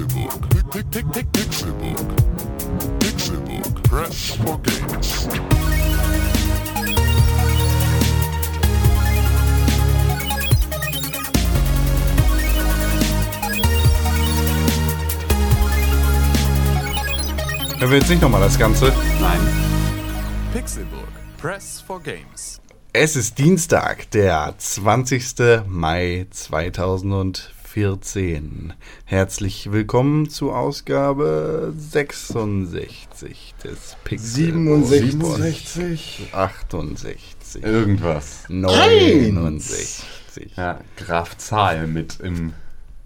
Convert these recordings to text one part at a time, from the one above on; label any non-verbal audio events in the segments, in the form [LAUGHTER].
Pixelbook. Pick, pick, Pixelbook. Pixelbook. Press for games. Hören wir jetzt nicht nochmal das Ganze? Nein. Pixelbook. Press for games. Es ist Dienstag, der 20. Mai 2014. Herzlich willkommen zu Ausgabe 66 des Pixel. 67. 68. Irgendwas. 69. Ja, Graf Zahl mit im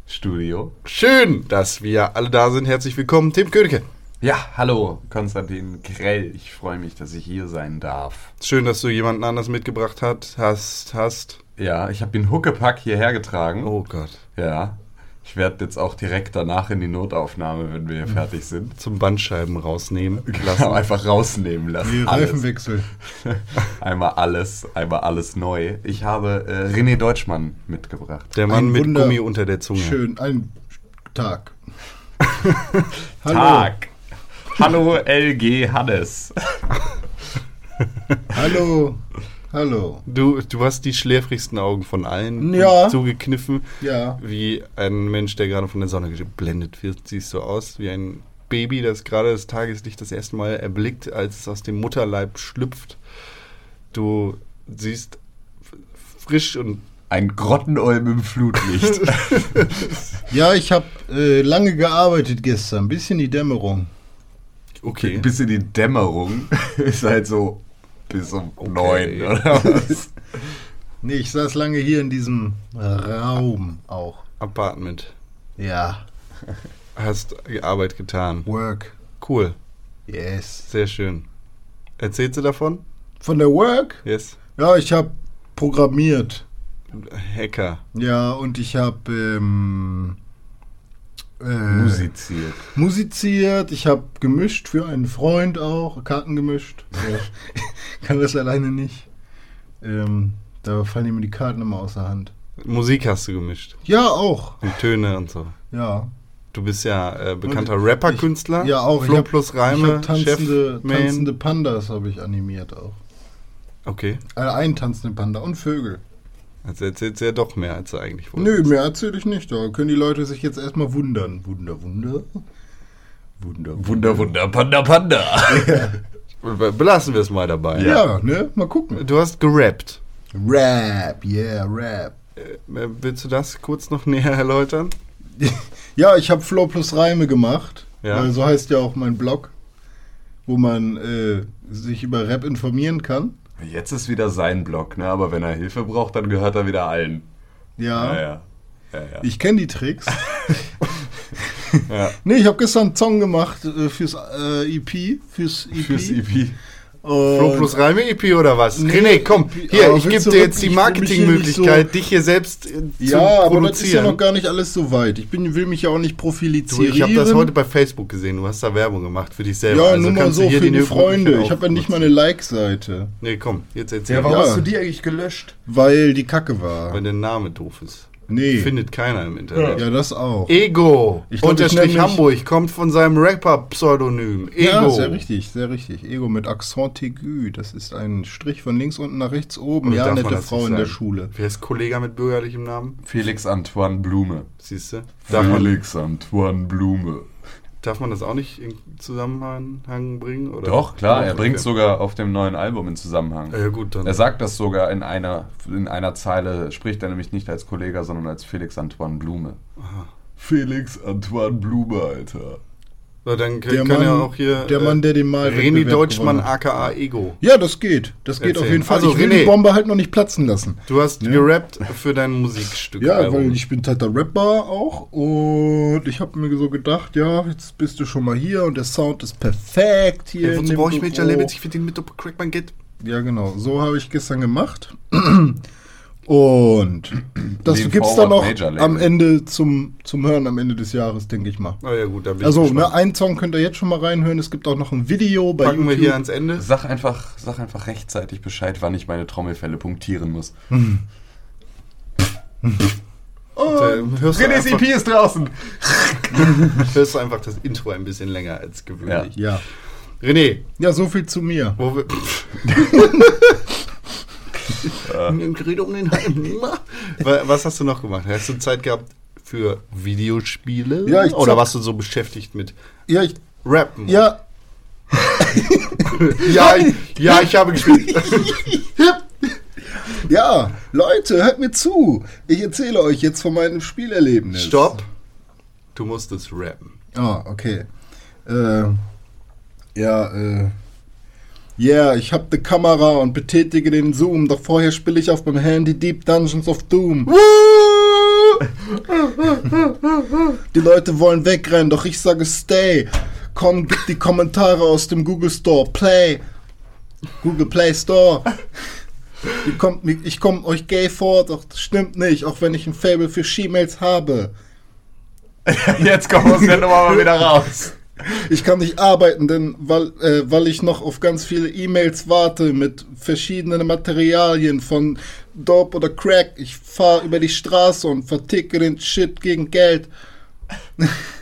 Studio. Schön, dass wir alle da sind. Herzlich willkommen, Tim Königke. Ja, hallo, Konstantin Grell. Ich freue mich, dass ich hier sein darf. Schön, dass du jemanden anders mitgebracht hast, hast. Ja, ich habe den Huckepack hierher getragen. Oh Gott. Ja. Ich werde jetzt auch direkt danach in die Notaufnahme, wenn wir hier fertig sind. Zum Bandscheiben rausnehmen [LAUGHS] Genau, lassen. einfach rausnehmen lassen. Reifenwechsel. [LAUGHS] Einmal alles, einmal alles neu. Ich habe äh, René Deutschmann mitgebracht. Der Mann Ein mit Wunder- Gummi unter der Zunge. Schön, ein Tag. [LAUGHS] Hallo. Tag. Hallo LG Hannes. Hallo. Hallo. Du, du hast die schläfrigsten Augen von allen Ja. zugekniffen. Ja. Wie ein Mensch, der gerade von der Sonne geblendet wird, siehst du aus. Wie ein Baby, das gerade das Tageslicht das erste Mal erblickt, als es aus dem Mutterleib schlüpft. Du siehst frisch und Ein Grottenolm im Flutlicht. [LAUGHS] Ja, ich habe äh, lange gearbeitet gestern, bis in die Dämmerung. okay. Bis in die Dämmerung [LAUGHS] ist halt so bis um neun oder [LAUGHS] was? Nee, ich saß lange hier in diesem Raum auch. Apartment. Ja. Hast Arbeit getan. Work. Cool. Yes. Sehr schön. Erzählst du davon? Von der Work? Yes. Ja, ich habe programmiert. Hacker. Ja, und ich habe ähm, äh, Musiziert. musiziert. Ich habe gemischt für einen Freund auch. Karten gemischt. Ja. [LAUGHS] Kann das alleine nicht. Ähm, da fallen ihm die Karten immer aus der Hand. Musik hast du gemischt. Ja, auch. Und Töne und so. Ja. Du bist ja äh, bekannter Rapper-Künstler. Ja, auch. Flo ich hab, plus ich Reime, hab tanzende, tanzende Pandas habe ich animiert auch. Okay. Äh, einen tanzenden Panda und Vögel. Also erzählst du ja doch mehr, als du eigentlich wolltest. Nö, mehr erzähle ich nicht. Da können die Leute sich jetzt erstmal wundern. Wunder, Wunder. Wunder, Wunder, Wunder, Panda, Panda. Be- [LAUGHS] Belassen wir es mal dabei. Ja, ne? Mal gucken. Du hast gerappt. Rap, yeah, Rap. Äh, willst du das kurz noch näher erläutern? [LAUGHS] Ja, ich habe Flow plus Reime gemacht. Ja. Weil so heißt ja auch mein Blog, wo man äh, sich über Rap informieren kann. Jetzt ist wieder sein Blog, ne? Aber wenn er Hilfe braucht, dann gehört er wieder allen. Ja. Ja, ja. ja, ja. Ich kenne die Tricks. [LAUGHS] ja. nee, ich habe gestern einen Song gemacht äh, fürs äh, EP. Fürs EP. Fürs EP. Und- Flo plus Reime EP oder was? Nee, René, komm, hier, ich gebe du dir jetzt die Marketingmöglichkeit, so- dich hier selbst äh, zu Ja, aber das ist ja produzieren. noch gar nicht alles so weit. Ich bin, will mich ja auch nicht Du, profilizieren. ich habe das heute bei Facebook gesehen, du hast da Werbung gemacht für dich selber. Ja, Also nur mal kannst du so hier für die Freunde. Ich habe ja nicht mal eine. Like-Seite, Nee, komm, jetzt erzähl. Ja, warum Ja. hast du die eigentlich gelöscht? weil die Kacke war. Weil der Name doof ist. Nee. Findet keiner im Internet. Ja, das auch. Ego, Ich glaub, ich unterstrich Hamburg, kommt von seinem Rapper-Pseudonym. Ego. Ja, sehr richtig, sehr richtig. Ego mit Accent aigu. Das ist ein Strich von links unten nach rechts oben. Oder ja, nette Frau in der sagen? Schule. Wer ist Kollege mit bürgerlichem Namen? Felix Antoine Blume. Siehst du? Felix Antoine Blume. Darf man das auch nicht in Zusammenhang bringen? Oder? Doch, klar, er bringt sogar auf dem neuen Album in Zusammenhang. Ja, gut, dann. Er sagt das sogar in einer, in einer Zeile, spricht er nämlich nicht als Kollege, sondern als Felix Antoine Blume. Felix Antoine Blume, Alter. So, dann Der kann ja Mann, auch hier. der Mann, der den Mal René Deutschmann, aka Ego. Ja, das geht. Das geht Erzähl. auf jeden Fall. Also, ich will René. die Bombe halt noch nicht platzen lassen. Du hast Ja. gerappt für dein Musikstück. Ja, Album. weil ich bin total Rapper auch und ich habe mir so gedacht, ja, jetzt bist du schon mal hier und der Sound ist perfekt hier. In wozu brauche ich. Major Labels? Ich verdiene mit Doppel Crack mein Geld. Ja, genau. So habe ich gestern gemacht. [CLEARS THROAT] Und das Lean gibt's dann noch am Ende zum, zum Hören am Ende des Jahres, denke ich mal. Na ja, gut, dann bin Also, ich ne, einen Song könnt ihr jetzt schon mal reinhören. Es gibt auch noch ein Video bei Packen wir YouTube. hier ans Ende. Sag einfach, sag einfach rechtzeitig Bescheid, wann ich meine Trommelfälle punktieren muss. Oh, [LAUGHS] Und, äh, hörst René's EP ist draußen. [LAUGHS] hörst du einfach das Intro ein bisschen länger als gewöhnlich. Ja. René, Ja, so viel zu mir. wo wir. [LAUGHS] Gerede um den Heim. [LAUGHS] Wa- Was hast du noch gemacht? Hast du Zeit gehabt für Videospiele? Ja, ich Oder warst du so beschäftigt mit Ja, ich, Rappen? ja, [LAUGHS] ja, ich, ja, ich habe gespielt. [LAUGHS] ja, Leute, hört mir zu. Ich erzähle euch jetzt von meinem Spielerlebnis. Stopp. Du musstest rappen. Ah, okay. Äh, ja, äh. Yeah, ich hab die Kamera und betätige den Zoom, doch vorher spiele ich auf meinem Handy Deep Dungeons of Doom. Die Leute wollen wegrennen, doch ich sage Stay. Komm, gib die Kommentare aus dem Google Store. Play. Google Play Store. Ihr kommt, ich komme euch gay vor, doch das stimmt nicht, auch wenn ich ein Fable für She-Mails habe. Jetzt kommen wir aus der Nummer mal wieder raus. Ich kann nicht arbeiten, denn weil, äh, weil ich noch auf ganz viele E-Mails warte mit verschiedenen Materialien von Dope oder Crack. Ich fahre über die Straße und verticke den Shit gegen Geld.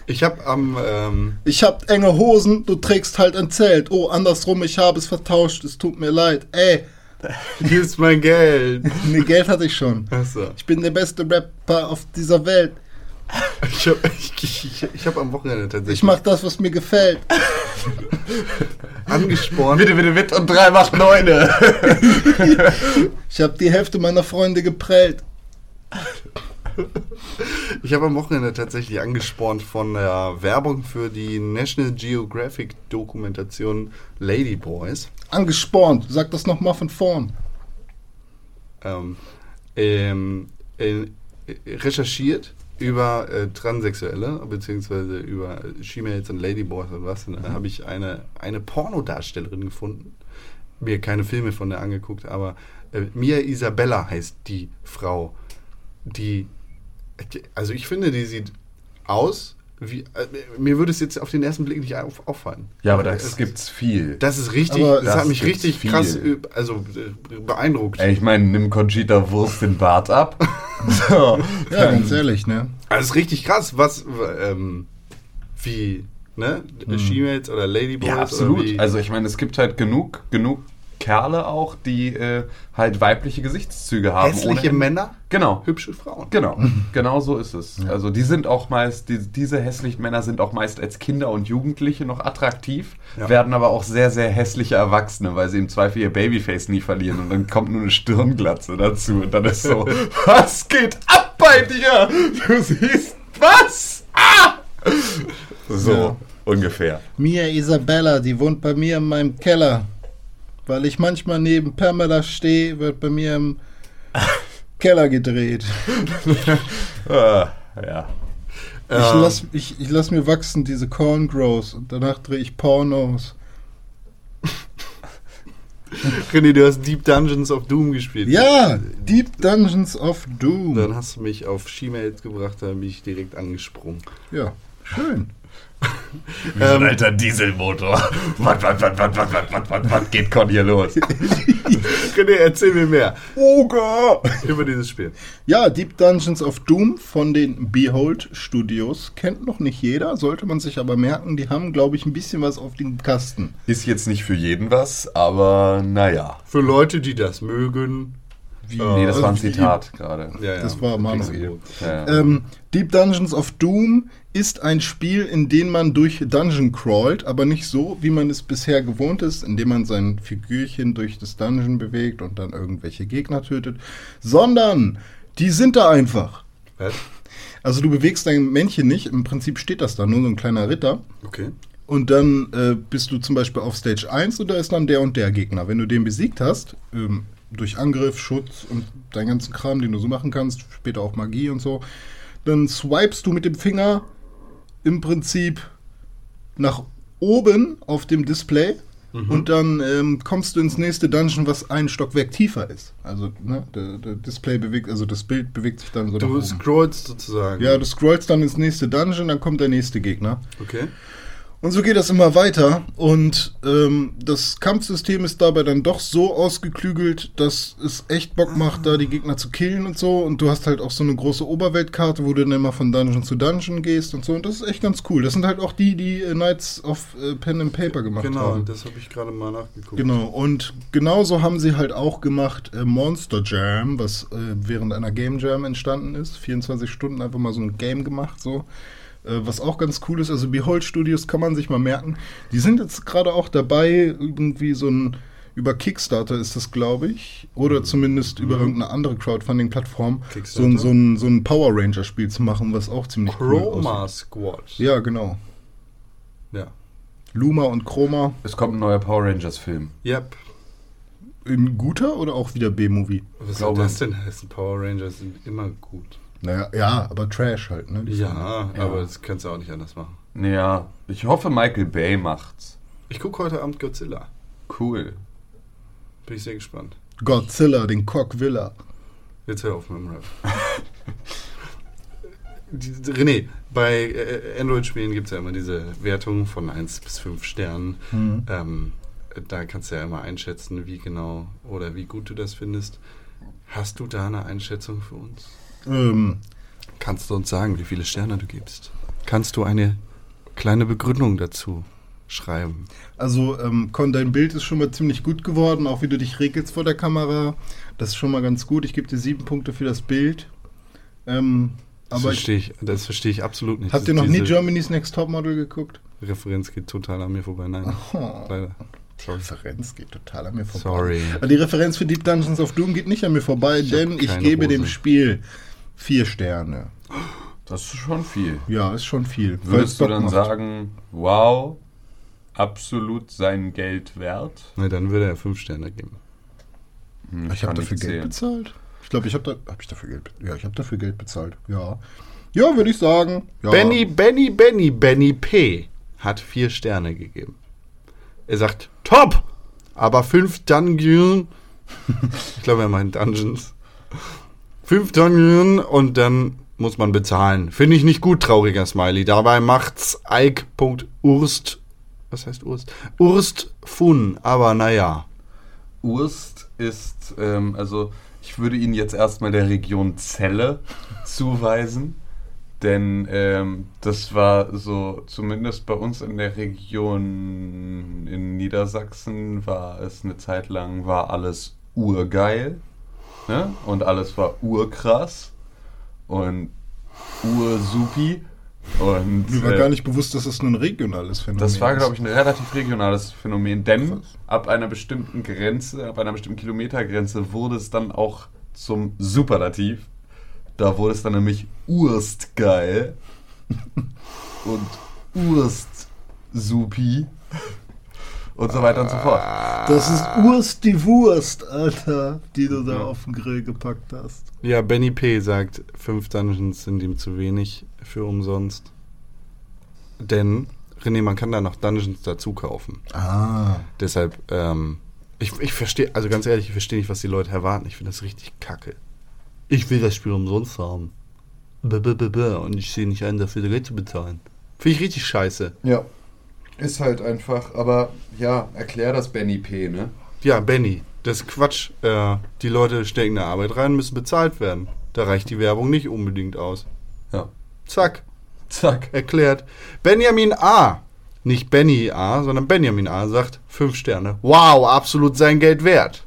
Ich habe am. Ähm, Ich hab enge Hosen, du trägst halt ein Zelt. Oh, andersrum, ich habe es vertauscht, es tut mir leid. Ey, [LAUGHS] hier ist mein Geld. nee, Geld hatte ich schon. Achso. Ich bin der beste Rapper auf dieser Welt. Ich habe ich, ich, ich hab am Wochenende tatsächlich Ich mach das, was mir gefällt. [LAUGHS] angespornt. Bitte, bitte, bitte und drei macht neune. Ich hab die Hälfte meiner Freunde geprellt. Ich habe am Wochenende tatsächlich angespornt von der Werbung für die National Geographic Dokumentation Ladyboys. Angespornt. Sag das nochmal von vorn. Ähm, ähm, äh, recherchiert über äh, Transsexuelle, beziehungsweise über She-Mails und Ladyboys und was. Da habe ich eine, eine Pornodarstellerin gefunden. Mir keine Filme von der angeguckt, aber äh, Mia Isabella heißt die Frau, die. Also ich finde, die sieht aus wie. Äh, mir würde es jetzt auf den ersten Blick nicht auf, auffallen. Ja, aber das Es- gibt's viel. Das ist richtig, Aber das, das hat mich richtig viel. krass, äh, also äh, beeindruckt. Ey, ich meine, nimm Conchita Wurst den Bart ab. [LAUGHS] So, Ja, ganz ehrlich, ne? Also das ist richtig krass, was, ähm, wie, ne, She-Mails oder Ladyboys Ja, oder absolut. wie, Also ich meine, es gibt halt genug, genug Kerle auch, die äh, halt weibliche Gesichtszüge haben. hässliche. Männer, Genau. hübsche Frauen. Genau, [LAUGHS] genau so ist es. Also die sind auch meist, die, diese hässlichen Männer sind auch meist als Kinder und Jugendliche noch attraktiv, Ja. werden aber auch sehr, sehr hässliche Erwachsene, weil sie im Zweifel ihr Babyface nie verlieren und dann kommt nur eine Stirnglatze dazu und dann ist so, [LAUGHS] was geht ab bei dir? Du siehst was? Ah! So, Ja. ungefähr. Mia Isabella, die wohnt bei mir in meinem Keller. Weil ich manchmal neben Pamela stehe, wird bei mir im [LAUGHS] Keller gedreht. [LAUGHS] Ah, ja. Ich Ähm, lass, ich, ich lass mir wachsen diese Corn Grows und danach drehe ich Pornos. [LAUGHS] René, du hast Deep Dungeons of Doom gespielt. Ja, Deep Dungeons of Doom. Dann hast du mich auf She-Mails gebracht, da bin ich direkt angesprungen. Ja, schön. Wie so ein ähm. alter Dieselmotor. Was, was, was, was, was, was, was, was geht Con hier los? [LAUGHS] René, erzähl mir mehr. Oga! Über dieses Spiel. Ja, Deep Dungeons of Doom von den Behold Studios kennt noch nicht jeder, sollte man sich aber merken. Die haben, glaube ich, ein bisschen was auf dem Kasten. Ist jetzt nicht für jeden was, aber naja. Für Leute, die das mögen, wie, Nee, das also war ein wie- Zitat gerade. Ja, ja. Das war Manu. Kriegst du. Ja. Ähm, Deep Dungeons of Doom ist ein Spiel, in dem man durch Dungeon crawlt, aber nicht so, wie man es bisher gewohnt ist, indem man sein Figürchen durch das Dungeon bewegt und dann irgendwelche Gegner tötet, sondern die sind da einfach. Was? Also du bewegst dein Männchen nicht, im Prinzip steht das da, nur so ein kleiner Ritter. Okay. Und dann äh, bist du zum Beispiel auf Stage 1 und da ist dann der und der Gegner. Wenn du den besiegt hast, ähm, durch Angriff, Schutz und deinen ganzen Kram, den du so machen kannst, später auch Magie und so, dann swipest du mit dem Finger im Prinzip nach oben auf dem Display und dann ähm, kommst du ins nächste Dungeon, was einen Stockwerk tiefer ist. Also ne, der, der Display bewegt, also das Bild bewegt sich dann so Du scrollst sozusagen. Ja, du scrollst dann ins nächste Dungeon, dann kommt der nächste Gegner. Okay. Und so geht das immer weiter. Und ähm, das Kampfsystem ist dabei dann doch so ausgeklügelt, dass es echt Bock macht, da die Gegner zu killen und so. Und du hast halt auch so eine große Oberweltkarte, wo du dann immer von Dungeon zu Dungeon gehst und so. Und das ist echt ganz cool. Das sind halt auch die, die äh, Knights of äh, Pen and Paper gemacht Genau, haben. das habe ich gerade mal nachgeguckt. Genau, und genauso haben sie halt auch gemacht äh, Monster Jam, was äh, während einer Game Jam entstanden ist. 24 Stunden einfach mal so ein Game gemacht, so. Äh, was auch ganz cool ist, also Behold Studios kann man sich mal merken. Die sind jetzt gerade auch dabei, irgendwie so ein, über Kickstarter ist das, glaube ich, oder zumindest über irgendeine andere Crowdfunding-Plattform, so ein, so, ein, so ein Power Ranger-Spiel zu machen, was auch ziemlich cool Chroma aussieht. Squad. Ja, genau. Ja. Luma und Chroma. Es kommt ein neuer Power Rangers Film. Yep. In guter oder auch wieder B-Movie? Was soll das denn heißen? Power Rangers sind immer gut. Naja, ja, aber Trash halt, ne? Ja, Ja. aber das kannst du auch nicht anders machen. Ja, ich hoffe, Michael Bay macht's. Ich gucke heute Abend Godzilla. Cool. Bin ich sehr gespannt. Godzilla, den Cock Villa. Jetzt hör auf mit dem Rap. René, bei äh, Android-Spielen gibt es ja immer diese Wertung von 1 bis 5 Sternen. Mhm. Ähm, da kannst du ja immer einschätzen, wie genau oder wie gut du das findest. Hast du da eine Einschätzung für uns? Ähm, Kannst du uns sagen, wie viele Sterne du gibst? Kannst du eine kleine Begründung dazu schreiben? also, ähm, Con, dein Bild ist schon mal ziemlich gut geworden, auch wie du dich regelst vor der Kamera. Das ist schon mal ganz gut. Ich gebe dir sieben Punkte für das Bild. Ähm, Das verstehe ich, das verstehe ich absolut nicht. habt ihr noch nie Germany's Next Topmodel geguckt? Referenz geht total an mir vorbei. Nein, Oh, leider. die Referenz geht total an mir vorbei. Sorry. Aber die Referenz für Deep Dungeons of Doom geht nicht an mir vorbei, Ich denn ich gebe dem Hose. Spiel vier Sterne. Das ist schon viel. Ja, ist schon viel. Würdest du dann macht. sagen, wow, absolut sein Geld wert? Ne, dann würde er 5 Sterne geben. Hm, Ich habe dafür Geld bezahlt. Ich glaube, ich habe da, hab ich dafür Geld. Ja, ich habe dafür Geld bezahlt. Ja, ja, würde ich sagen. Ja. Benny, Benny, Benny, Benny P. hat 4 Sterne gegeben. Er sagt, top, aber 5 Dungeon. [LAUGHS] ich glaube, er meint Dungeons. 5 Dungeon und dann muss man bezahlen. Finde ich nicht gut, trauriger Smiley. Dabei macht's Ike.urst. Was heißt Urst? Urst Fun, aber naja. Urst ist, ähm, also ich würde ihn jetzt erstmal der Region Celle [LAUGHS] zuweisen, denn ähm, das war so, zumindest bei uns in der Region in Niedersachsen war es eine Zeit lang, war alles urgeil ne? und alles war urkrass und ursupi und Mir war äh, gar nicht bewusst, dass das nur ein regionales Phänomen das war, ist. glaube ich, ein relativ regionales Phänomen, denn Krass. ab einer bestimmten Grenze, ab einer bestimmten Kilometergrenze wurde es dann auch zum Superlativ. Da wurde es dann nämlich urstgeil [LAUGHS] und urstsupi und so weiter und so fort. Das ist Urst die Wurst, Alter, die du da auf den Grill gepackt hast. Ja, Benny P. sagt, 5 Dungeons sind ihm zu wenig für umsonst. Denn, René, man kann da noch Dungeons dazu kaufen. Ah. Deshalb, ähm, ich, ich verstehe, also ganz ehrlich, ich verstehe nicht, was die Leute erwarten. Ich finde das richtig kacke. Ich will das Spiel umsonst haben. B -b -b -b und ich sehe nicht ein, dafür Geld zu bezahlen. Finde ich richtig scheiße. Ja, ist halt einfach, aber ja, erklär das Benny P, ne? Ja, Benny, das ist Quatsch. Äh, die Leute stecken da Arbeit rein, müssen bezahlt werden. Da reicht die Werbung nicht unbedingt aus. Ja. Zack, Zack. erklärt. Benjamin A. Nicht Benny A, sondern Benjamin A. sagt 5 Sterne. Wow, absolut sein Geld wert.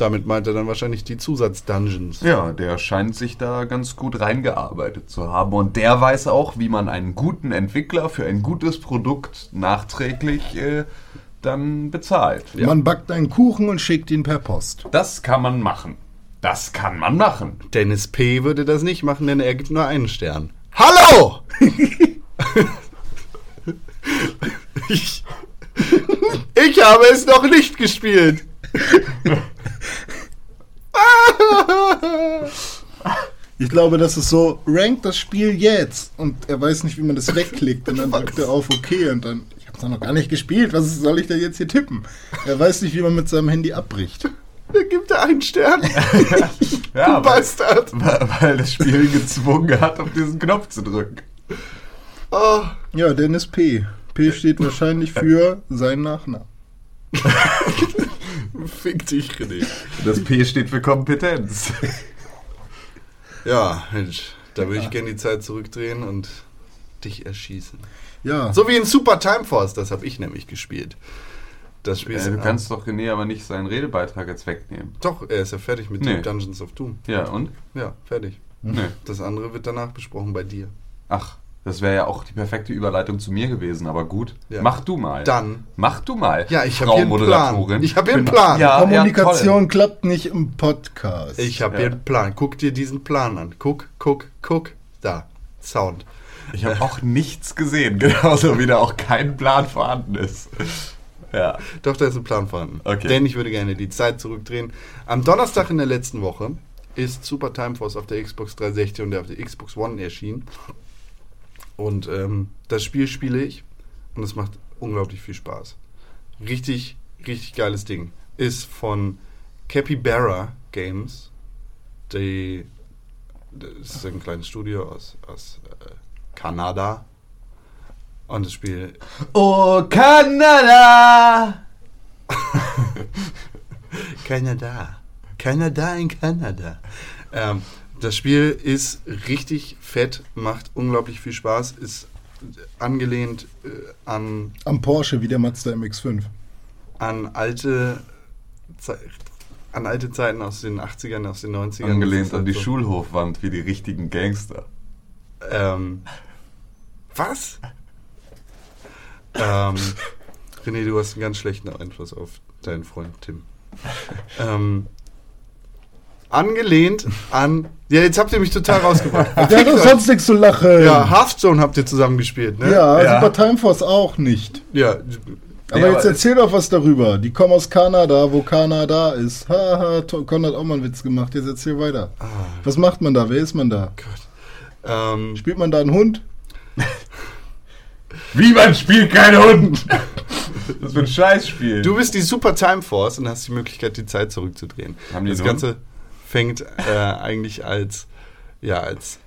Damit meint er dann wahrscheinlich die Zusatz-Dungeons. Ja, der scheint sich da ganz gut reingearbeitet zu haben. Und der weiß auch, wie man einen guten Entwickler für ein gutes Produkt nachträglich äh, dann bezahlt. Ja. Man backt einen Kuchen und schickt ihn per Post. Das kann man machen. Das kann man machen. Dennis P. würde das nicht machen, denn er gibt nur einen Stern. Hallo! [LAUGHS] ich, ich habe es noch nicht gespielt. Ich glaube, das ist so, rank das Spiel jetzt. Und er weiß nicht, wie man das wegklickt. Und dann drückt er auf OK und dann, ich habe es noch gar nicht gespielt. Was soll ich denn jetzt hier tippen? Er weiß nicht, wie man mit seinem Handy abbricht. Da gibt er einen Stern. [LAUGHS] Ja, du weil, Bastard. weil das Spiel gezwungen hat, auf diesen Knopf zu drücken. Oh, Ja, Dennis P. P steht wahrscheinlich für seinen Nachnamen. [LAUGHS] [LAUGHS] Fick dich, René. Das P steht für Kompetenz. Ja, Mensch, da würde ich gerne die Zeit zurückdrehen und dich erschießen. Ja, So wie in Super Time Force, das habe ich nämlich gespielt. Das Spiel ist Äh, du kannst doch René aber nicht seinen Redebeitrag jetzt wegnehmen. Doch, er ist ja fertig mit Nee. dem Dungeons of Doom. Ja, und? Ja, fertig. Nö. Das andere wird danach besprochen bei dir. Ach, das wäre ja auch die perfekte Überleitung zu mir gewesen, aber gut. Ja. Mach du mal. Dann. Mach du mal. Ja, ich hab Frau hier einen Plan. Ich hab hier einen bin- Plan. Ja, Kommunikation Ja, klappt nicht im Podcast. Ich habe Ja. hier einen Plan. Guck dir diesen Plan an. Guck, guck, guck. Da. Sound. ich habe auch nichts gesehen, genauso wie da auch kein Plan vorhanden ist. Ja. Doch, da ist ein Plan vorhanden. Okay. Denn ich würde gerne die Zeit zurückdrehen. Am Donnerstag in der letzten Woche ist Super Time Force auf der Xbox 360 und auf der Xbox One erschienen. Und ähm, das Spiel spiele ich und es macht unglaublich viel Spaß. Richtig, richtig geiles Ding. Ist von Capybara Games. Die, das ist ein kleines Studio aus, aus äh, Kanada. Und das Spiel Oh, Kanada! [LAUGHS] Kanada. Kanada in Kanada. Ähm, das Spiel ist richtig fett, macht unglaublich viel Spaß, ist angelehnt äh, an, Am Porsche wie der Mazda MX5. an alte Ze an alte Zeiten aus den 80ern, aus den 90ern. Das Angelehnt an halt die so- Schulhofwand wie die richtigen Gangster. Ähm, was? ähm, René, du hast einen ganz schlechten Einfluss auf deinen Freund Tim. ähm, angelehnt an. Ja, jetzt habt ihr mich total rausgebracht. Der hat doch sonst nichts zu lachen. Ja, Hearthstone habt ihr zusammen gespielt, ne? ja, Ja. Super Time Force auch nicht. Ja, Aber Nee, jetzt aber erzähl doch was darüber. Die kommen aus Kanada, wo Kanada ist. Haha, Con hat auch mal einen Witz gemacht. Jetzt erzähl weiter. Ah. Was macht man da? Wer ist man da? Gott. Ähm, Spielt man da einen Hund? [LAUGHS] Wie man spielt kein Hund! Das ist ein Scheißspiel. Du bist die Super Time Force und hast die Möglichkeit, die Zeit zurückzudrehen. Haben die das Ganze fängt äh, eigentlich als, ja, als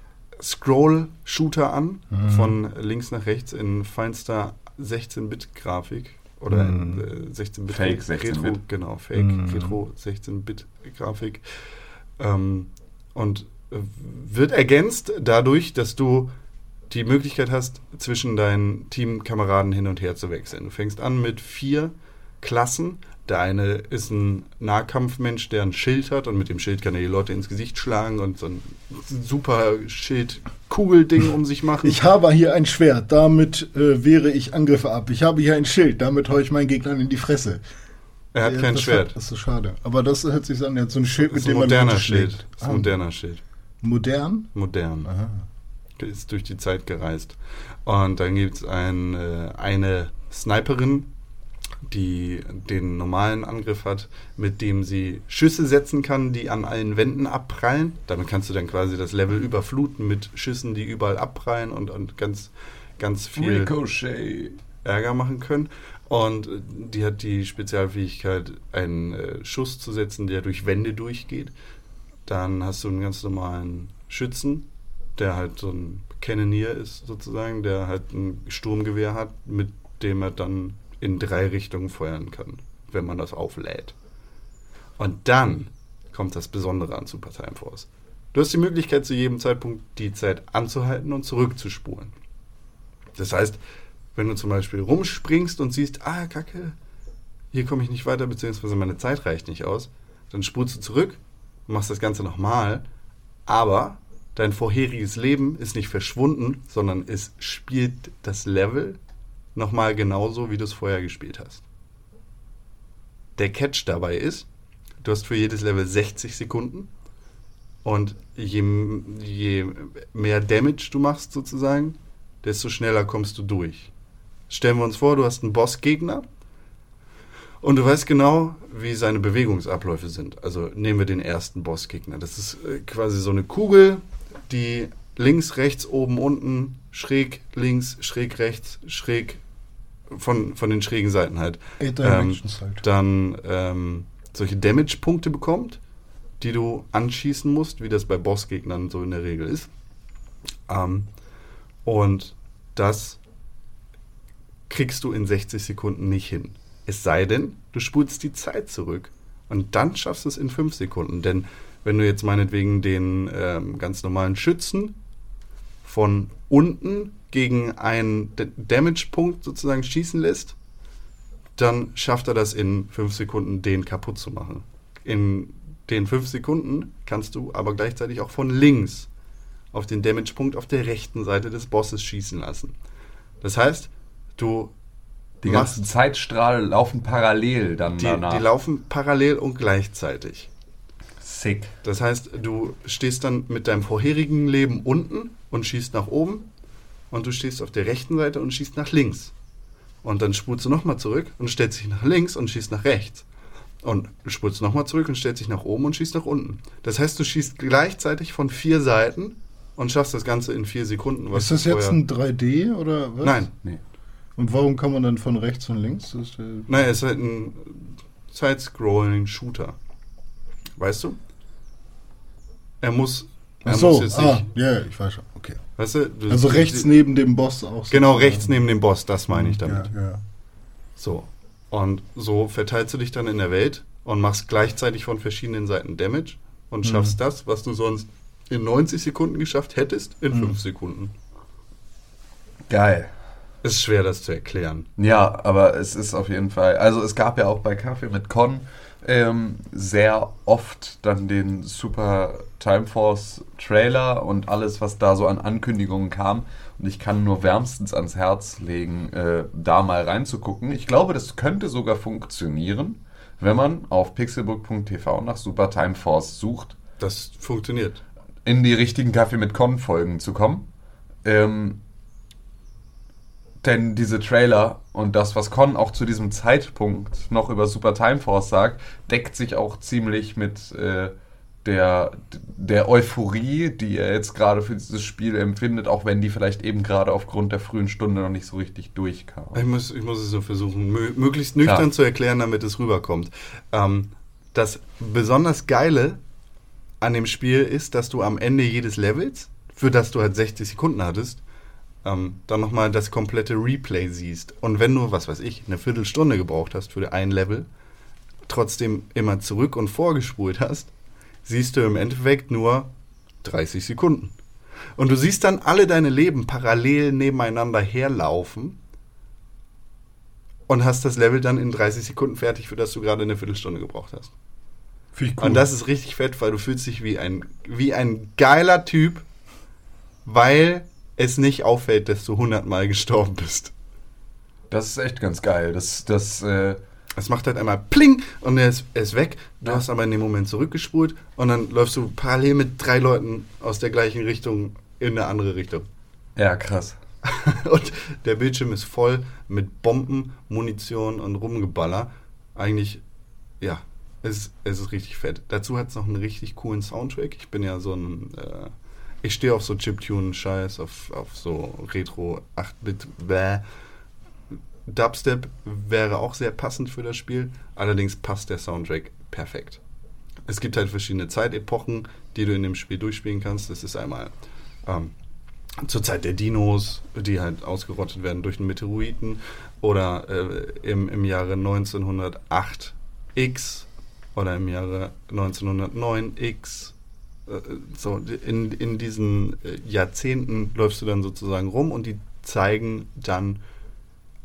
Scroll-Shooter an, Mhm. von links nach rechts in feinster 16-Bit-Grafik. Oder Mhm. in, äh, 16-Bit Fake Retro, 16-Bit. genau, Fake Mhm. Retro 16-Bit-Grafik. Ähm, und äh, wird ergänzt dadurch, dass du die Möglichkeit hast, zwischen deinen Teamkameraden hin und her zu wechseln. Du fängst an mit vier Klassen. Der eine ist ein Nahkampfmensch, der ein Schild hat und mit dem Schild kann er die Leute ins Gesicht schlagen und so ein super Schild-Kugelding um sich machen. Ich habe hier ein Schwert, damit äh, wehre ich Angriffe ab. Ich habe hier ein Schild, damit haue ich meinen Gegnern in die Fresse. er hat Ja, kein das Schwert. das ist schade. Aber das hört sich an, er hat so ein Schild, mit ein dem man moderner Schild. Das ist ein Ah, moderner Schild. Modern? Modern. Aha. ist durch die Zeit gereist. Und dann gibt es ein, äh, eine Sniperin, die den normalen Angriff hat, mit dem sie Schüsse setzen kann, die an allen Wänden abprallen. Damit kannst du dann quasi das Level überfluten mit Schüssen, die überall abprallen und, und ganz, ganz viel Ricochet. Ärger machen können. Und äh, die hat die Spezialfähigkeit, einen äh, Schuss zu setzen, der durch Wände durchgeht. Dann hast du einen ganz normalen Schützen, der halt so ein Cannoneer ist sozusagen, der halt ein Sturmgewehr hat, mit dem er dann in drei Richtungen feuern kann, wenn man das auflädt. Und dann kommt das Besondere an Super Time Force. Du hast die Möglichkeit, zu jedem Zeitpunkt die Zeit anzuhalten und zurückzuspulen. Das heißt, wenn du zum Beispiel rumspringst und siehst, ah, Kacke, hier komme ich nicht weiter, beziehungsweise meine Zeit reicht nicht aus, dann spulst du zurück, machst das Ganze nochmal, aber dein vorheriges Leben ist nicht verschwunden, sondern es spielt das Level nochmal genauso, wie du es vorher gespielt hast. Der Catch dabei ist, du hast für jedes Level 60 Sekunden und je, je mehr Damage du machst sozusagen, desto schneller kommst du durch. Stellen wir uns vor, du hast einen Bossgegner und du weißt genau, wie seine Bewegungsabläufe sind. Also nehmen wir den ersten Bossgegner. Das ist äh, quasi so eine Kugel, die links, rechts, oben, unten, schräg, links, schräg, rechts, schräg, von, von den schrägen Seiten halt. Ähm, halt. dann ähm, solche Damage-Punkte bekommt, die du anschießen musst, wie das bei Bossgegnern so in der Regel ist. Ähm, und das kriegst du in 60 Sekunden nicht hin. Es sei denn, du spulst die Zeit zurück und dann schaffst du es in 5 Sekunden. Denn wenn du jetzt meinetwegen den ähm, ganz normalen Schützen von unten gegen einen D- Damage-Punkt sozusagen schießen lässt, dann schafft er das in 5 Sekunden, den kaputt zu machen. In den 5 Sekunden kannst du aber gleichzeitig auch von links auf den Damage-Punkt auf der rechten Seite des Bosses schießen lassen. Das heißt, du Die ganzen Zeitstrahl laufen parallel dann die, danach. die laufen parallel und gleichzeitig. Sick. Das heißt, du stehst dann mit deinem vorherigen Leben unten und schießt nach oben und du stehst auf der rechten Seite und schießt nach links. Und dann spulst du nochmal zurück und stellst dich nach links und schießt nach rechts. Und du spulst nochmal zurück und stellst dich nach oben und schießt nach unten. Das heißt, du schießt gleichzeitig von vier Seiten und schaffst das Ganze in vier Sekunden. was Ist das jetzt ein 3D oder was? Nein, Nee. Und warum kann man dann von rechts und links? Das ist, äh, nein, es ist halt ein Side-Scrolling-Shooter. Weißt du? Er muss, er Ach so, muss jetzt ah, nicht, ja, ich weiß schon. Okay. Weißt du, du Also rechts neben dem Boss auch. Genau, sozusagen. rechts neben dem Boss, das meine ich damit. Ja, ja. So. Und so verteilst du dich dann in der Welt und machst gleichzeitig von verschiedenen Seiten Damage und schaffst das, was du sonst in 90 Sekunden geschafft hättest, in 5 Sekunden. Geil. Ist schwer, das zu erklären. Ja, aber es ist auf jeden Fall. Also es gab ja auch bei Kaffee mit Con ähm, sehr oft dann den Super Time Force Trailer und alles, was da so an Ankündigungen kam. Und ich kann nur wärmstens ans Herz legen, äh, da mal reinzugucken. Ich glaube, das könnte sogar funktionieren, wenn man auf pixelbook.tv nach Super Time Force sucht Das funktioniert. in die richtigen Kaffee mit Con-Folgen zu kommen. Ähm, denn diese Trailer und das, was Con auch zu diesem Zeitpunkt noch über Super Time Force sagt, deckt sich auch ziemlich mit äh, der, der Euphorie, die er jetzt gerade für dieses Spiel empfindet, auch wenn die vielleicht eben gerade aufgrund der frühen Stunde noch nicht so richtig durchkam. Ich muss, ich muss es so versuchen, mö möglichst nüchtern Klar. zu erklären, damit es rüberkommt. Ähm, das besonders Geile an dem Spiel ist, dass du am Ende jedes Levels, für das du halt 60 Sekunden hattest, ähm, dann nochmal das komplette Replay siehst. Und wenn du, was weiß ich, eine Viertelstunde gebraucht hast für ein Level, trotzdem immer zurück und vorgespult hast, siehst du im Endeffekt nur 30 Sekunden. Und du siehst dann alle deine Leben parallel nebeneinander herlaufen und hast das Level dann in 30 Sekunden fertig, für das du gerade eine Viertelstunde gebraucht hast. Cool. Und das ist richtig fett, weil du fühlst dich wie ein, wie ein geiler Typ, weil es nicht auffällt, dass du hundertmal gestorben bist. Das ist echt ganz geil. Das, das, äh, Es macht halt einmal Pling und er ist, er ist weg. Du hast aber in dem Moment zurückgespult und dann läufst du parallel mit drei Leuten aus der gleichen Richtung in eine andere Richtung. ja, krass. [LAUGHS] Und der Bildschirm ist voll mit Bomben, Munition und Rumgeballer. Eigentlich, ja, es, es ist richtig fett. Dazu hat es noch einen richtig coolen Soundtrack. Ich bin ja so ein, äh, ich stehe auf so Chiptune-Scheiß, auf, auf so Retro 8-Bit, bäh. Dubstep wäre auch sehr passend für das Spiel. Allerdings passt der Soundtrack perfekt. Es gibt halt verschiedene Zeitepochen, die du in dem Spiel durchspielen kannst. Das ist einmal ähm, zur Zeit der Dinos, die halt ausgerottet werden durch einen Meteoriten, oder äh, im, im Jahre 1908 X oder im Jahre 1909 X. Äh, so, in, in diesen äh, Jahrzehnten läufst du dann sozusagen rum und die zeigen dann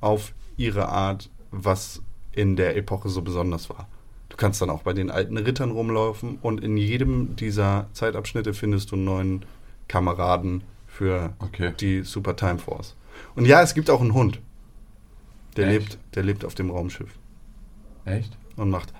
auf ihre Art, was in der Epoche so besonders war. Du kannst dann auch bei den alten Rittern rumlaufen und in jedem dieser Zeitabschnitte findest du einen neuen Kameraden für Okay. die Super Time Force. Und ja, es gibt auch einen Hund. Der Echt? lebt, der lebt auf dem Raumschiff Echt? und macht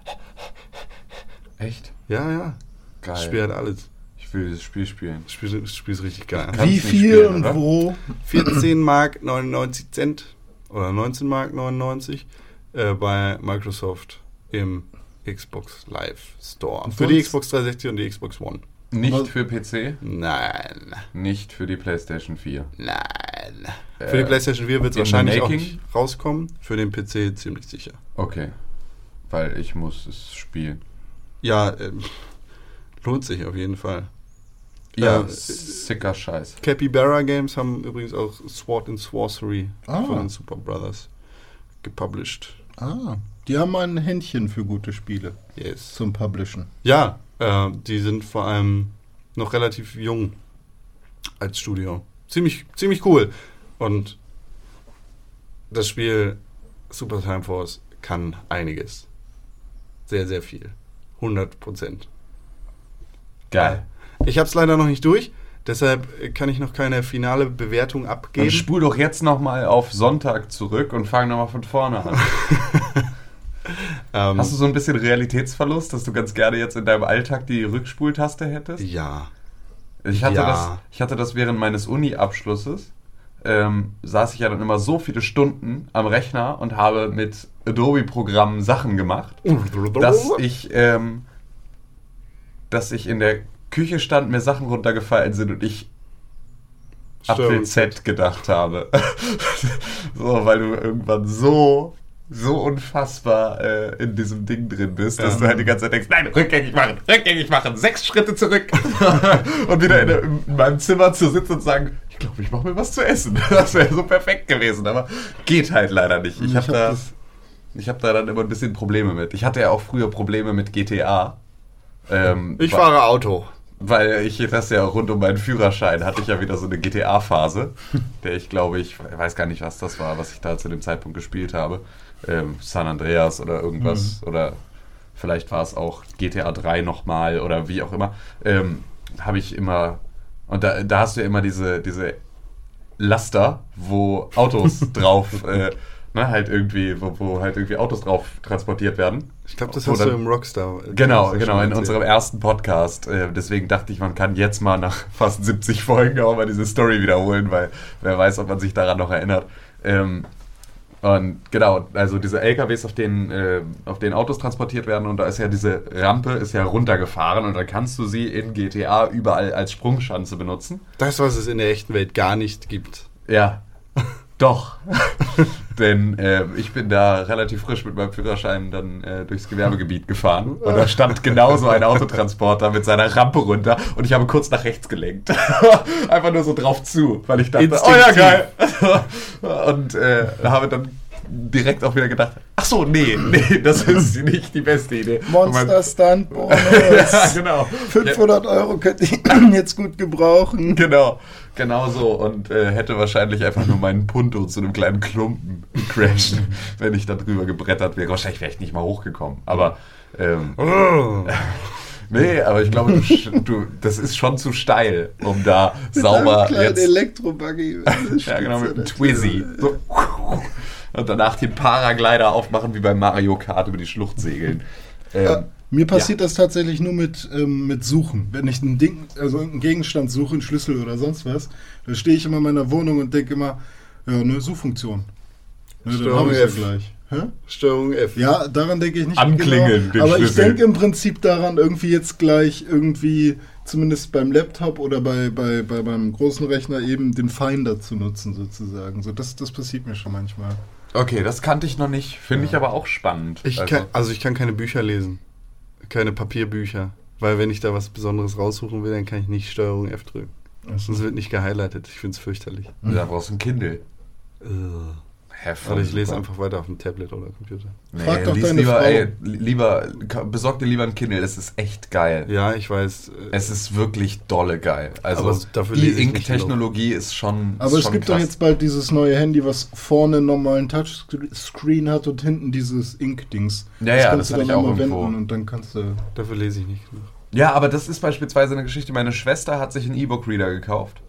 Echt? ja, ja. Geil. Das Spiel hat alles. Ich will dieses Spiel spielen. Das Spiel, das Spiel ist richtig geil. Wie viel spielen, und oder? wo? 14 Mark 99 Cent oder 19 Mark 99 äh, bei Microsoft im Xbox Live Store. Und Für die Xbox 360 und die Xbox One. Nicht für PC, Nein, nicht für die PlayStation 4. nein. Äh, Für die PlayStation 4 wird es wahrscheinlich auch nicht rauskommen. Für den PC ziemlich sicher. Okay. Weil ich muss es spielen. Ja, ähm, lohnt sich auf jeden Fall. Ja, Äh, sicker Scheiß. Capybara Games haben übrigens auch Sword and Sorcery Ah. von den Super Brothers. gepublished. Ah, die haben ein Händchen für gute Spiele Yes. zum Publishen. Ja, äh, die sind vor allem noch relativ jung als Studio. Ziemlich, ziemlich cool. Und das Spiel Super Time Force kann einiges. Sehr, sehr viel. 100 Prozent. Geil. Ich habe es leider noch nicht durch, deshalb kann ich noch keine finale Bewertung Dann abgeben. spul doch jetzt nochmal auf Sonntag zurück und fang nochmal von vorne an. [LAUGHS] Ähm, Hast du so ein bisschen Realitätsverlust, dass du ganz gerne jetzt in deinem Alltag die Rückspultaste hättest? ja. Ich hatte, Ja. das, ich hatte das während meines Uni-Abschlusses. Ähm, saß ich ja dann immer so viele Stunden am Rechner und habe mit Adobe-Programmen Sachen gemacht, dass ich, ähm, dass ich in der Küche stand, mir Sachen runtergefallen sind und ich Apfel Z gedacht habe. [LAUGHS] so, weil du irgendwann so, so unfassbar äh, in diesem Ding drin bist, dass Ja. du halt die ganze Zeit denkst, nein, rückgängig machen, rückgängig machen, sechs Schritte zurück. [LAUGHS] und wieder in, der, in meinem Zimmer zu sitzen und sagen, ich glaube, ich mache mir was zu essen. [LAUGHS] Das wäre so perfekt gewesen, aber geht halt leider nicht. Ich habe hab da, ich hab da dann immer ein bisschen Probleme mit. Ich hatte ja auch früher Probleme mit GTA. Ähm, Ich fahre Auto. weil ich das ja rund um meinen Führerschein hatte ich ja wieder so eine GTA-Phase, [LAUGHS] der ich glaube, ich weiß gar nicht, was das war, was ich da zu dem Zeitpunkt gespielt habe. Ähm, San Andreas oder irgendwas oder vielleicht war es auch GTA 3 nochmal oder wie auch immer. Ähm, habe ich immer, und da, da hast du ja immer diese, diese Laster, wo Autos [LAUGHS] drauf, äh, ne, halt irgendwie, wo, wo halt irgendwie Autos drauf transportiert werden. Ich glaube, das Wo hast dann- du im Rockstar. Genau, das genau, in unserem ersten Podcast. Äh, deswegen dachte ich, man kann jetzt mal nach [LAUGHS] fast 70 Folgen auch mal diese Story wiederholen, weil wer weiß, ob man sich daran noch erinnert. Ähm, und genau, also diese LKWs, auf denen, äh, auf denen Autos transportiert werden und da ist ja diese Rampe ist ja runtergefahren und dann kannst du sie in GTA überall als Sprungschanze benutzen. Das, was es in der echten Welt gar nicht gibt. Ja, doch. [LAUGHS] Denn äh, ich bin da relativ frisch mit meinem Führerschein dann äh, durchs Gewerbegebiet gefahren. Und da stand genauso ein Autotransporter mit seiner Rampe runter und ich habe kurz nach rechts gelenkt. [LAUGHS] Einfach nur so drauf zu, weil ich dachte, Instinktiv. oh ja, geil. [LAUGHS] und äh, habe dann direkt auch wieder gedacht, ach so, nee, nee, das ist nicht die beste Idee. Monster Stunt ja, Bonus. genau. 500 Euro könnte ich [CLEARS THROAT] jetzt gut gebrauchen. Genau, genau so. Und äh, hätte wahrscheinlich einfach nur meinen Punto zu einem kleinen Klumpen crashen, [LAUGHS] wenn ich da drüber gebrettert wäre. Wahrscheinlich wäre ich nicht mal hochgekommen. Aber ähm, [LAUGHS] nee, aber ich glaube, du, du, das ist schon zu steil, um da sauber kleinen jetzt. Elektrobuggy. [LAUGHS] Ja, genau, mit einem Twizzy. So. Und danach den Paraglider aufmachen wie bei Mario Kart über die Schlucht segeln. Ähm, Äh, Mir passiert das tatsächlich nur mit, ähm, mit Suchen. Wenn ich ein Ding, also einen Gegenstand suche, einen Schlüssel oder sonst was, dann stehe ich immer in meiner Wohnung und denke immer, ja, eine Suchfunktion. Ne, dann Steuerung habe ich ja F. gleich. Hä? Steuerung F. Ja, daran denke ich nicht. Anklingeln, den genau, aber ich Schlüssel. denke im Prinzip daran, irgendwie jetzt gleich irgendwie, zumindest beim Laptop oder bei, bei, bei meinem großen Rechner eben den Finder zu nutzen sozusagen. So, das, das passiert mir schon manchmal. okay, das kannte ich noch nicht. Finde ich aber auch spannend. Ich Also- kann, also ich kann keine Bücher lesen. Keine Papierbücher. Weil wenn ich da was Besonderes raussuchen will, dann kann ich nicht Steuerung F drücken. Sonst wird nicht gehighlightet. Ich finde es fürchterlich. Da brauchst du ein Kindle. Hä, voll Oder ich lese einfach weiter auf dem Tablet oder Computer. Nee, Frag doch deine lieber, Frau. ey, lieber, besorg dir lieber ein Kindle, das ist echt geil. Ja, ich weiß. äh, Es ist wirklich dolle geil. Also Aber dafür lese ich nicht E-Ink-Technologie ist schon Aber ist es schon gibt krass. doch jetzt bald dieses neue Handy, was vorne einen normalen Touchscreen hat und hinten dieses Ink-Dings. Ja, ja, kannst das du hatte dann ich auch irgendwo. wenden und dann kannst du. Dafür lese ich nicht genug. Ja, aber das ist beispielsweise eine Geschichte. Meine Schwester hat sich einen E-Book-Reader gekauft.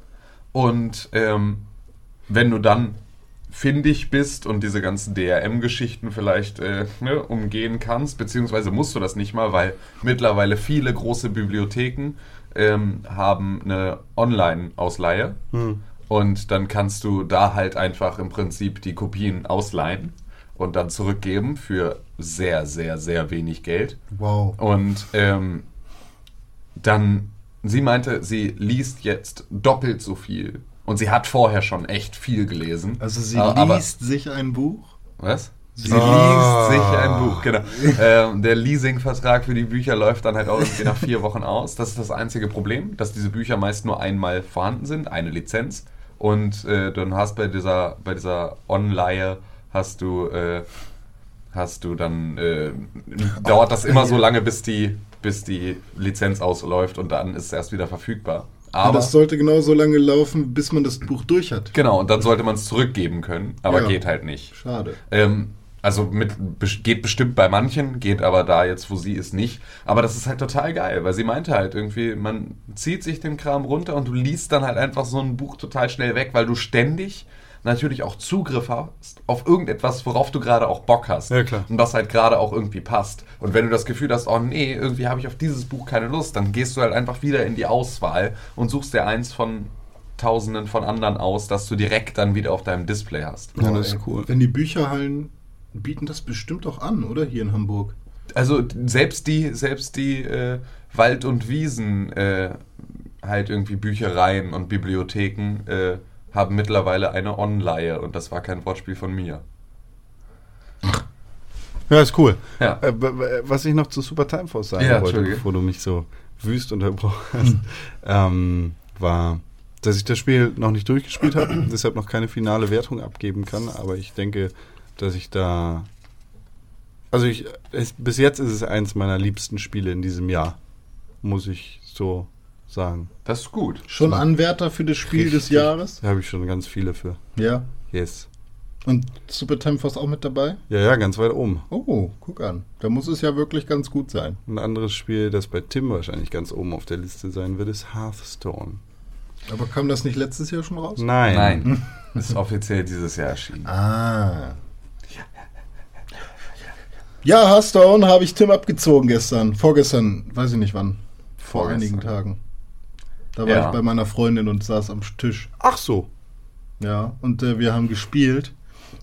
Und ähm, wenn du dann findig bist und diese ganzen DRM-Geschichten vielleicht äh, ne, umgehen kannst, beziehungsweise musst du das nicht mal, weil mittlerweile viele große Bibliotheken ähm, haben eine Online-Ausleihe. Hm. Und dann kannst du da halt einfach im Prinzip die Kopien ausleihen und dann zurückgeben für sehr, sehr, sehr wenig Geld. Wow. Und ähm, dann, sie meinte, sie liest jetzt doppelt so viel. Und sie hat vorher schon echt viel gelesen. Also sie Aber- aber- liest sich ein Buch. Was? Sie Ah. liest sich ein Buch, genau. [LAUGHS] ähm, der Leasingvertrag für die Bücher läuft dann halt auch irgendwie nach vier Wochen aus. Das ist das einzige Problem, dass diese Bücher meist nur einmal vorhanden sind, eine Lizenz. Und äh, dann hast bei dieser, bei dieser Online hast du, äh, hast du dann, äh, dauert das immer so lange, bis die, bis die Lizenz ausläuft und dann ist es erst wieder verfügbar. Ja, Aber, das sollte genauso lange laufen, bis man das Buch durch hat. genau, und dann sollte man es zurückgeben können, aber Ja. geht halt nicht. Schade. Ähm, also mit, geht bestimmt bei manchen, geht aber da jetzt, wo sie ist, nicht. Aber das ist halt total geil, weil sie meinte halt irgendwie, man zieht sich den Kram runter und du liest dann halt einfach so ein Buch total schnell weg, weil du ständig natürlich auch Zugriff hast auf irgendetwas, worauf du gerade auch Bock hast. Ja, klar. Und was halt gerade auch irgendwie passt. Und wenn du das Gefühl hast, oh nee, irgendwie habe ich auf dieses Buch keine Lust, dann gehst du halt einfach wieder in die Auswahl und suchst dir eins von tausenden von anderen aus, dass du direkt dann wieder auf deinem Display hast. Ja, das ist ey. cool. Wenn die Bücherhallen bieten das bestimmt auch an, oder? Hier in Hamburg. Also selbst die, selbst die äh, Wald- und Wiesen, äh, halt irgendwie Büchereien und Bibliotheken äh, haben mittlerweile eine Online und das war kein Wortspiel von mir. Ja, ist cool. Ja. Äh, was ich noch zu Super Time Force sagen Ja, wollte, bevor du mich so wüst unterbrochen hast, ähm, war, dass ich das Spiel noch nicht durchgespielt habe, [CLEARS THROAT] deshalb noch keine finale Wertung abgeben kann, aber ich denke, dass ich da. Also ich, es, bis jetzt ist es eins meiner liebsten Spiele in diesem Jahr, muss ich so sagen. Das ist gut. Schon Anwärter für das Spiel des Richtig. Jahres? Da habe ich schon ganz viele für. Ja. Yes. Und Super Time Force auch mit dabei? Ja, ja, ganz weit oben. Oh, guck an. Da muss es ja wirklich ganz gut sein. Ein anderes Spiel, das bei Tim wahrscheinlich ganz oben auf der Liste sein wird, ist Hearthstone. Aber kam das nicht letztes Jahr schon raus? Nein. Nein. [LAUGHS] ist offiziell dieses Jahr erschienen. Ah. Ja, Hearthstone habe ich Tim abgezogen gestern. Vorgestern, weiß ich nicht wann. Vor Vorgestern. einigen Tagen. Da war Ja. ich bei meiner Freundin und saß am Tisch. Ach so. Ja, und äh, wir haben gespielt.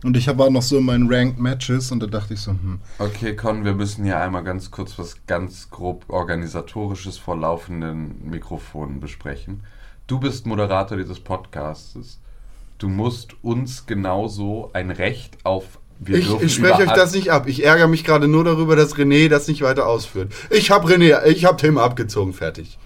Und ich war noch so in meinen Ranked Matches und da dachte ich so, hm, Okay, Con, wir müssen hier einmal ganz kurz was ganz grob organisatorisches vor laufenden Mikrofonen besprechen. Du bist Moderator dieses Podcasts. Du musst uns genauso ein Recht auf. Wir Ich, ich spreche euch das nicht ab. Ich ärgere mich gerade nur darüber, dass René das nicht weiter ausführt. Ich habe René, ich habe Tim abgezogen, fertig.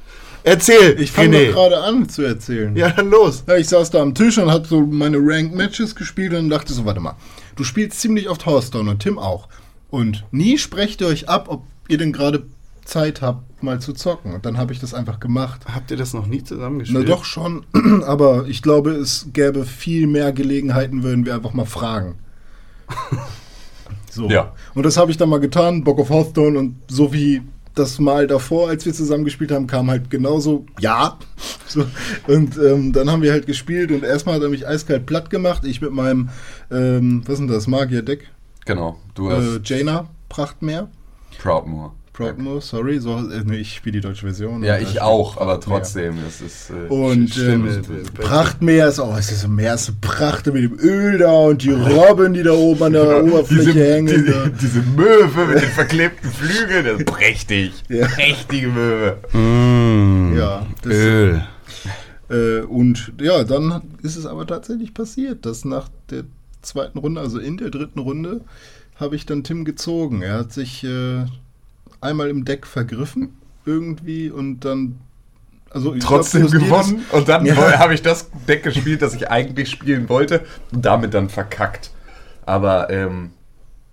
Erzähl, ich fange gerade an zu erzählen. Ja, dann los. Ja, ich saß da am Tisch und hab so meine Ranked Matches gespielt und dachte so, warte mal, du spielst ziemlich oft Hearthstone und Tim auch. Und nie sprecht ihr euch ab, ob ihr denn gerade Zeit habt, mal zu zocken. Und dann habe ich das einfach gemacht. Habt ihr das noch nie Na zusammengespielt? doch schon, [CLEARS THROAT] aber ich glaube, es gäbe viel mehr Gelegenheiten, würden wir einfach mal fragen. [LAUGHS] So. Ja. Und das habe ich dann mal getan, Bock auf Hearthstone und so wie das Mal davor, als wir zusammen gespielt haben, kam halt genauso ja. So. Und ähm, dann haben wir halt gespielt und erstmal hat er mich eiskalt platt gemacht. Ich mit meinem, ähm, was ist denn das, Magier-Deck? Genau, du Äh, hast Jaina, Prachtmeer. Proudmoore. Proudmoore, sorry. So, äh, nee, ich spiele die deutsche Version. Ja, ich auch, aber trotzdem, es ist. Äh, Und ähm, äh, Prachtmeer ist auch, es ist mehr so Prachte mit dem Öl da und die Robben, die da oben an der Oberfläche diese, hängen. diese, da. diese Möwe mit den verklebten Flügeln, das ist prächtig. [LAUGHS] Ja. Prächtige Möwe. Mm, Ja, das- Öl. Äh, und ja, dann ist es aber tatsächlich passiert, dass nach der zweiten Runde, also in der dritten Runde, habe ich dann Tim gezogen. Er hat sich äh, einmal im Deck vergriffen irgendwie und dann also Trotzdem glaub, gewonnen und dann [LAUGHS] Ja. [LAUGHS] habe ich das Deck gespielt, das ich eigentlich spielen wollte und damit dann verkackt. Aber ähm,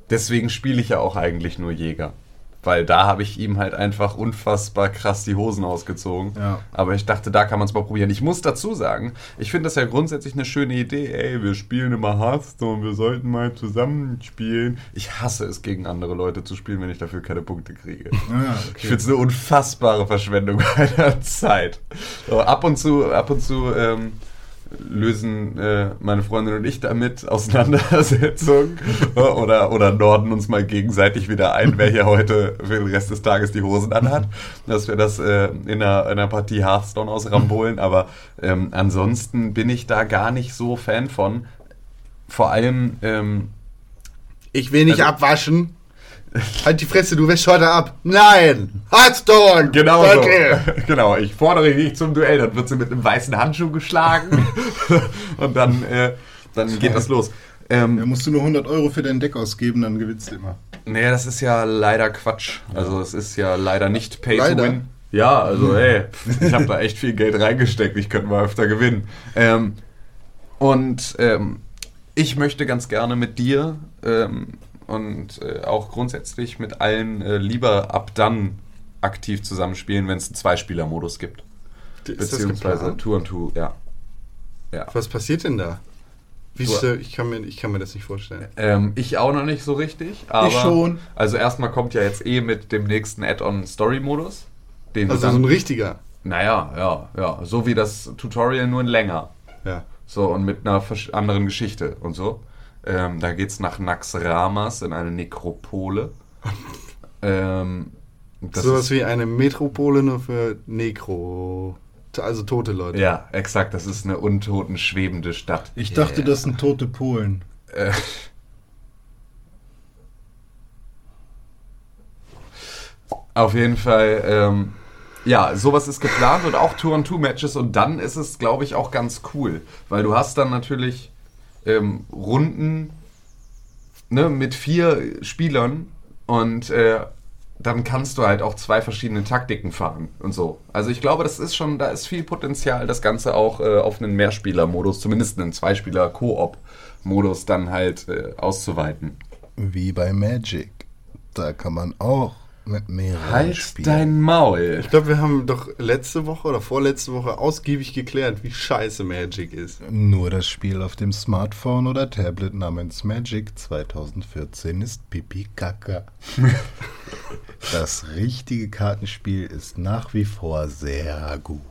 deswegen spiele ich ja auch eigentlich nur Jäger. Weil da habe ich ihm halt einfach unfassbar krass die Hosen ausgezogen. Ja. Aber ich dachte, da kann man es mal probieren. Ich muss dazu sagen, ich finde das ja grundsätzlich eine schöne Idee. Ey, wir spielen immer Hearthstone, wir sollten mal zusammen spielen. Ich hasse es, gegen andere Leute zu spielen, wenn ich dafür keine Punkte kriege. dieses- Ah, Ich okay. finde es eine unfassbare Verschwendung [LAUGHS] meiner Zeit. So, ab und zu, ab und zu ähm, lösen äh, meine Freundin und ich damit Auseinandersetzungen [LAUGHS] oder, oder norden uns mal gegenseitig wieder ein, wer hier heute für den Rest des Tages die Hosen anhat, dass wir das äh, in, einer, in einer Partie Hearthstone ausrambolen. Aber ähm, ansonsten bin ich da gar nicht so Fan von. Vor allem ähm, Ich will nicht Also- abwaschen. [LAUGHS] Halt die Fresse, du wäschst heute ab. Nein! Hearthstone! Genau Okay. so. [LAUGHS] Genau, ich fordere dich zum Duell. Dann wird sie mit einem weißen Handschuh geschlagen. [LAUGHS] und dann, äh, dann geht das los. Da Ähm, musst du nur 100 Euro für dein Deck ausgeben, dann gewinnst du immer. nee, das ist ja leider Quatsch. Also es ist ja leider nicht Pay Leider? to Win. Ja, also ey, ich habe da echt viel Geld reingesteckt. Ich könnte mal öfter gewinnen. Ähm, und ähm, ich möchte ganz gerne mit dir ähm, und äh, auch grundsätzlich mit allen äh, lieber ab dann aktiv zusammenspielen, wenn es einen Zweispieler-Modus gibt. Ist Beziehungsweise? Two on Two, ja. ja. Was passiert denn da? Wie Du- ich, kann mir, ich kann mir das nicht vorstellen. Ähm, ich auch noch nicht so richtig, aber. schon. Also erstmal kommt ja jetzt eh mit dem nächsten Add-on Story-Modus. Also so dann, ein richtiger. Naja, ja, ja. So wie das Tutorial nur in länger. Ja. So, und mit einer versch- anderen Geschichte und so. Ähm, da geht's nach Naxramas in eine Nekropole. [LAUGHS] ähm, das Sowas ist, wie eine Metropole nur für Nekro. Also tote Leute. Ja, exakt. Das ist eine untoten schwebende Stadt. Ich dachte, das sind tote Polen. Äh, Auf jeden Fall, ähm, ja, sowas ist geplant und auch Tour-on-Two-Matches und dann ist es, glaube ich, auch ganz cool, weil du hast dann natürlich ähm, Runden ne, mit vier Spielern und äh, dann kannst du halt auch zwei verschiedene Taktiken fahren und so. Also ich glaube, das ist schon, da ist viel Potenzial, das Ganze auch äh, auf einen Mehrspieler-Modus, zumindest einen Zweispieler-Koop-Modus dann halt äh, auszuweiten. Wie bei Magic. Da kann man auch mit mehreren Halt spielen. dein Maul. Ich glaube, wir haben doch letzte Woche oder vorletzte Woche ausgiebig geklärt, wie scheiße Magic ist. Nur das Spiel auf dem Smartphone oder Tablet namens Magic 2014 ist Pipi Kaka. [LAUGHS] das richtige Kartenspiel ist nach wie vor sehr gut.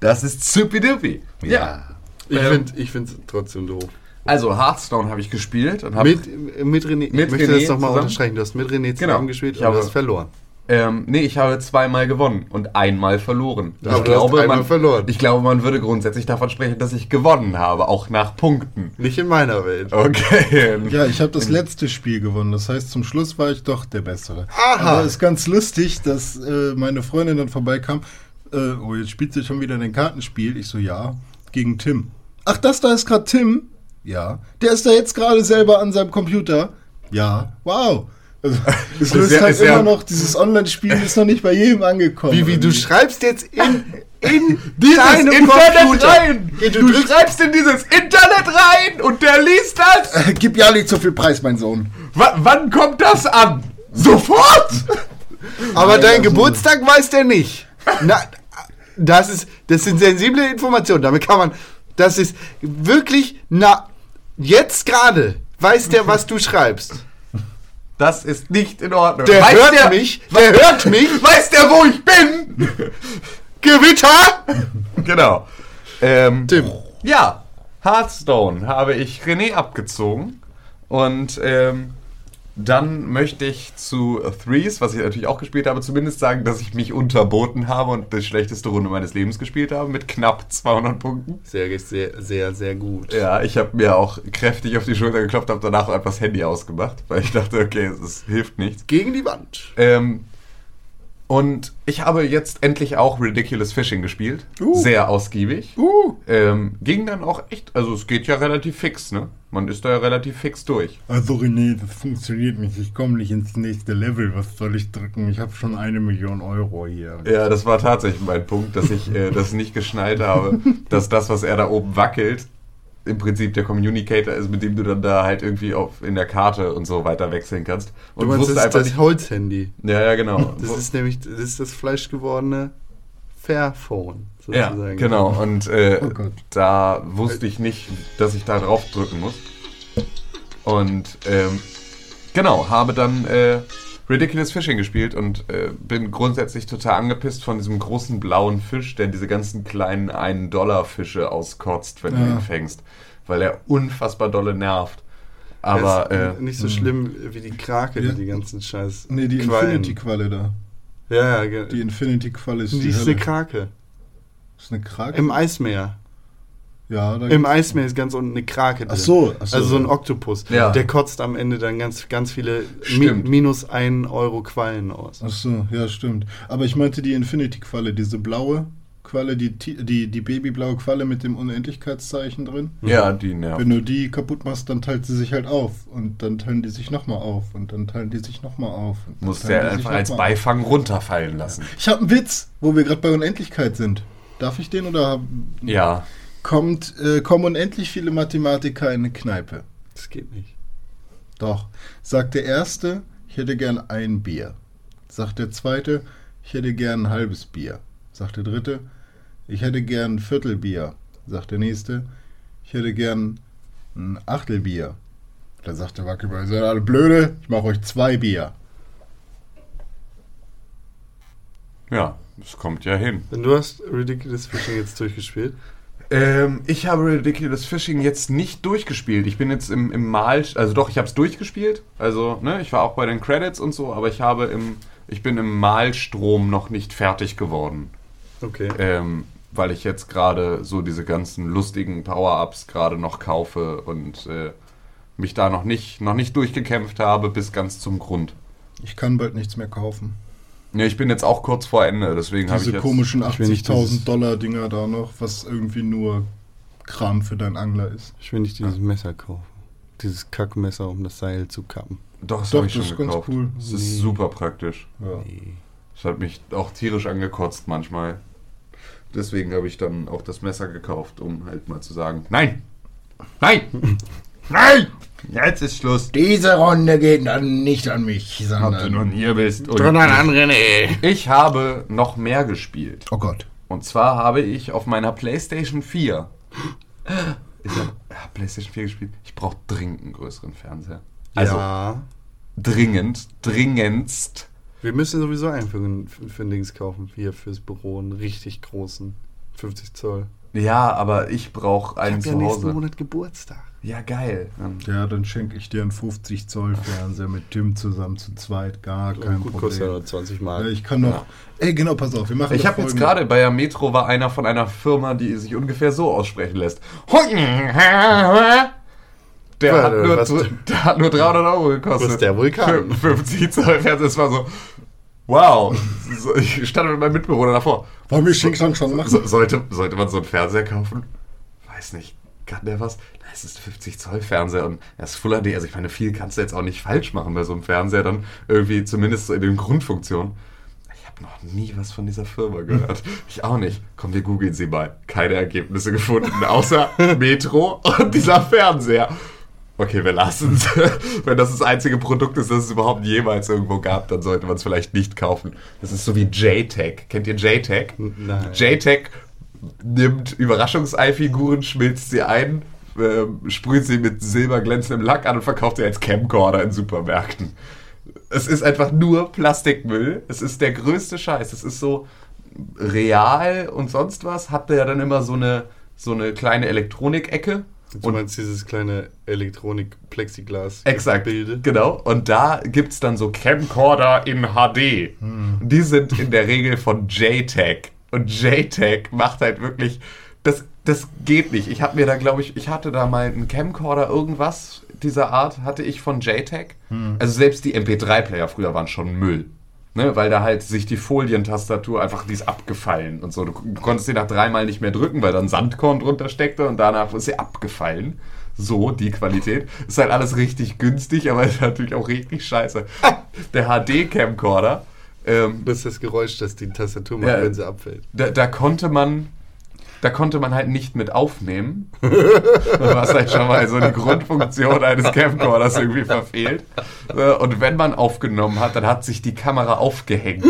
Das ist supidupi. Ja. Ich Ähm, finde ich es trotzdem doof. Also Hearthstone habe ich gespielt und habe Mit, mit René, ich Mit möchte René das nochmal zusammen? unterstreichen. Du hast mit René Genau. zusammengespielt Ich und habe- hast verloren. Ähm, nee, ich habe zweimal gewonnen und einmal verloren. Aber ich, du hast glaube, einmal man, verloren. ich glaube, man würde grundsätzlich davon sprechen, dass ich gewonnen habe, auch nach Punkten. Nicht in meiner Welt. Okay. Ja, ich habe das letzte Spiel gewonnen. Das heißt, zum Schluss war ich doch der Bessere. Aha. Aber ist ganz lustig, dass äh, meine Freundin dann vorbeikam. Äh, oh, jetzt spielt sie schon wieder ein Kartenspiel. Ich so, ja, gegen Tim. Ach, das da ist gerade Tim? Ja. Der ist da jetzt gerade selber an seinem Computer? Ja. Wow. Also, es löst ja- halt ist ja- immer noch, dieses Online-Spiel ist noch nicht bei jedem angekommen. Wie, wie, du schreibst jetzt in, in [LAUGHS] Dieses Internet Computer. rein! Ja, Du, schreibst in dieses Internet rein und der liest das! Gib ja nicht so viel Preis, mein Sohn. W wann kommt das an? Sofort! [LAUGHS] Aber dein Geburtstag weiß der nicht. Na, das, ist, das sind sensible Informationen. Damit kann man. Das ist wirklich. Na, jetzt gerade weiß der, was du schreibst. Das ist nicht in Ordnung. Der Weiß hört der, mich. Der hört mich. [LAUGHS] Weiß der, wo ich bin? Gewitter! Genau. Ähm, Tim. Ja, Hearthstone habe ich René abgezogen. Und ähm, dann möchte ich zu Threes, was ich natürlich auch gespielt habe, zumindest sagen, dass ich mich unterboten habe und die schlechteste Runde meines Lebens gespielt habe mit knapp 200 Punkten. Sehr, sehr, sehr, sehr gut. Ja, ich habe mir auch kräftig auf die Schulter geklopft, habe danach einfach das Handy ausgemacht, weil ich dachte, okay, es hilft nichts. Gegen die Wand. Ähm, und ich habe jetzt endlich auch Ridiculous Fishing gespielt. Uh. Sehr ausgiebig. Uh. Ähm, ging dann auch echt, also es geht ja relativ fix, ne? Man ist da ja relativ fix durch. Also René, das funktioniert nicht. Ich komme nicht ins nächste Level. Was soll ich drücken? Ich habe schon eine Million Euro hier. Ja, das war tatsächlich mein Punkt, dass ich äh, das nicht geschnallt habe, [LAUGHS] dass das, was er da oben wackelt, im Prinzip der Communicator ist, mit dem du dann da halt irgendwie auf, in der Karte und so weiter wechseln kannst. Du Und meinst, wusste das ist einfach das nicht. Holzhandy. Ja, ja, genau. [LAUGHS] Das ist nämlich das, ist das fleischgewordene Fairphone. Ja, sozusagen. genau. Und äh, Oh da wusste ich nicht, dass ich da drauf drücken muss. Und ähm, genau, habe dann äh, Ridiculous Fishing gespielt und äh, bin grundsätzlich total angepisst von diesem großen blauen Fisch, der diese ganzen kleinen 1-Dollar-Fische auskotzt, wenn du Ja. ihn fängst. Weil er unfassbar dolle nervt. Aber äh, nicht so schlimm wie die Krake, Ja. die die ganzen Scheiß. Nee, die. Infinity-Qualle da. Ja, ja, Die Infinity-Qualle ist die die, ist Hölle. eine Krake. ist eine Krake? Im Eismeer. Ja, da Im Eismeer ist ganz unten eine Krake drin. Ach so, ach so. Also so ein Oktopus. Ja. Der kotzt am Ende dann ganz, ganz viele mi minus 1 Euro Quallen aus. Ach so, ja, stimmt. Aber ich meinte die Infinity-Qualle, diese blaue Qualle, die, die, die babyblaue Qualle mit dem Unendlichkeitszeichen drin. ja, die nervt. Wenn du die kaputt machst, dann teilt sie sich halt auf. Und dann teilen die sich nochmal auf. Und dann teilen die sich nochmal auf. Die sich einfach als mal auf. Beifang runterfallen lassen. Ich habe einen Witz, wo wir gerade bei Unendlichkeit sind. Darf ich den oder? hab- Ja. Kommt, äh, kommen unendlich viele Mathematiker in eine Kneipe. Das geht nicht. Doch. Sagt der Erste, ich hätte gern ein Bier. Sagt der Zweite, ich hätte gern ein halbes Bier. Sagt der Dritte, ich hätte gern ein Viertelbier. Sagt der Nächste, ich hätte gern ein Achtelbier. Da sagt der Wackelball, ihr seid alle blöde, ich mache euch zwei Bier. Ja, das kommt ja hin. Und du hast Ridiculous Fishing jetzt durchgespielt. Ähm, ich habe Ridiculous Fishing jetzt nicht durchgespielt. Ich bin jetzt im, im Mal, also doch, ich habe es durchgespielt. Also, ne, ich war auch bei den Credits und so, aber ich habe im, ich bin im Malstrom noch nicht fertig geworden. Okay. Ähm, weil ich jetzt gerade so diese ganzen lustigen Power-Ups gerade noch kaufe und äh, mich da noch nicht, noch nicht durchgekämpft habe bis ganz zum Grund. Ich kann bald nichts mehr kaufen. Ja, ich bin jetzt auch kurz vor Ende, deswegen habe ich Diese komischen Ich will nicht 80.000 dieses- Dollar Dinger da noch, was irgendwie nur Kram für deinen Angler ist. Ich will nicht dieses Messer kaufen. Dieses Kackmesser, um das Seil zu kappen. Doch, das Doch, habe ich das schon ist ganz gekauft. cool. Das ist Nee. super praktisch. Ja. Das hat mich auch tierisch angekotzt manchmal. Deswegen habe ich dann auch das Messer gekauft, um halt mal zu sagen, nein, nein, [LAUGHS] nein, jetzt ist Schluss. Diese Runde geht dann nicht an mich, sondern... hier bist. Und andere, nee. ich habe noch mehr gespielt. Oh Gott. Und zwar habe ich auf meiner PlayStation 4. Ich habe ja, PlayStation 4 gespielt. Ich brauche dringend einen größeren Fernseher. Also ja. dringend, dringendst. Wir müssen sowieso einen für, ein- für ein Dings kaufen. Hier fürs Büro. Einen richtig großen. 50 Zoll. Ja, aber ich brauche einen ich zu hab ja nächsten Hause. Monat Geburtstag. Ja, geil. Ja, dann schenke ich dir einen 50 Zoll Fernseher mit Tim zusammen zu zweit. Gar kein Gut, kostet ja Problem. nur 20 Ja, Mark. ich kann noch. Ey, genau, pass auf, wir machen. Ich habe jetzt gerade bei der Metro war einer von einer Firma, die sich ungefähr so aussprechen lässt. Der, hat Warte, nur, was- der hat nur 300 Euro gekostet. Was ist der Vulkan? 50 Zoll Fernseher. Das war so, wow. So, Ich stand mit meinem Mitbewohner davor. Wollen wir Xing schon machen? So, sollte, sollte man so einen Fernseher kaufen? Weiß nicht. Kann der was? Na, Es ist ein 50 Zoll Fernseher und er ist Full HD. Also ich meine, viel kannst du jetzt auch nicht falsch machen bei so einem Fernseher. Dann irgendwie zumindest so in den Grundfunktionen. Ich habe noch nie was von dieser Firma gehört. [LAUGHS] Ich auch nicht. Komm, wir googeln sie mal. Keine Ergebnisse gefunden, außer [LAUGHS] Metro und dieser Fernseher. Okay, wir lassen es. [LAUGHS] Wenn das das einzige Produkt ist, das es überhaupt jemals irgendwo gab, dann sollte man es vielleicht nicht kaufen. Das ist so wie JTAG. Kennt ihr JTAG? Nein. JTAG nimmt Überraschungsei-Figuren, schmilzt sie ein, ähm, sprüht sie mit silberglänzendem Lack an und verkauft sie als Camcorder in Supermärkten. Es ist einfach nur Plastikmüll. Es ist der größte Scheiß. Es ist so real und sonst was. Hat der dann immer so eine, so eine kleine Elektronik-Ecke. Du meinst dieses kleine Elektronik-Plexiglas. Exakt, Bilde. genau. Und da gibt es dann so Camcorder in HD. Und Die sind in der Regel von JTAG. Und JTAG macht halt wirklich, das, das geht nicht. Ich habe mir da, glaube ich, ich hatte da mal einen Camcorder, irgendwas dieser Art hatte ich von JTAG. Also selbst die MP3-Player früher waren schon Müll. Ne, weil da halt sich die Folientastatur einfach, die ist abgefallen und so. Du, du konntest sie nach dreimal nicht mehr drücken, weil dann Sandkorn drunter steckte und danach ist sie abgefallen. So, die Qualität. Ist halt alles richtig günstig, aber [LAUGHS] ist natürlich auch richtig scheiße. Der HD-Camcorder, ähm, Das ist das Geräusch, das die Tastatur macht, Ja. wenn sie abfällt. da, da konnte man da konnte man halt nicht mit aufnehmen. [LAUGHS] Was halt schon mal so die Grundfunktion eines Camcorders irgendwie verfehlt. Äh, Und wenn man aufgenommen hat, dann hat sich die Kamera aufgehängt.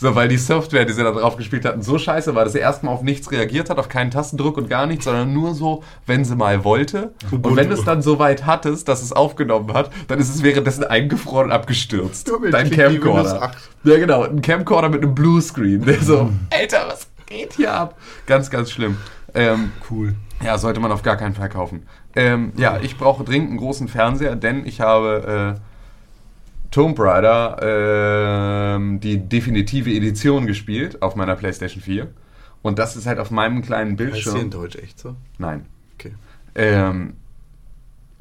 So, weil die Software, die sie da drauf gespielt hatten, so scheiße war, dass sie erstmal auf nichts reagiert hat, auf keinen Tastendruck und gar nichts, sondern nur so, wenn sie mal wollte. Und wenn du es dann so weit hattest, dass es aufgenommen hat, dann ist es währenddessen eingefroren und abgestürzt. Damit Dein Camcorder. 8. Ja, genau. Ein Camcorder mit einem Bluescreen. Der so, Alter, was geht hier ab? Ganz, ganz schlimm. Ähm, Cool. ja, sollte man auf gar keinen Fall kaufen. Ähm, ja, ich brauche dringend einen großen Fernseher, denn ich habe äh, Tomb Raider ähm, die definitive Edition gespielt auf meiner PlayStation 4. Und das ist halt auf meinem kleinen Heißt hier in Bildschirm. Deutsch echt so? Nein. Okay. Ähm,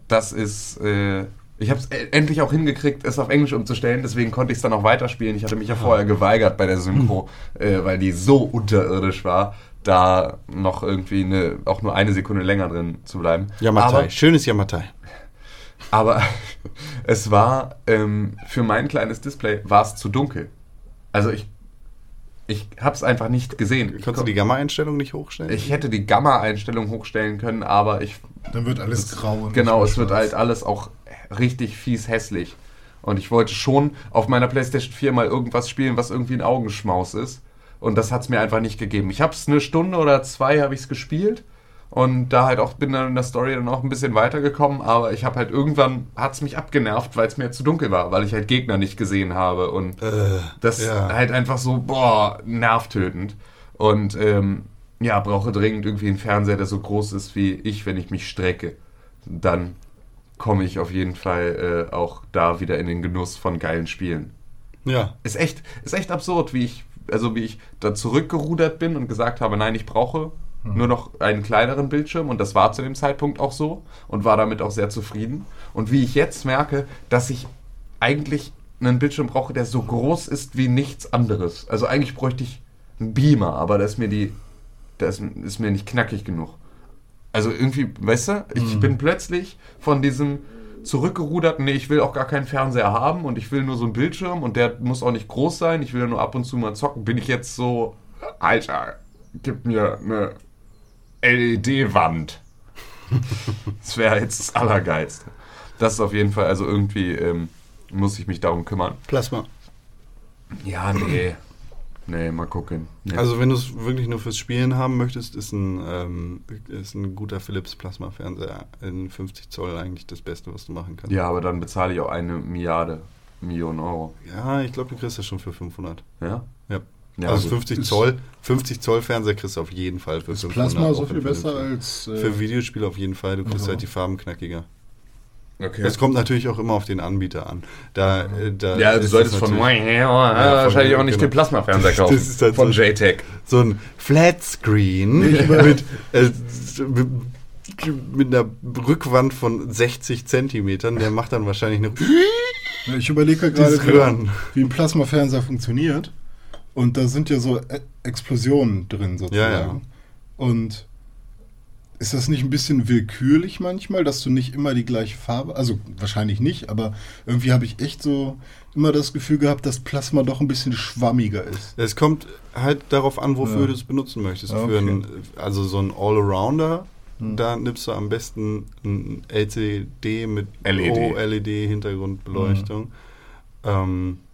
das ist. Äh, ich habe es endlich auch hingekriegt, es auf Englisch umzustellen, deswegen konnte ich es dann auch weiterspielen. Ich hatte mich ja vorher geweigert bei der Synchro, äh, weil die so unterirdisch war, da noch irgendwie eine, auch nur eine Sekunde länger drin zu bleiben. Yamatai. Aber, Schönes Yamatai. Aber [LAUGHS] es war ähm, für mein kleines Display war es zu dunkel. Also ich ich habe es einfach nicht gesehen. Konntest du die Gamma-Einstellung nicht hochstellen? ich hätte die Gamma-Einstellung hochstellen können, aber ich Dann wird alles grau. und Genau, es wird halt alles auch richtig fies hässlich. Und ich wollte schon auf meiner PlayStation 4 mal irgendwas spielen, was irgendwie ein Augenschmaus ist. Und das hat es mir einfach nicht gegeben. Ich habe es eine Stunde oder zwei habe ich es gespielt und da halt auch bin dann in der Story dann auch ein bisschen weitergekommen, aber ich habe halt irgendwann hat es mich abgenervt, weil es mir zu dunkel war, weil ich halt Gegner nicht gesehen habe und Äh, das ja. halt einfach so, boah, nervtötend. Und ähm, ja, brauche dringend irgendwie einen Fernseher, der so groß ist wie ich, wenn ich mich strecke. Dann komme ich auf jeden Fall äh, auch da wieder in den Genuss von geilen Spielen. Ja. Ist echt, ist echt absurd, wie ich, also wie ich da zurückgerudert bin und gesagt habe, nein, ich brauche nur noch einen kleineren Bildschirm und das war zu dem Zeitpunkt auch so und war damit auch sehr zufrieden. Und wie ich jetzt merke, dass ich eigentlich einen Bildschirm brauche, der so groß ist wie nichts anderes. Also eigentlich bräuchte ich einen Beamer, aber da ist mir die, da ist, ist mir nicht knackig genug. Also irgendwie, weißt du, ich bin plötzlich von diesem zurückgerudert, nee, ich will auch gar keinen Fernseher haben und ich will nur so einen Bildschirm und der muss auch nicht groß sein, ich will ja nur ab und zu mal zocken, bin ich jetzt so, Alter, gib mir eine LED-Wand. das wäre jetzt das Allergeilste. Das ist auf jeden Fall, also irgendwie ähm, muss ich mich darum kümmern. Plasma. Ja, nee. Nee, mal gucken. Nee. Also wenn du es wirklich nur fürs Spielen haben möchtest, ist ein, ähm, ist ein guter Philips Plasma-Fernseher in 50 Zoll eigentlich das Beste, was du machen kannst. ja, aber dann bezahle ich auch eine Milliarde, Millionen Euro. Ja, ich glaube, du kriegst das schon für 500. Ja? Ja. Ja, also gut. 50 Zoll, 50 Zoll Fernseher kriegst du auf jeden Fall für Ist 500. Plasma so viel besser als. Äh, Für Videospiele auf jeden Fall, du kriegst Ja. halt die Farben knackiger. Okay. Es kommt natürlich auch immer auf den Anbieter an. Da, äh, da ja, du solltest es von, natürlich- wahrscheinlich auch nicht genau. den Plasmafernseher Das kaufen. ist halt von so- JTech. so ein Flatscreen mit, äh, mit, mit einer Rückwand von 60 Zentimetern. Der macht dann wahrscheinlich eine. Ja, Ich überlege gerade, wie ein Plasmafernseher funktioniert. Und da sind ja so E- Explosionen drin sozusagen. Ja, ja. Und ist das nicht ein bisschen willkürlich manchmal, dass du nicht immer die gleiche Farbe, also wahrscheinlich nicht, aber irgendwie habe ich echt so immer das Gefühl gehabt, dass Plasma doch ein bisschen schwammiger ist. Es kommt halt darauf an, wofür Ja. du es benutzen möchtest. Ah, Für okay. ein, also so ein Allrounder, Hm. da nimmst du am besten ein LCD mit LED. OLED-Hintergrundbeleuchtung. Ähm, und-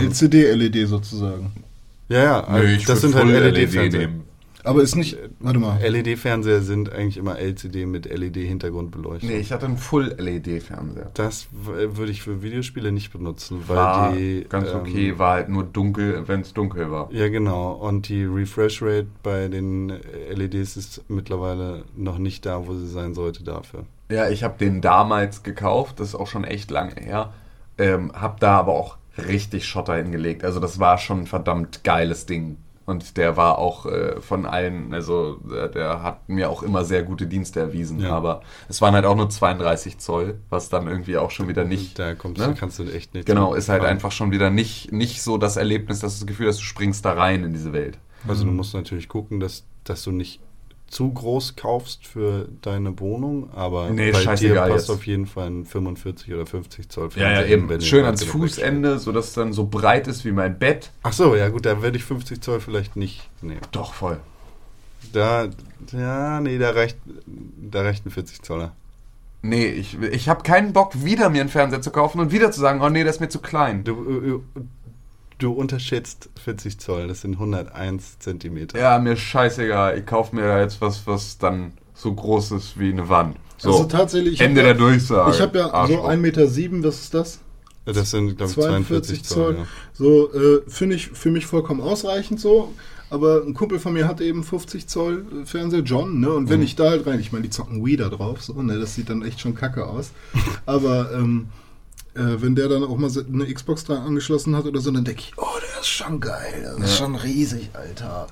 LCD-LED sozusagen. ja, ja, also das sind halt LED-Fernseher. Aber ist nicht, warte mal. LED-Fernseher sind eigentlich immer LCD mit LED-Hintergrundbeleuchtung. Nee, ich hatte einen Full-LED-Fernseher. Das würde ich für Videospiele nicht benutzen, weil War die ganz ähm, okay, war halt nur dunkel, wenn es dunkel war. Ja, genau. Und die Refresh Rate bei den LEDs ist mittlerweile noch nicht da, wo sie sein sollte dafür. Ja, ich habe den damals gekauft, das ist auch schon echt lange her. Ähm, hab da aber auch richtig Schotter hingelegt. Also das war schon ein verdammt geiles Ding. Und der war auch äh, von allen, also äh, der hat mir auch immer sehr gute Dienste erwiesen. Ja. Aber es waren halt auch nur 32 Zoll, was dann irgendwie auch schon wieder nicht. Da kommst ne? du, kannst du echt nicht. Genau, ist halt fahren. einfach schon wieder nicht, nicht so das Erlebnis, dass du das Gefühl hast, du springst da rein in diese Welt. Also du musst natürlich gucken, dass, dass du nicht zu groß kaufst für deine Wohnung, aber Nee, bei dir passt jetzt. auf jeden Fall ein 45 oder 50 Zoll Ja, ja, Fernseher eben. wenn Schön ans Fernseher Fußende, sodass es dann so breit ist wie mein Bett. Ach so, ja gut, da werde ich 50 Zoll vielleicht nicht nehmen. Doch, voll. Da, ja, nee, da reicht, da reicht ein 40 Zoller. Nee, ich, ich habe keinen Bock, wieder mir einen Fernseher zu kaufen und wieder zu sagen, oh nee, der ist mir zu klein. Du, äh, du unterschätzt 40 Zoll, das sind 101 Zentimeter. Ja, mir scheißegal. Ich kaufe mir da jetzt was, was dann so groß ist wie eine Wand. So, Also tatsächlich. Ende der Durchsage. Ich habe ja so Arschloch. 1,7 Meter, sieben, was ist das? Das sind, glaube ich, 42 42 Zoll. Zoll. ja. So, äh, finde ich für mich vollkommen ausreichend so. Aber ein Kumpel von mir hat eben 50 Zoll äh, Fernseher, John, ne? Und wenn Mhm. ich da halt rein, ich meine, die zocken Wii da drauf, so, ne? Das sieht dann echt schon kacke aus. [LAUGHS] Aber ähm, äh, wenn der dann auch mal eine Xbox dran angeschlossen hat oder so, dann denke ich, oh, der ist schon geil, das ist schon riesig, Alter.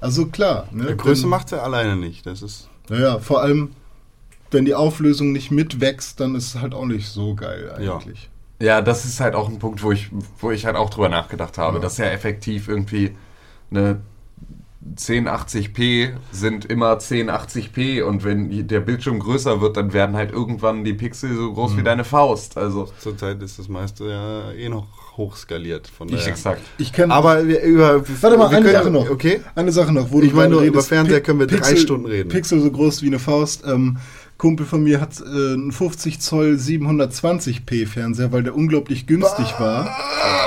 Also klar, ne? Ja, Größe wenn- macht er alleine nicht. Das ist. Naja, vor allem, wenn die Auflösung nicht mitwächst, dann ist es halt auch nicht so geil Ja. eigentlich. Ja, das ist halt auch ein Punkt, wo ich, wo ich halt auch drüber nachgedacht habe, Ja. dass ja effektiv irgendwie eine 1080p sind immer 1080p und wenn der Bildschirm größer wird, dann werden halt irgendwann die Pixel so groß wie deine Faust. Also, Zurzeit ist das meiste ja eh noch hochskaliert. Von ich daher. exakt. Ich kenne. Aber wir über. Warte mal, eine können- Sache noch. Okay. Eine Sache noch. Wo Ich du meine über Fernseher können wir drei Stunden reden. Pixel so groß wie eine Faust. Ähm, Kumpel von mir hat äh, einen 50 Zoll 720p Fernseher, weil der unglaublich günstig war.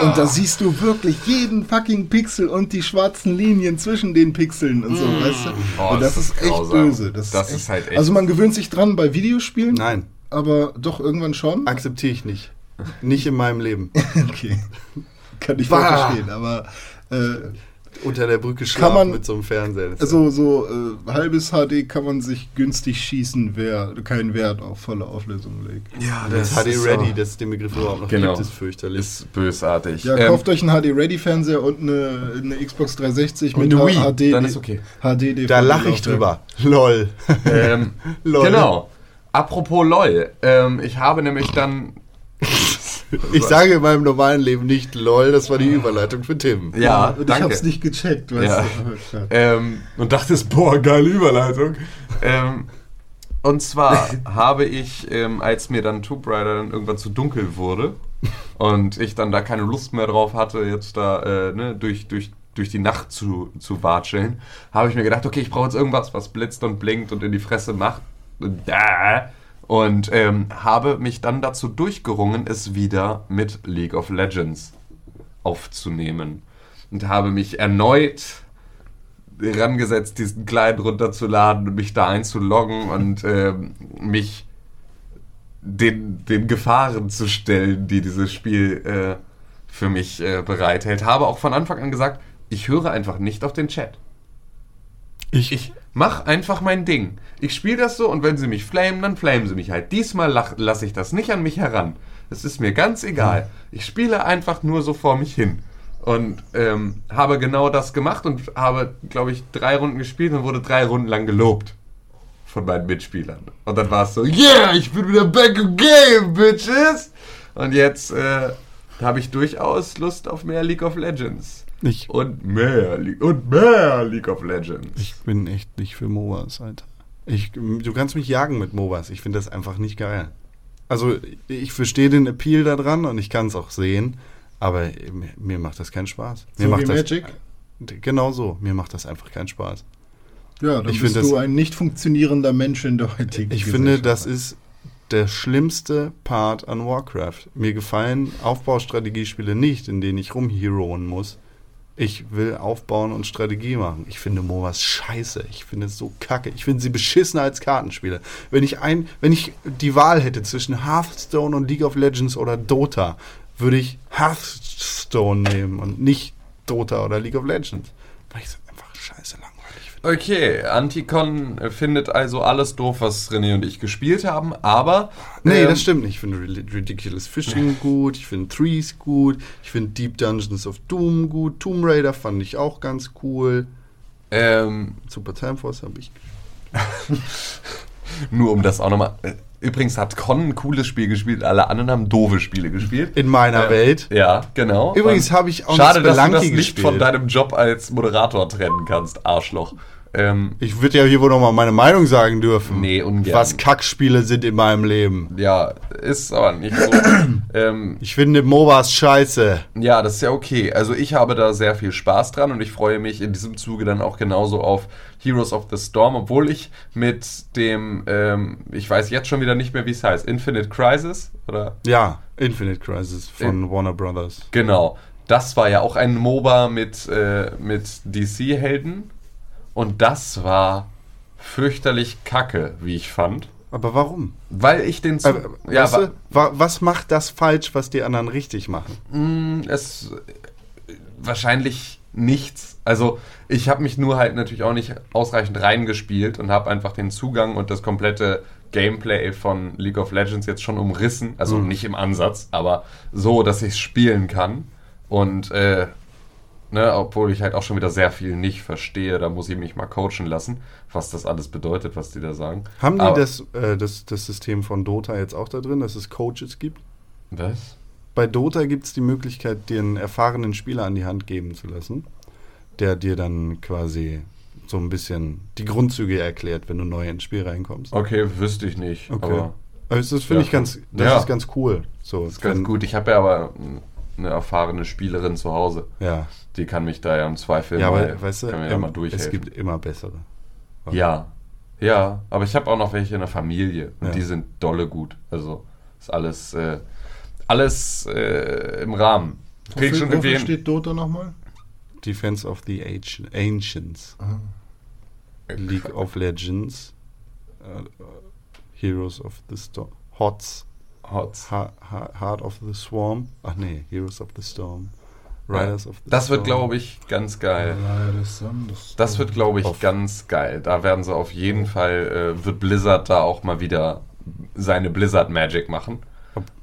Und da siehst du wirklich jeden fucking Pixel und die schwarzen Linien zwischen den Pixeln und so, weißt du? Oh, und das, das ist ist echt böse. Das, Das ist, ist halt echt- Also man gewöhnt sich dran bei Videospielen, Nein, aber doch irgendwann schon. akzeptiere ich nicht. Nicht in meinem Leben. [LAUGHS] Okay. Kann ich verstehen, aber äh, Unter der Brücke schlafen man- mit so einem Fernseher. Das ist Also so äh, halbes HD kann man sich günstig schießen, wer keinen Wert auf volle Auflösung legt. Ja, das HD Ready, dass es den Begriff überhaupt noch Genau. gibt, ist fürchterlich. ist bösartig. Ja, Ähm, kauft euch einen HD-Ready-Fernseher und eine, eine Xbox 360 Und mit Wii, HD. dann ist okay. HD DVD da lache ich drüber. Lol. Ähm, [LAUGHS] Lol. Genau. Apropos LOL. Ähm, ich habe nämlich dann. [LAUGHS] [LAUGHS] Ich sage in meinem normalen Leben nicht lol, das war die Überleitung für Tim. Ja, und ich danke. hab's nicht gecheckt, weißt Ja. du. Ja. Ähm, und dachte, boah, geile Überleitung. ähm, und zwar [LAUGHS] habe ich, ähm, als mir dann Tomb Raider dann irgendwann zu dunkel wurde und ich dann da keine Lust mehr drauf hatte, jetzt da äh, ne, durch, durch, durch die Nacht zu, zu watscheln, habe ich mir gedacht, okay, ich brauche jetzt irgendwas, was blitzt und blinkt und in die Fresse macht. Und, äh, und ähm, habe mich dann dazu durchgerungen, es wieder mit League of Legends aufzunehmen. Und habe mich erneut rangesetzt, diesen Client runterzuladen und mich da einzuloggen und ähm, mich den, den Gefahren zu stellen, die dieses Spiel äh, für mich äh, bereithält. Habe auch von Anfang an gesagt, ich höre einfach nicht auf den Chat. Ich, Ich mach einfach mein Ding. Ich spiele das so und wenn sie mich flamen, dann flamen sie mich halt. Diesmal lasse ich das nicht an mich heran. Es ist mir ganz egal. Ich spiele einfach nur so vor mich hin. Und ähm, habe genau das gemacht und habe, glaube ich, drei Runden gespielt und wurde drei Runden lang gelobt von meinen Mitspielern. Und dann war es so, yeah, ich bin wieder back im Game, bitches! Und jetzt äh, habe ich durchaus Lust auf mehr League of Legends. ich, Und mehr, Le und mehr League of Legends. ich bin echt nicht für MOBAs, Alter. Ich, du kannst mich jagen mit MOBAs. Ich finde das einfach nicht geil. Also, ich verstehe den Appeal da dran und ich kann es auch sehen, aber mir, macht das keinen Spaß. Mir So macht das, Magic? Genau so. Mir macht das einfach keinen Spaß. Ja, dann Ich bist du das- ein nicht funktionierender Mensch in der heutigen Ich finde, das ist der schlimmste Part an Warcraft. Mir gefallen Aufbaustrategiespiele nicht, in denen ich rumheroen muss. Ich will aufbauen und Strategie machen. Ich finde MOBAs scheiße. Ich finde es so kacke. Ich finde sie beschissener als Kartenspiele. Wenn ich ein, wenn ich die Wahl hätte zwischen Hearthstone und League of Legends oder Dota, würde ich Hearthstone nehmen und nicht Dota oder League of Legends. Weil ich es einfach scheiße langweilig finde. Okay, Anticon findet also alles doof, was René und ich gespielt haben, aber. Nee, ähm, das stimmt nicht. Ich finde Rid- Ridiculous Fishing [LAUGHS] gut, ich finde Threes gut, ich finde Deep Dungeons of Doom gut, Tomb Raider fand ich auch ganz cool. Ähm, Super Time Force habe ich. [LAUGHS] nur um das auch nochmal. Übrigens hat Con ein cooles Spiel gespielt, alle anderen haben doofe Spiele gespielt. In meiner Äh, Welt. Ja, genau. Übrigens habe ich auch Schade, dass du das nicht gespielt. von deinem Job als Moderator trennen kannst, Arschloch. Ähm, Ich würde ja hier wohl noch mal meine Meinung sagen dürfen. Nee, ungern. Was Kackspiele sind in meinem Leben. ja, ist aber nicht so. [CLEARS THROAT] ähm, Ich finde MOBAs scheiße. Ja, das ist ja okay. Also ich habe da sehr viel Spaß dran und ich freue mich in diesem Zuge dann auch genauso auf Heroes of the Storm, obwohl ich mit dem, ähm, ich weiß jetzt schon wieder nicht mehr, wie es heißt, Infinite Crisis oder Ja, Infinite Crisis von Warner Brothers. genau. Das war ja auch ein MOBA mit, äh, mit DC-Helden und das war fürchterlich kacke, wie ich fand. Aber warum? Weil ich den... Zu Äh, ja, weißt du, wa was macht das falsch, was die anderen richtig machen? Mm, Es wahrscheinlich nichts. Also ich habe mich nur halt natürlich auch nicht ausreichend reingespielt und habe einfach den Zugang und das komplette Gameplay von League of Legends jetzt schon umrissen. Also nicht im Ansatz, aber so, dass ich es spielen kann. Und äh, ne, obwohl ich halt auch schon wieder sehr viel nicht verstehe, da muss ich mich mal coachen lassen, was das alles bedeutet, was die da sagen. Haben die Aber- das, äh, das, das System von Dota jetzt auch da drin, dass es Coaches gibt? Was? Bei Dota gibt es die Möglichkeit, dir einen erfahrenen Spieler an die Hand geben zu lassen, der dir dann quasi so ein bisschen die Grundzüge erklärt, wenn du neu ins Spiel reinkommst. Okay, wüsste ich nicht. Okay. Aber Also das finde Ja. ich ganz, das Ja. ist ganz cool. So, das ist ganz gut. Ich habe ja aber eine erfahrene Spielerin zu Hause. Ja, Die kann mich da ja im Zweifel ja mal, aber weißt du, kann mir ähm, mal durchhelfen. es gibt immer bessere. Ja, ja, aber ich habe auch noch welche in der Familie und Ja. die sind dolle gut. Also ist alles, äh, alles äh, im Rahmen. Krieg Wofür, schon wofür steht Dota nochmal? Defense of the Ancient- Ancients, League of Legends, äh, Heroes of the Storm, HOTS, Hots. ha ha Heart of the Swarm, ach nee, Heroes of the Storm, Riders of the Das wird, glaube ich, ganz geil. Das, wird, glaube ich, Auf- ganz geil. Da werden sie auf jeden Fall, äh, wird Blizzard da auch mal wieder seine Blizzard Magic machen.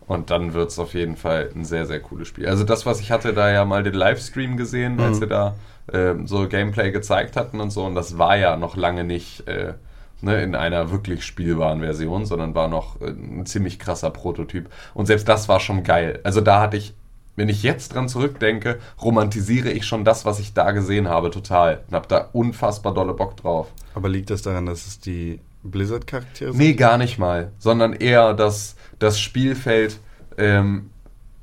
Und dann wird es auf jeden Fall ein sehr, sehr cooles Spiel. Also das, was ich hatte da ja mal den Livestream gesehen, als Mhm. wir da ähm, so Gameplay gezeigt hatten und so. Und das war ja noch lange nicht äh, ne, in einer wirklich spielbaren Version, sondern war noch äh, ein ziemlich krasser Prototyp. Und selbst das war schon geil. Also da hatte ich, wenn ich jetzt dran zurückdenke, romantisiere ich schon das, was ich da gesehen habe, total. Und habe da unfassbar dolle Bock drauf. Aber liegt das daran, dass es die Blizzard-Charaktere Nee, gar nicht mal, sondern eher, dass das Spielfeld ähm,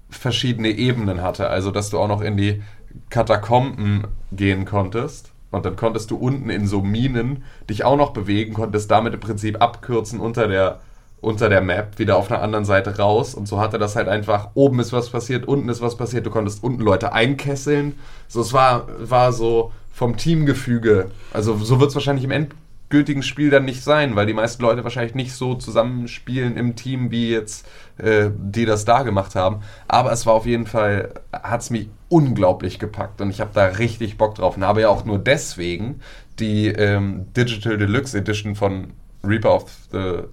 verschiedene Ebenen hatte. Also, dass du auch noch in die Katakomben gehen konntest. Und dann konntest du unten in so Minen dich auch noch bewegen, konntest damit im Prinzip abkürzen unter der, unter der Map, wieder auf einer anderen Seite raus. Und so hatte das halt einfach, oben ist was passiert, unten ist was passiert, du konntest unten Leute einkesseln. So, es war, war so vom Teamgefüge. Also, so wird es wahrscheinlich im endgültigen Spiel dann nicht sein, weil die meisten Leute wahrscheinlich nicht so zusammenspielen im Team, wie jetzt äh, die das da gemacht haben. Aber es war auf jeden Fall, hat es mich unglaublich gepackt und ich habe da richtig Bock drauf und habe ja auch nur deswegen die ähm, Digital Deluxe Edition von Reaper of the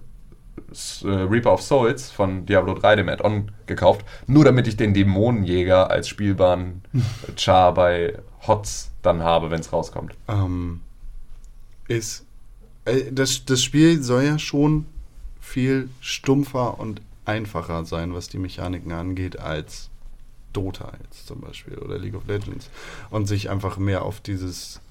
Reaper of Souls von Diablo 3, dem Add-on, gekauft, nur damit ich den Dämonenjäger als spielbaren [LAUGHS] Char bei HOTS dann habe, wenn es rauskommt. ähm, ist äh, das, das Spiel soll ja schon viel stumpfer und einfacher sein, was die Mechaniken angeht, als Dota jetzt zum Beispiel oder League of Legends. Und sich einfach mehr auf dieses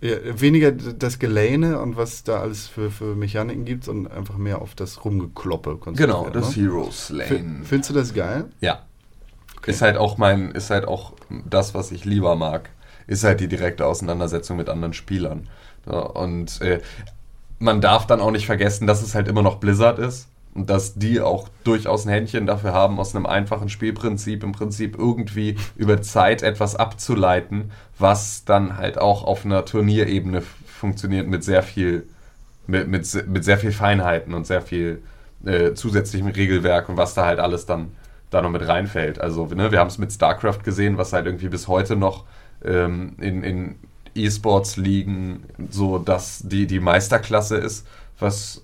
ja, weniger das Gelane und was da alles für, für Mechaniken gibt und einfach mehr auf das Rumgekloppe konzentriert. ne? Hero Fin- Findest du das geil? Ja. Okay. Ist halt auch mein, ist halt auch das, was ich lieber mag. Ist halt die direkte Auseinandersetzung mit anderen Spielern. Und äh, man darf dann auch nicht vergessen, dass es halt immer noch Blizzard ist. Und dass die auch durchaus ein Händchen dafür haben, aus einem einfachen Spielprinzip im Prinzip irgendwie über Zeit etwas abzuleiten, was dann halt auch auf einer Turnierebene funktioniert mit sehr viel, mit, mit, mit sehr viel Feinheiten und sehr viel äh, zusätzlichem Regelwerk und was da halt alles dann da noch mit reinfällt. Also, ne, wir haben es mit StarCraft gesehen, was halt irgendwie bis heute noch ähm, in, in E-Sports-Ligen so dass die, die Meisterklasse ist, was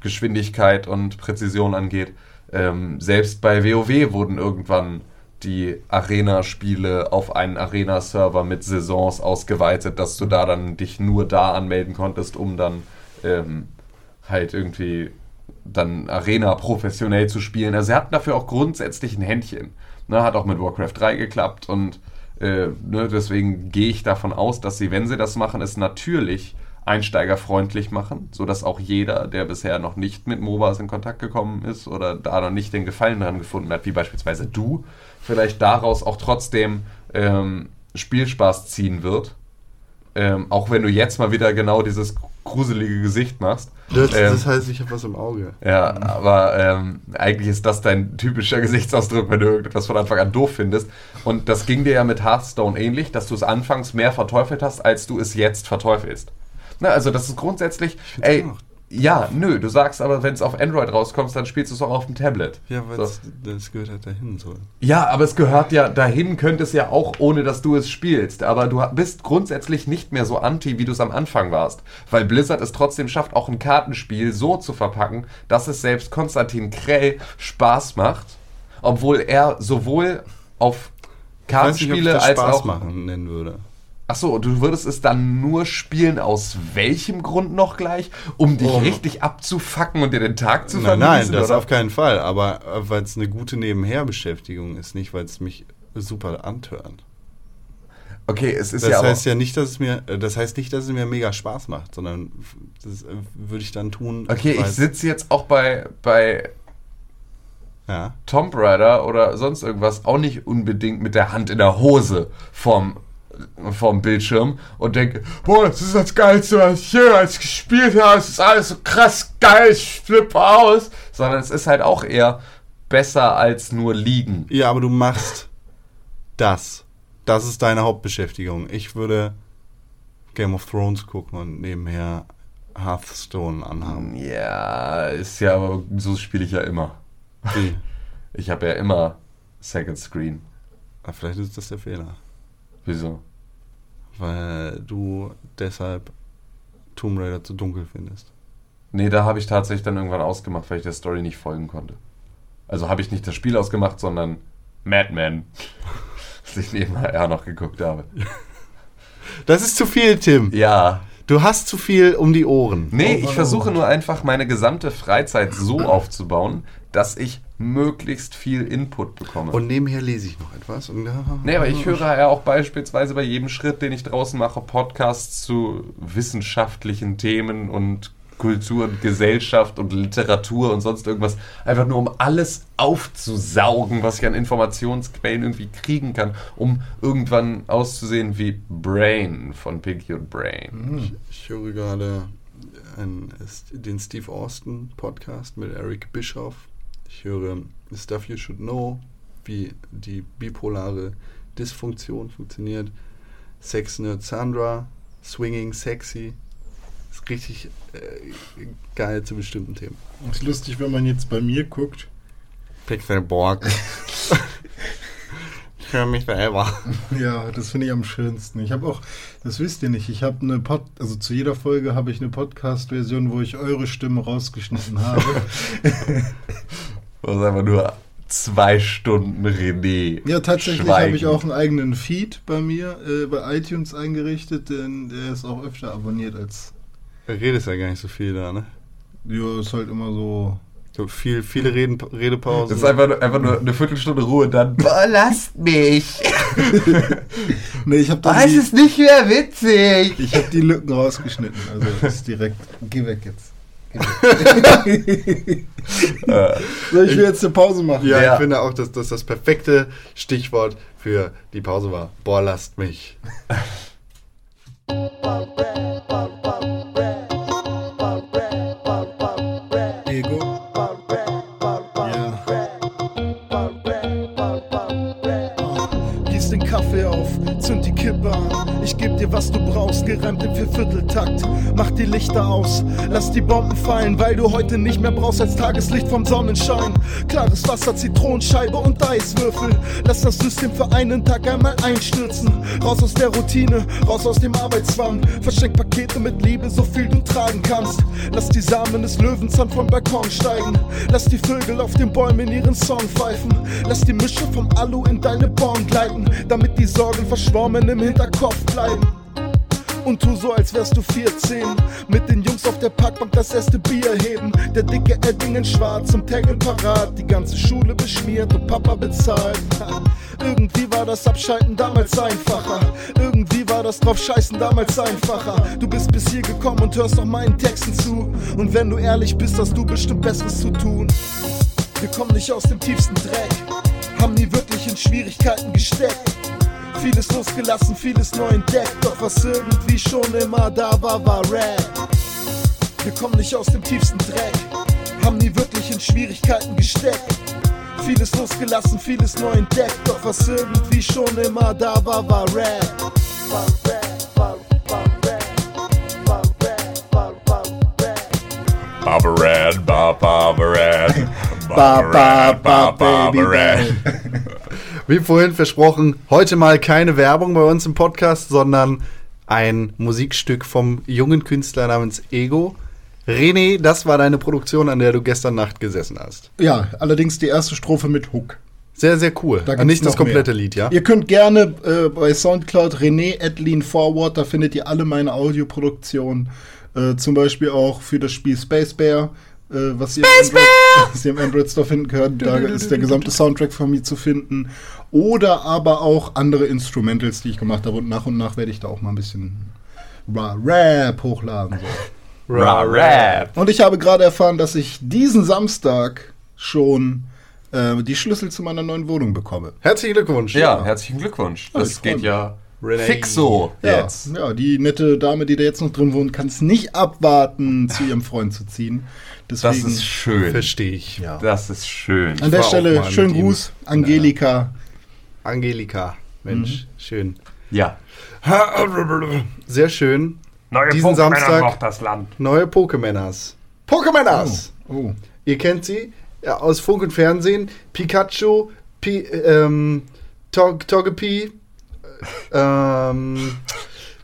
Geschwindigkeit und Präzision angeht. Ähm, selbst bei WoW wurden irgendwann die Arena-Spiele auf einen Arena-Server mit Saisons ausgeweitet, dass du da dann dich nur da anmelden konntest, um dann ähm, halt irgendwie dann Arena professionell zu spielen. Also sie hatten dafür auch grundsätzlich ein Händchen. Ne, hat auch mit Warcraft 3 geklappt und äh, ne, deswegen gehe ich davon aus, dass sie, wenn sie das machen, es natürlich einsteigerfreundlich machen, sodass auch jeder, der bisher noch nicht mit MOBAs in Kontakt gekommen ist oder da noch nicht den Gefallen dran gefunden hat, wie beispielsweise du, vielleicht daraus auch trotzdem ähm, Spielspaß ziehen wird. Ähm, auch wenn du jetzt mal wieder genau dieses gruselige Gesicht machst. Das, Ähm, das heißt, ich habe was im Auge. ja, aber ähm, eigentlich ist das dein typischer Gesichtsausdruck, wenn du irgendetwas von Anfang an doof findest. Und das ging dir ja mit Hearthstone ähnlich, dass du es anfangs mehr verteufelt hast, als du es jetzt verteufelst. Na, also das ist grundsätzlich, ey, auch. ja, nö, du sagst aber, wenn es auf Android rauskommt, dann spielst du es auch auf dem Tablet. Ja, weil So. das, gehört halt dahin so. Ja, aber es gehört ja dahin, könnte es ja auch, ohne dass du es spielst. Aber du bist grundsätzlich nicht mehr so anti, wie du es am Anfang warst. Weil Blizzard es trotzdem schafft, auch ein Kartenspiel so zu verpacken, dass es selbst Konstantin Krell Spaß macht. Obwohl er sowohl auf Ich weiß nicht, ob ich Kartenspiele das als Spaß auch. machen nennen würde. Achso, du würdest es dann nur spielen, aus welchem Grund noch gleich? Um dich Um- richtig abzufacken und dir den Tag zu Nein, nein, vermiesen, das oder? auf keinen Fall. Aber äh, weil es eine gute Nebenherbeschäftigung ist, nicht weil es mich super antörnt. Okay, es ist Das ja aber. heißt ja nicht, dass es mir, äh, das heißt nicht, dass es mir mega Spaß macht, sondern das äh, würde ich dann tun. okay, ich sitze jetzt auch bei, bei Ja. Tomb Raider oder sonst irgendwas auch nicht unbedingt mit der Hand in der Hose vorm, vorm Bildschirm und denke, boah, das ist das Geilste, was ich jemals gespielt habe, es ist alles so krass geil, ich flippe aus. Sondern es ist halt auch eher besser als nur liegen. Ja, aber du machst das. Das ist deine Hauptbeschäftigung. Ich würde Game of Thrones gucken und nebenher Hearthstone anhaben. Ja, ist ja, aber so spiele ich ja immer. Wie? Ich habe ja immer Second Screen. Ah, Vielleicht ist das der Fehler. Wieso? Weil du deshalb Tomb Raider zu dunkel findest. Nee, da habe ich tatsächlich dann irgendwann ausgemacht, weil ich der Story nicht folgen konnte. Also habe ich nicht das Spiel ausgemacht, sondern Madman. Was [LAUGHS] ich nebenher noch geguckt habe. Das ist zu viel, Tim. Ja. Du hast zu viel um die Ohren. Nee, Oh, ich versuche nur einfach meine gesamte Freizeit so aufzubauen, dass ich möglichst viel Input bekomme. Und nebenher lese ich noch etwas. Und, Nee, aber ich höre ja auch beispielsweise bei jedem Schritt, den ich draußen mache, Podcasts zu wissenschaftlichen Themen und Kultur und Gesellschaft und Literatur und sonst irgendwas. Einfach nur, um alles aufzusaugen, was ich an Informationsquellen irgendwie kriegen kann, um irgendwann auszusehen wie Brain von Piggy und Brain. Ich höre gerade einen, den Steve Austin Podcast mit Eric Bischoff. Ich höre Stuff You Should Know, wie die bipolare Dysfunktion funktioniert. Sex Nerd Sandra, Swinging Sexy. Ist richtig äh, geil zu bestimmten Themen. Ist lustig, wenn man jetzt bei mir guckt. Pixelborg. [LAUGHS] ich höre mich selber. Ja, das finde ich am schönsten. Ich habe auch, das wisst ihr nicht, ich habe eine Pod, also zu jeder Folge habe ich eine Podcast-Version, wo ich eure Stimme rausgeschnitten habe. [LAUGHS] Das ist einfach nur zwei Stunden René. ja, tatsächlich habe ich auch einen eigenen Feed bei mir äh, bei iTunes eingerichtet, denn der ist auch öfter abonniert als. Du redest ja gar nicht so viel da, ne? Ja, ist halt immer so. So viel, viele Reden, Redepausen. Das ist einfach, nur- einfach nur eine Viertelstunde Ruhe, dann boah, lasst mich. [LAUGHS] Nee, ich habe Oh, dann es die, ist nicht mehr witzig. ich habe die Lücken rausgeschnitten. Also das ist direkt. Geh weg jetzt. Soll ich mir jetzt eine Pause machen? Ja, Ja. ich finde auch, dass das das perfekte Stichwort für die Pause war. Boah, lasst mich. Ego. Ja. Gieß den Kaffee auf, zünd die Kippe an. Ich geb dir, was du brauchst, gereimt im Viervierteltakt. Mach die Lichter aus, lass die Bomben fallen, weil du heute nicht mehr brauchst als Tageslicht vom Sonnenschein. Klares Wasser, Zitronenscheibe und Eiswürfel. Lass das System für einen Tag einmal einstürzen. Raus aus der Routine, raus aus dem Arbeitszwang. Verschenk Pakete mit Liebe, so viel du tragen kannst. Lass die Samen des Löwenzahn vom Balkon steigen. Lass die Vögel auf den Bäumen ihren Song pfeifen. Lass die Mische vom Alu in deine Born gleiten, damit die Sorgen verschwommen im Hinterkopf bleiben. Und tu so, als wärst du 14. Mit den Jungs auf der Parkbank das erste Bier heben. Der dicke Edding in schwarz zum Taggen parat. Die ganze Schule beschmiert und Papa bezahlt. Irgendwie war das Abschalten damals einfacher. Irgendwie war das drauf Scheißen damals einfacher. Du bist bis hier gekommen und hörst noch meinen Texten zu. Und wenn du ehrlich bist, hast du bestimmt Besseres zu tun. Wir kommen nicht aus dem tiefsten Dreck, haben nie wirklich in Schwierigkeiten gesteckt. Vieles losgelassen, vieles neu entdeckt, doch was irgendwie schon immer da war, war Rap. Wir kommen nicht aus dem tiefsten Dreck, haben nie wirklich in Schwierigkeiten gesteckt. Vieles losgelassen, vieles neu entdeckt, doch was irgendwie schon immer da war, war Rap. War Rap, war, war Rap, war Rap, war, war Rap. Wie vorhin versprochen, heute mal keine Werbung bei uns im Podcast, sondern ein Musikstück vom jungen Künstler namens Ego. René, das war deine Produktion, an der du gestern Nacht gesessen hast. Ja, allerdings die erste Strophe mit Hook. Sehr, sehr cool. Da Nicht das komplette mehr. Lied, ja? Ihr könnt gerne äh, bei Soundcloud René Edlin Forward, da findet ihr alle meine Audioproduktionen. Äh, zum Beispiel auch für das Spiel Space Bear äh, was, ihr im Android, [LAUGHS] was ihr im Android Store finden könnt. Da ist der gesamte Soundtrack von mir zu finden. Oder aber auch andere Instrumentals, die ich gemacht habe. Und nach und nach werde ich da auch mal ein bisschen Ra- Rap hochladen. So. [LAUGHS] Ra Rap. Und ich habe gerade erfahren, dass ich diesen Samstag schon äh, die Schlüssel zu meiner neuen Wohnung bekomme. Herzlichen Glückwunsch. Ja, herzlichen Glückwunsch. Ja, Das freu geht ja Renee. fix so Ja, jetzt. ja, die nette Dame, die da jetzt noch drin wohnt, kann es nicht abwarten, zu ihrem Freund zu ziehen. Das Deswegen, ist schön. Verstehe ich. ja. Das ist schön. An der Stelle schönen. Gruß, Angelika. Angelika. Mensch, Mhm. schön. Ja. [LAUGHS] Sehr schön. Neue Diesen Samstag- braucht das Land. Neue Pokémoners. Pokémoners! Oh. Ihr kennt sie ja, aus Funk und Fernsehen. Pikachu, Pi, ähm, Tog Togepi, äh, ähm,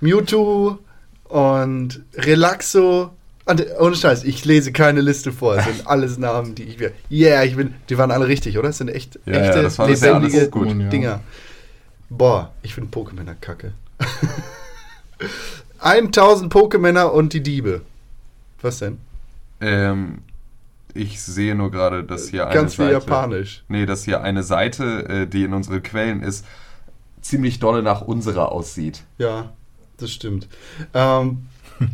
Mewtwo und Relaxo. Und, ohne Scheiß, ich lese keine Liste vor. Es sind [LAUGHS] alles Namen, die ich mir. Yeah, ich bin. Die waren alle richtig, oder? Es sind echt Ja, ja, echte, das bisher alles lebendige gut. Ja. Dinger. Boah, ich finde Pokémon kacke. [LAUGHS] 1000 Pokémon und die Diebe. Was denn? Ähm, ich sehe nur gerade, dass hier eine Ganz viel Seite, Japanisch. Nee, dass hier eine Seite, äh, die in unseren Quellen ist, ziemlich dolle nach unserer aussieht. Ja, das stimmt. Ähm, [LAUGHS]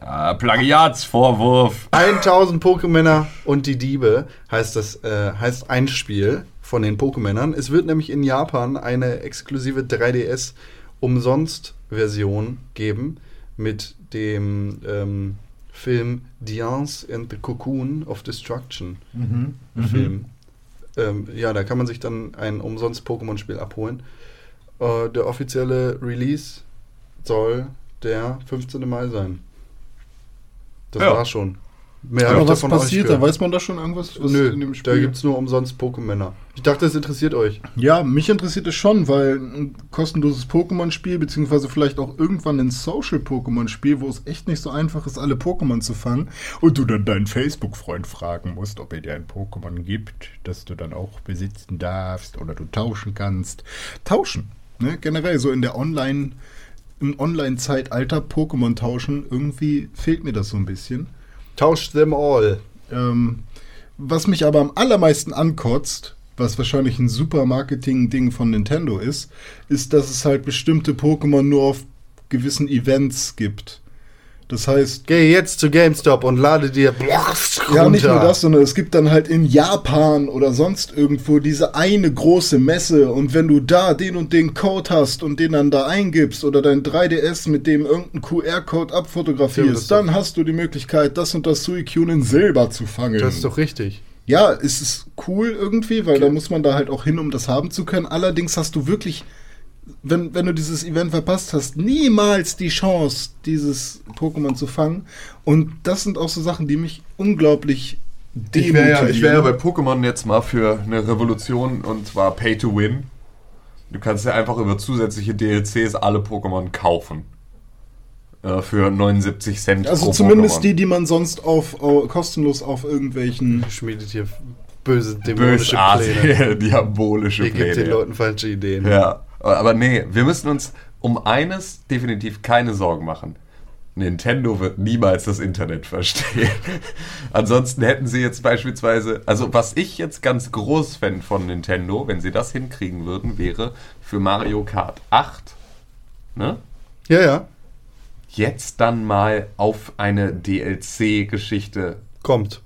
Ah, Plagiatsvorwurf. 1000 Pokémänner und die Diebe heißt das äh, heißt ein Spiel von den Pokémännern. Es wird nämlich in Japan eine exklusive 3DS umsonst Version geben mit dem ähm, Film Diance and the Cocoon of Destruction Mhm. Film. Ähm, ja, da kann man sich dann ein umsonst Pokémon-Spiel abholen. Äh, der offizielle Release soll der 15. Mai sein. Das Ja. war schon. Mehr Aber was passiert da? Weiß man da schon irgendwas was Nö, in dem da gibt es nur umsonst Pokémänner. Ich dachte, es interessiert euch. Ja, mich interessiert es schon, weil ein kostenloses Pokémon-Spiel, beziehungsweise vielleicht auch irgendwann ein Social-Pokémon-Spiel, wo es echt nicht so einfach ist, alle Pokémon zu fangen und du dann deinen Facebook-Freund fragen musst, ob er dir ein Pokémon gibt, das du dann auch besitzen darfst oder du tauschen kannst. Tauschen, ne? Generell so in der Online- im Online-Zeitalter Pokémon tauschen, irgendwie fehlt mir das so ein bisschen. Tauscht them all. Ähm, was mich aber am allermeisten ankotzt, was wahrscheinlich ein super Marketing-Ding von Nintendo ist, ist, dass es halt bestimmte Pokémon nur auf gewissen Events gibt. Das heißt, Geh jetzt zu GameStop und lade dir ja, nicht nur das, sondern es gibt dann halt in Japan oder sonst irgendwo diese eine große Messe und wenn du da den und den Code hast und den dann da eingibst oder dein 3DS mit dem irgendeinen QR-Code Ja, abfotografierst, doch- dann hast du die Möglichkeit, das und das Suicune in Silber zu fangen. Das ist doch richtig. Ja, es ist cool irgendwie, weil da muss man da halt auch hin, um das haben zu können. Allerdings hast du wirklich, wenn, wenn du dieses Event verpasst hast, niemals die Chance, dieses Pokémon zu fangen. Und das sind auch so Sachen, die mich unglaublich Ich wäre ja, ich wär ja bei. Pokémon jetzt mal für eine Revolution und zwar Pay to Win. Du kannst ja einfach über zusätzliche DLCs alle Pokémon kaufen. Äh, für 79 Cent Also pro zumindest Pokémon. die, die man sonst auf, au- kostenlos auf irgendwelchen. Schmiedet hier böse dämonische Pläne. Bösartige, [LAUGHS] diabolische Ihr gebt den Pläne. Leuten falsche Ideen. Ja, aber nee, wir müssen uns um eines definitiv keine Sorgen machen. Nintendo wird niemals das Internet verstehen. [LAUGHS] Ansonsten hätten sie jetzt beispielsweise, also was ich jetzt ganz groß fände von Nintendo, wenn sie das hinkriegen würden, wäre für Mario Kart 8, ne? ja. ja. Jetzt dann mal auf eine DLC-Geschichte Kommt.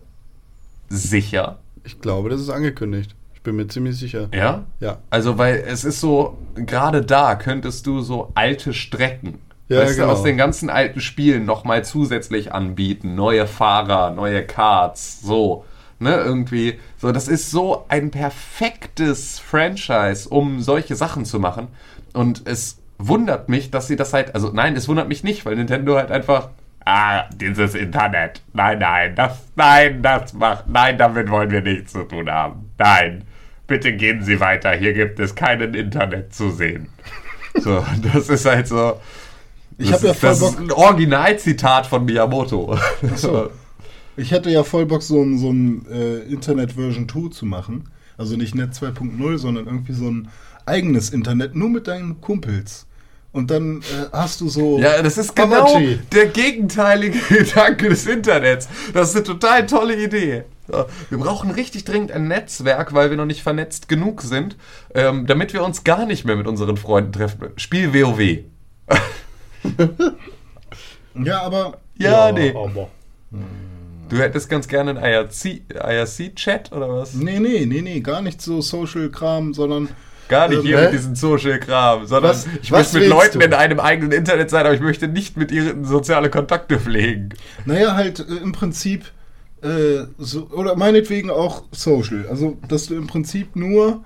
sicher. Ich glaube, das ist angekündigt. Ich bin mir ziemlich sicher. Ja? Ja. Also, weil es ist so, gerade da könntest du so alte Strecken, Ja, weißt genau. du, aus den ganzen alten Spielen nochmal zusätzlich anbieten. Neue Fahrer, neue Karts, so. Ne, irgendwie. So, das ist so ein perfektes Franchise, um solche Sachen zu machen. Und es wundert mich, dass sie das halt, also nein, es wundert mich nicht, weil Nintendo halt einfach, ah, dieses Internet, nein, nein, das, nein, das macht, nein, damit wollen wir nichts zu tun haben. Nein, bitte gehen Sie weiter, hier gibt es keinen Internet zu sehen. So, [LAUGHS] das ist halt so. Ich das hab ja ist- voll Das ist Bock- ein Originalzitat von Miyamoto. [LAUGHS] so. Ich hätte ja voll Bock, so ein, so ein äh, Internet Version 2 zu machen. Also nicht Net 2.0, sondern irgendwie so ein eigenes Internet, nur mit deinen Kumpels. Und dann äh, hast du so. Ja, das ist genau der gegenteilige [LAUGHS] Gedanke des Internets. Das ist eine total tolle Idee. Wir brauchen richtig dringend ein Netzwerk, weil wir noch nicht vernetzt genug sind, ähm, damit wir uns gar nicht mehr mit unseren Freunden treffen. Spiel WoW. [LAUGHS] Ja, aber. Ja, nee. aber- Du hättest ganz gerne einen IRC-Chat oder was? Nee, nee, nee, nee, gar nicht so Social-Kram, sondern. Gar nicht Ähm, hier hä? mit diesem Social-Kram, sondern Was- ich was möchte mit Leuten du? in einem eigenen Internet sein, aber ich möchte nicht mit ihnen soziale Kontakte pflegen. Naja, halt äh, im Prinzip. Äh, so, oder meinetwegen auch Social. Also, dass du im Prinzip nur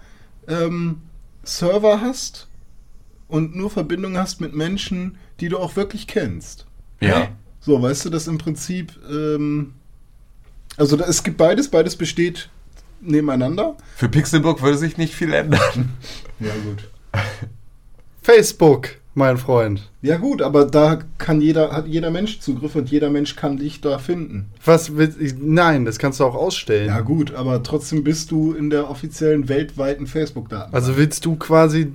ähm, Server hast und nur Verbindung hast mit Menschen, die du auch wirklich kennst. Ja. So, weißt du, dass im Prinzip. Ähm, also, da, es gibt beides, beides besteht nebeneinander. Für Pixelburg würde sich nicht viel ändern. Ja, gut. Facebook, mein Freund. Ja, gut, aber da kann jeder, hat jeder Mensch Zugriff und jeder Mensch kann dich da finden. Was nein, das kannst du auch ausstellen. Ja, gut, aber trotzdem bist du in der offiziellen weltweiten Facebook-Daten. Also willst du quasi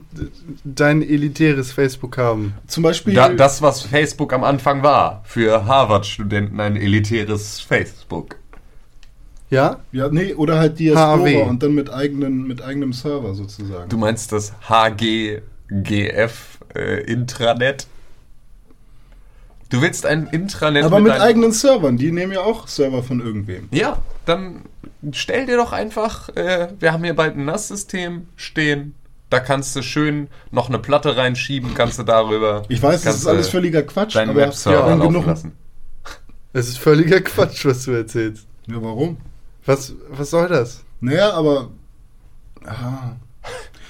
dein elitäres Facebook haben? zum Beispiel. Da, das, was Facebook am Anfang war, für Harvard-Studenten ein elitäres Facebook. Ja? ja, nee, oder halt Diaspora HW. und dann mit, eigenen, mit eigenem Server sozusagen. Du meinst das HGGF äh, Intranet? Du willst ein Intranet aber mit deinem- eigenen Servern, die nehmen ja auch Server von irgendwem. Ja, dann stell dir doch einfach, äh, wir haben hier bald ein NAS-System stehen. Da kannst du schön noch eine Platte reinschieben, kannst du darüber. Ich weiß, das ist alles völliger Quatsch, Deinen aber Webserver laufen genug. lassen. Es ist völliger Quatsch, was du erzählst. Ja, warum? Was, was soll das? Naja, aber. Ah.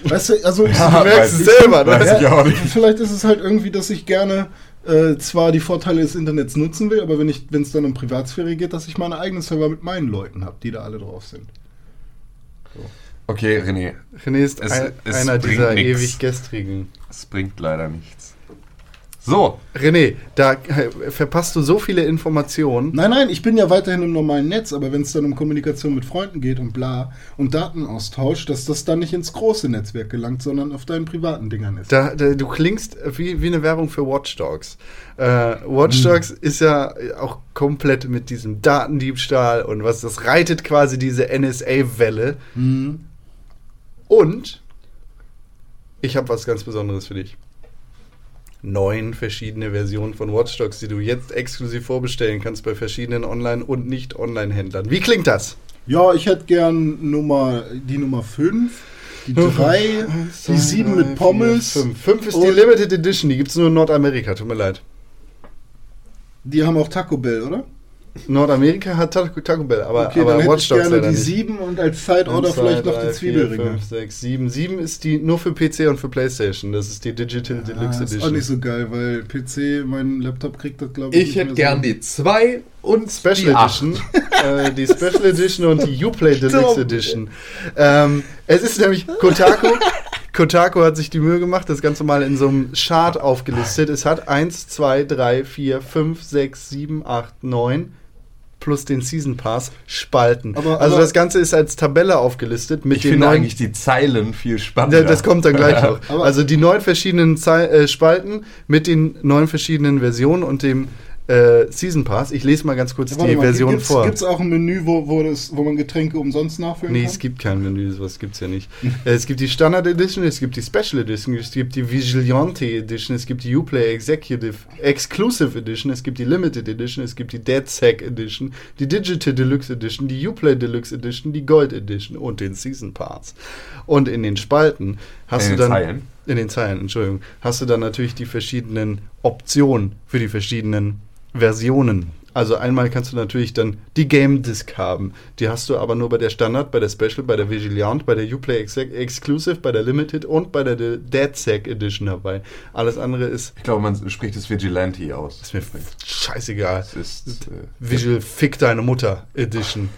Weißt du, also ich, [LAUGHS] Ja, Du merkst es selber, ne? weiß ich Ja, auch nicht. Vielleicht ist es halt irgendwie, dass ich gerne äh, zwar die Vorteile des Internets nutzen will, aber wenn ich, wenn es dann um Privatsphäre geht, dass ich meine eigenen Server mit meinen Leuten habe, die da alle drauf sind. Okay, René, René ist Es- ein, es einer dieser nix. ewig gestrigen. es bringt leider nichts. So, René, da äh, verpasst du so viele Informationen. Nein, nein, ich bin ja weiterhin im normalen Netz, aber wenn es dann um Kommunikation mit Freunden geht und bla und Datenaustausch, dass das dann nicht ins große Netzwerk gelangt, sondern auf deinen privaten Dingern ist. Da, da, du klingst wie, wie eine Werbung für Watch Dogs. Äh, Watch Dogs ist ja auch komplett mit diesem Datendiebstahl und was das reitet quasi diese NSA-Welle. Mhm. Und ich habe was ganz Besonderes für dich. Neun verschiedene Versionen von Watch Dogs, die du jetzt exklusiv vorbestellen kannst bei verschiedenen Online- und Nicht-Online-Händlern. Wie klingt das? Ja, ich hätte gern Nummer, die Nummer 5, die 3, die 7 mit Pommes. 5. 5 ist die Limited Edition, die gibt es nur in Nordamerika, tut mir leid. Die haben auch Taco Bell, oder? Nordamerika hat Taco, Taco Bell, aber, Okay, aber dann hätte Watch ich Dogs gerne leider die nicht. 7 und als Side-Order 1, vielleicht 2, noch die 3, 4, Zwiebelringe. 5, 6, 7. 7 ist die nur für PC und für Playstation. Das ist die Digital Ah, Deluxe ist auch Edition. nicht so geil, weil PC, mein Laptop kriegt das, glaube ich. ich hätte gern so. die 2 und Special die 8. Edition. äh, die Special Edition und die Uplay [LAUGHS] Deluxe. Edition. Ähm, es ist nämlich Kotaku. Kotaku hat sich die Mühe gemacht, das Ganze mal in so einem Chart aufgelistet. Es hat 1, 2, 3, 4, 5, 6, 7, 8, 9 plus den Season Pass Spalten. Aber- also aber- das Ganze ist als Tabelle aufgelistet mit Ich den finde neuen eigentlich die Zeilen viel spannender. Ja, das kommt dann gleich [LAUGHS] noch. Also die neun verschiedenen Zei äh, Spalten mit den neun verschiedenen Versionen und dem äh, Season Pass. Ich lese mal ganz kurz Ja, die mal, Version gibt's, vor. Gibt's auch ein Menü, wo, wo, das, wo man Getränke umsonst nachfüllen Nee, kann? es gibt kein Menü, sowas gibt's ja nicht. [LAUGHS] Äh, es gibt die Standard Edition, es gibt die Special Edition, es gibt die Vigilante Edition, es gibt die Uplay Executive Exclusive Edition, es gibt die Limited Edition, es gibt die DeadSec Edition, die Digital Deluxe Edition, die Uplay Deluxe Edition, die Gold Edition und den Season Pass. Und in den Spalten hast In du den dann Zeilen? in den Zeilen, Entschuldigung, hast du dann natürlich die verschiedenen Optionen für die verschiedenen Versionen. Also einmal kannst du natürlich dann die Game Disc haben. Die hast du aber nur bei der Standard, bei der Special, bei der Vigilant, bei der Uplay Ex Exclusive, bei der Limited und bei der De- DeadSec Edition dabei. Alles andere ist, Ich glaube, man spricht es Vigilante aus. ist mir scheißegal. Das ist. Äh, Visual Fick deine Mutter Edition.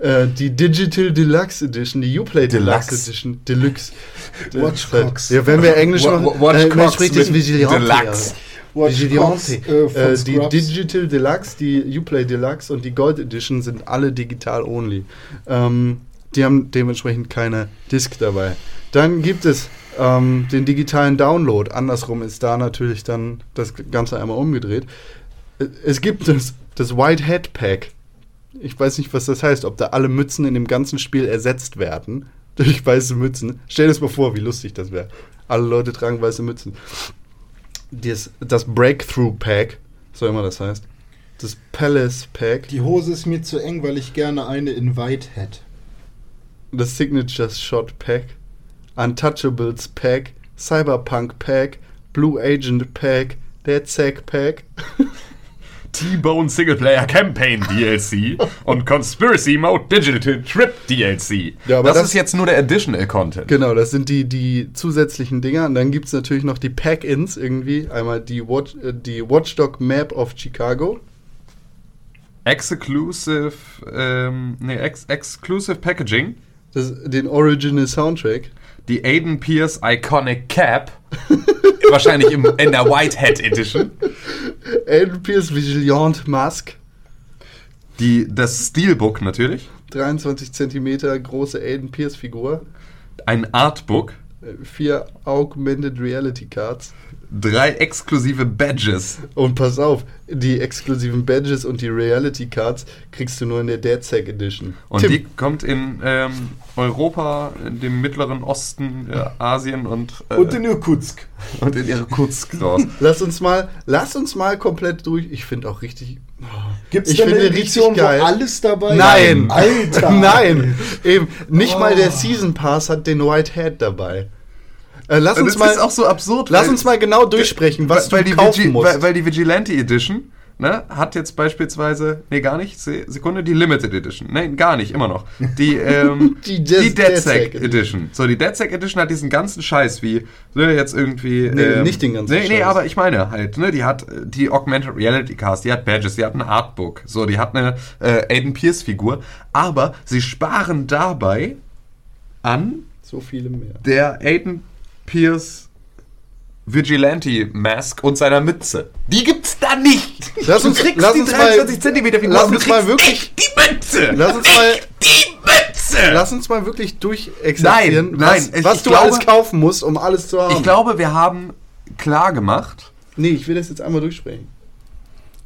Äh, die Digital Deluxe Edition, die Uplay Deluxe, Deluxe. Edition, Deluxe. [LAUGHS] Watchcox. Ja, wenn wir Englisch machen, äh, man spricht das Vigilante. Deluxe. Watchcox, Vigilante. äh, von Äh, die. Digital Deluxe, die Uplay Deluxe und die Gold Edition sind alle digital only. Ähm, die haben dementsprechend keine Disk dabei. Dann gibt es ähm, den digitalen Download. Andersrum ist da natürlich dann das Ganze einmal umgedreht. Äh, Es gibt das, das White Hat Pack. Ich weiß nicht, was das heißt, ob da alle Mützen in dem ganzen Spiel ersetzt werden [LAUGHS] durch weiße Mützen. Stell dir das mal vor, wie lustig das wäre. Alle Leute tragen weiße Mützen. Das, das Breakthrough Pack, so immer das heißt. Das Palace Pack. Die Hose ist mir zu eng, weil ich gerne eine in White hätte. das Signature Shot Pack, Untouchables Pack, Cyberpunk Pack, Blue Agent Pack, Dead Sack Pack. [LAUGHS] T-Bone Singleplayer Campaign DLC [LAUGHS] und Conspiracy Mode Digital Trip DLC. Ja, aber das, das- ist jetzt nur der Additional Content. Genau, das sind die, die zusätzlichen Dinger. Und dann gibt es natürlich noch die Pack-Ins irgendwie. Einmal die, Watch, äh, die Watchdog Map of Chicago. Exclusive, ähm, nee, ex Exclusive Packaging. Das, den Original Soundtrack. Die Aiden Pierce Iconic Cap. [LAUGHS] wahrscheinlich im, in der Whitehead Edition. [LAUGHS] Aiden Pierce Vigilant Mask. Die, das Steelbook natürlich. 23 Zentimeter große Aiden Pierce Figur. Ein Artbook. äh, Vier Augmented Reality Cards. Drei exklusive Badges. Und pass auf, die exklusiven Badges und die Reality Cards kriegst du nur in der Dead Sack Edition. Und Tim, die kommt in ähm, Europa, in dem Mittleren Osten, äh, Asien und, äh, Und in Irkutsk. und in Irkutsk raus. [LAUGHS] lass uns mal, lass uns mal komplett durch. Ich finde auch richtig. oh, Gibt es eine finde Edition, richtig geil. wo alles dabei ist? Nein, Alter! [LAUGHS] Nein, eben. Nicht mal Oh. der Season Pass hat den White Hat dabei. Äh, lass uns das mal, ist auch so absurd. lass weil- uns mal genau durchsprechen, was weil, du die kaufen Vigi- musst. Weil, weil die Vigilante Edition ne, hat jetzt beispielsweise, nee, gar nicht, Se- Sekunde, die Limited Edition. Nein, gar nicht, immer noch. Die, [LAUGHS] ähm, Die die, Des- Sack Edition. So, die Dead Sack Edition hat diesen ganzen Scheiß wie, ne, jetzt irgendwie. Nee, nicht den ganzen nee, Nee, Scheiß. aber ich meine halt, ne, die hat die Augmented Reality Cast, die hat Badges, die hat ein Artbook, so, die hat eine äh, Aiden Pierce Figur, aber sie sparen dabei an so viele mehr. der Aiden Pierce Vigilante Mask und seiner Mütze. Die gibt's da nicht. Lass uns- du kriegst lass die uns mal- 23 Zentimeter Figur, lass uns mal wirklich- die Mütze. Lass uns mal- die Mütze. Lass uns mal wirklich durchexerzieren, Nein, nein, was, ich- was ich du glaube- alles kaufen musst, um alles zu haben. ich glaube, wir haben klar gemacht. nee, ich will das jetzt einmal durchsprechen.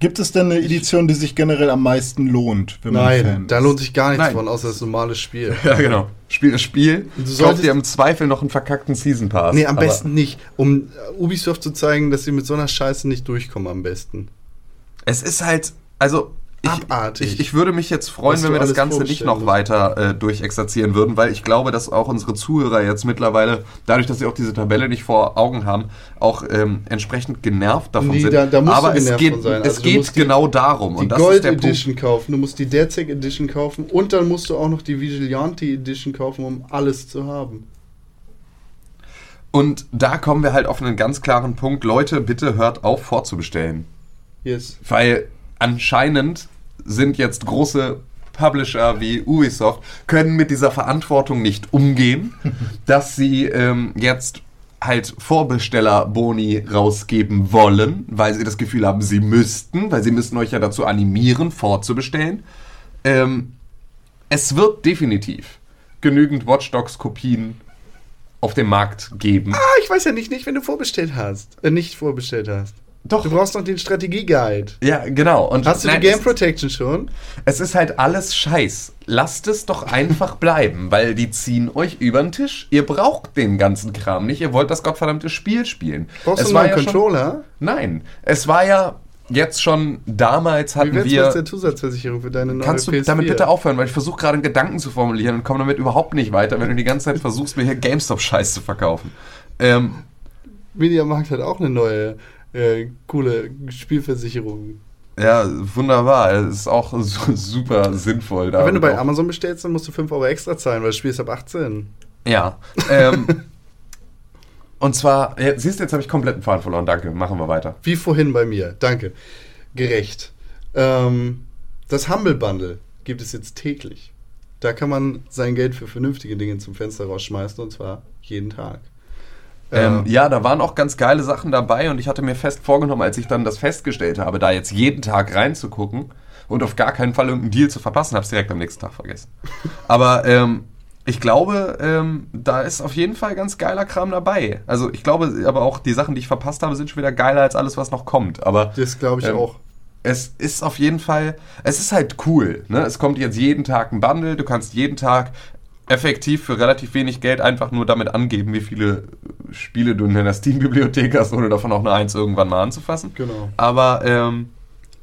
Gibt es denn eine Edition, die sich generell am meisten lohnt, wenn man Fan Nein, da ist? lohnt sich gar nichts Nein. von, außer das normale Spiel. [LAUGHS] Ja, genau. Spiel das Spiel. Du solltest- dir im Zweifel noch einen verkackten Season Pass. Nee, am Aber- besten nicht. Um äh, Ubisoft zu zeigen, dass sie mit so einer Scheiße nicht durchkommen, am besten. Es ist halt, also ich, Abartig. ich, ich würde mich jetzt freuen, Was wenn wir das Ganze nicht noch weiter äh, durchexerzieren würden, weil ich glaube, dass auch unsere Zuhörer jetzt mittlerweile, dadurch, dass sie auch diese Tabelle nicht vor Augen haben, auch ähm, entsprechend genervt davon Nee, sind. da- da Aber es geht, es Also du geht musst die- genau darum. Die und das Gold ist der Edition kaufen, du musst die Sack Edition kaufen und dann musst du auch noch die Vigilante Edition kaufen, um alles zu haben. Punkt. Und da kommen wir halt auf einen ganz klaren Punkt. Leute, bitte hört auf vorzubestellen. Yes. Weil anscheinend sind jetzt große Publisher wie Ubisoft, können mit dieser Verantwortung nicht umgehen, [LAUGHS] dass sie ähm, jetzt halt Vorbestellerboni rausgeben wollen, weil sie das Gefühl haben, sie müssten, weil sie müssten euch ja dazu animieren, vorzubestellen. Ähm, es wird definitiv genügend Watch Dogs Kopien auf dem Markt geben. Ah, ich weiß ja nicht, nicht, wenn du vorbestellt hast. Äh, nicht vorbestellt hast. Doch. Du brauchst noch den Strategie-Guide. Ja, genau. Und Hast du nein, die Game Protection schon? Es ist halt alles Scheiß. Lasst es doch einfach [LAUGHS] bleiben, weil die ziehen euch über den Tisch. Ihr braucht den ganzen Kram nicht. Ihr wollt das gottverdammte Spiel spielen. Brauchst es du war einen ja Controller? Schon, nein, es war ja jetzt schon damals Wie hatten wär's mit der wir. Zusatzversicherung für deine neue Kannst du PS4? damit bitte aufhören, weil ich versuche gerade einen Gedanken zu formulieren und komme damit überhaupt nicht weiter, wenn du die ganze Zeit versuchst, mir hier GameStop-Scheiß zu verkaufen. Ähm, Mediamarkt hat auch eine neue äh, coole Spielversicherung. ja, wunderbar. Es ist auch [LAUGHS] su- super sinnvoll. Aber wenn du bei Amazon bestellst, dann musst du 5 Euro extra zahlen, weil das Spiel ist ab 18. Ja. Ähm, [LAUGHS] und zwar, ja, siehst du, jetzt habe ich komplett den Faden verloren. Danke, machen wir weiter. Wie vorhin bei mir. Danke. Gerecht. Ähm, das Humble Bundle gibt es jetzt täglich. Da kann man sein Geld für vernünftige Dinge zum Fenster rausschmeißen und zwar jeden Tag. Ähm, Äh, ja, da waren auch ganz geile Sachen dabei und ich hatte mir fest vorgenommen, als ich dann das festgestellt habe, da jetzt jeden Tag reinzugucken und auf gar keinen Fall irgendeinen Deal zu verpassen, habe es direkt am nächsten Tag vergessen. Aber ähm, ich glaube, ähm, da ist auf jeden Fall ganz geiler Kram dabei. Also ich glaube, aber auch die Sachen, die ich verpasst habe, sind schon wieder geiler als alles, was noch kommt. Aber Das glaube ich Ähm, auch. es ist auf jeden Fall, es ist halt cool. Ne? Es kommt jetzt jeden Tag ein Bundle, du kannst jeden Tag effektiv für relativ wenig Geld einfach nur damit angeben, wie viele Spiele du in deiner Steam-Bibliothek hast, ohne davon auch eine Eins irgendwann mal anzufassen. Genau. Aber ähm,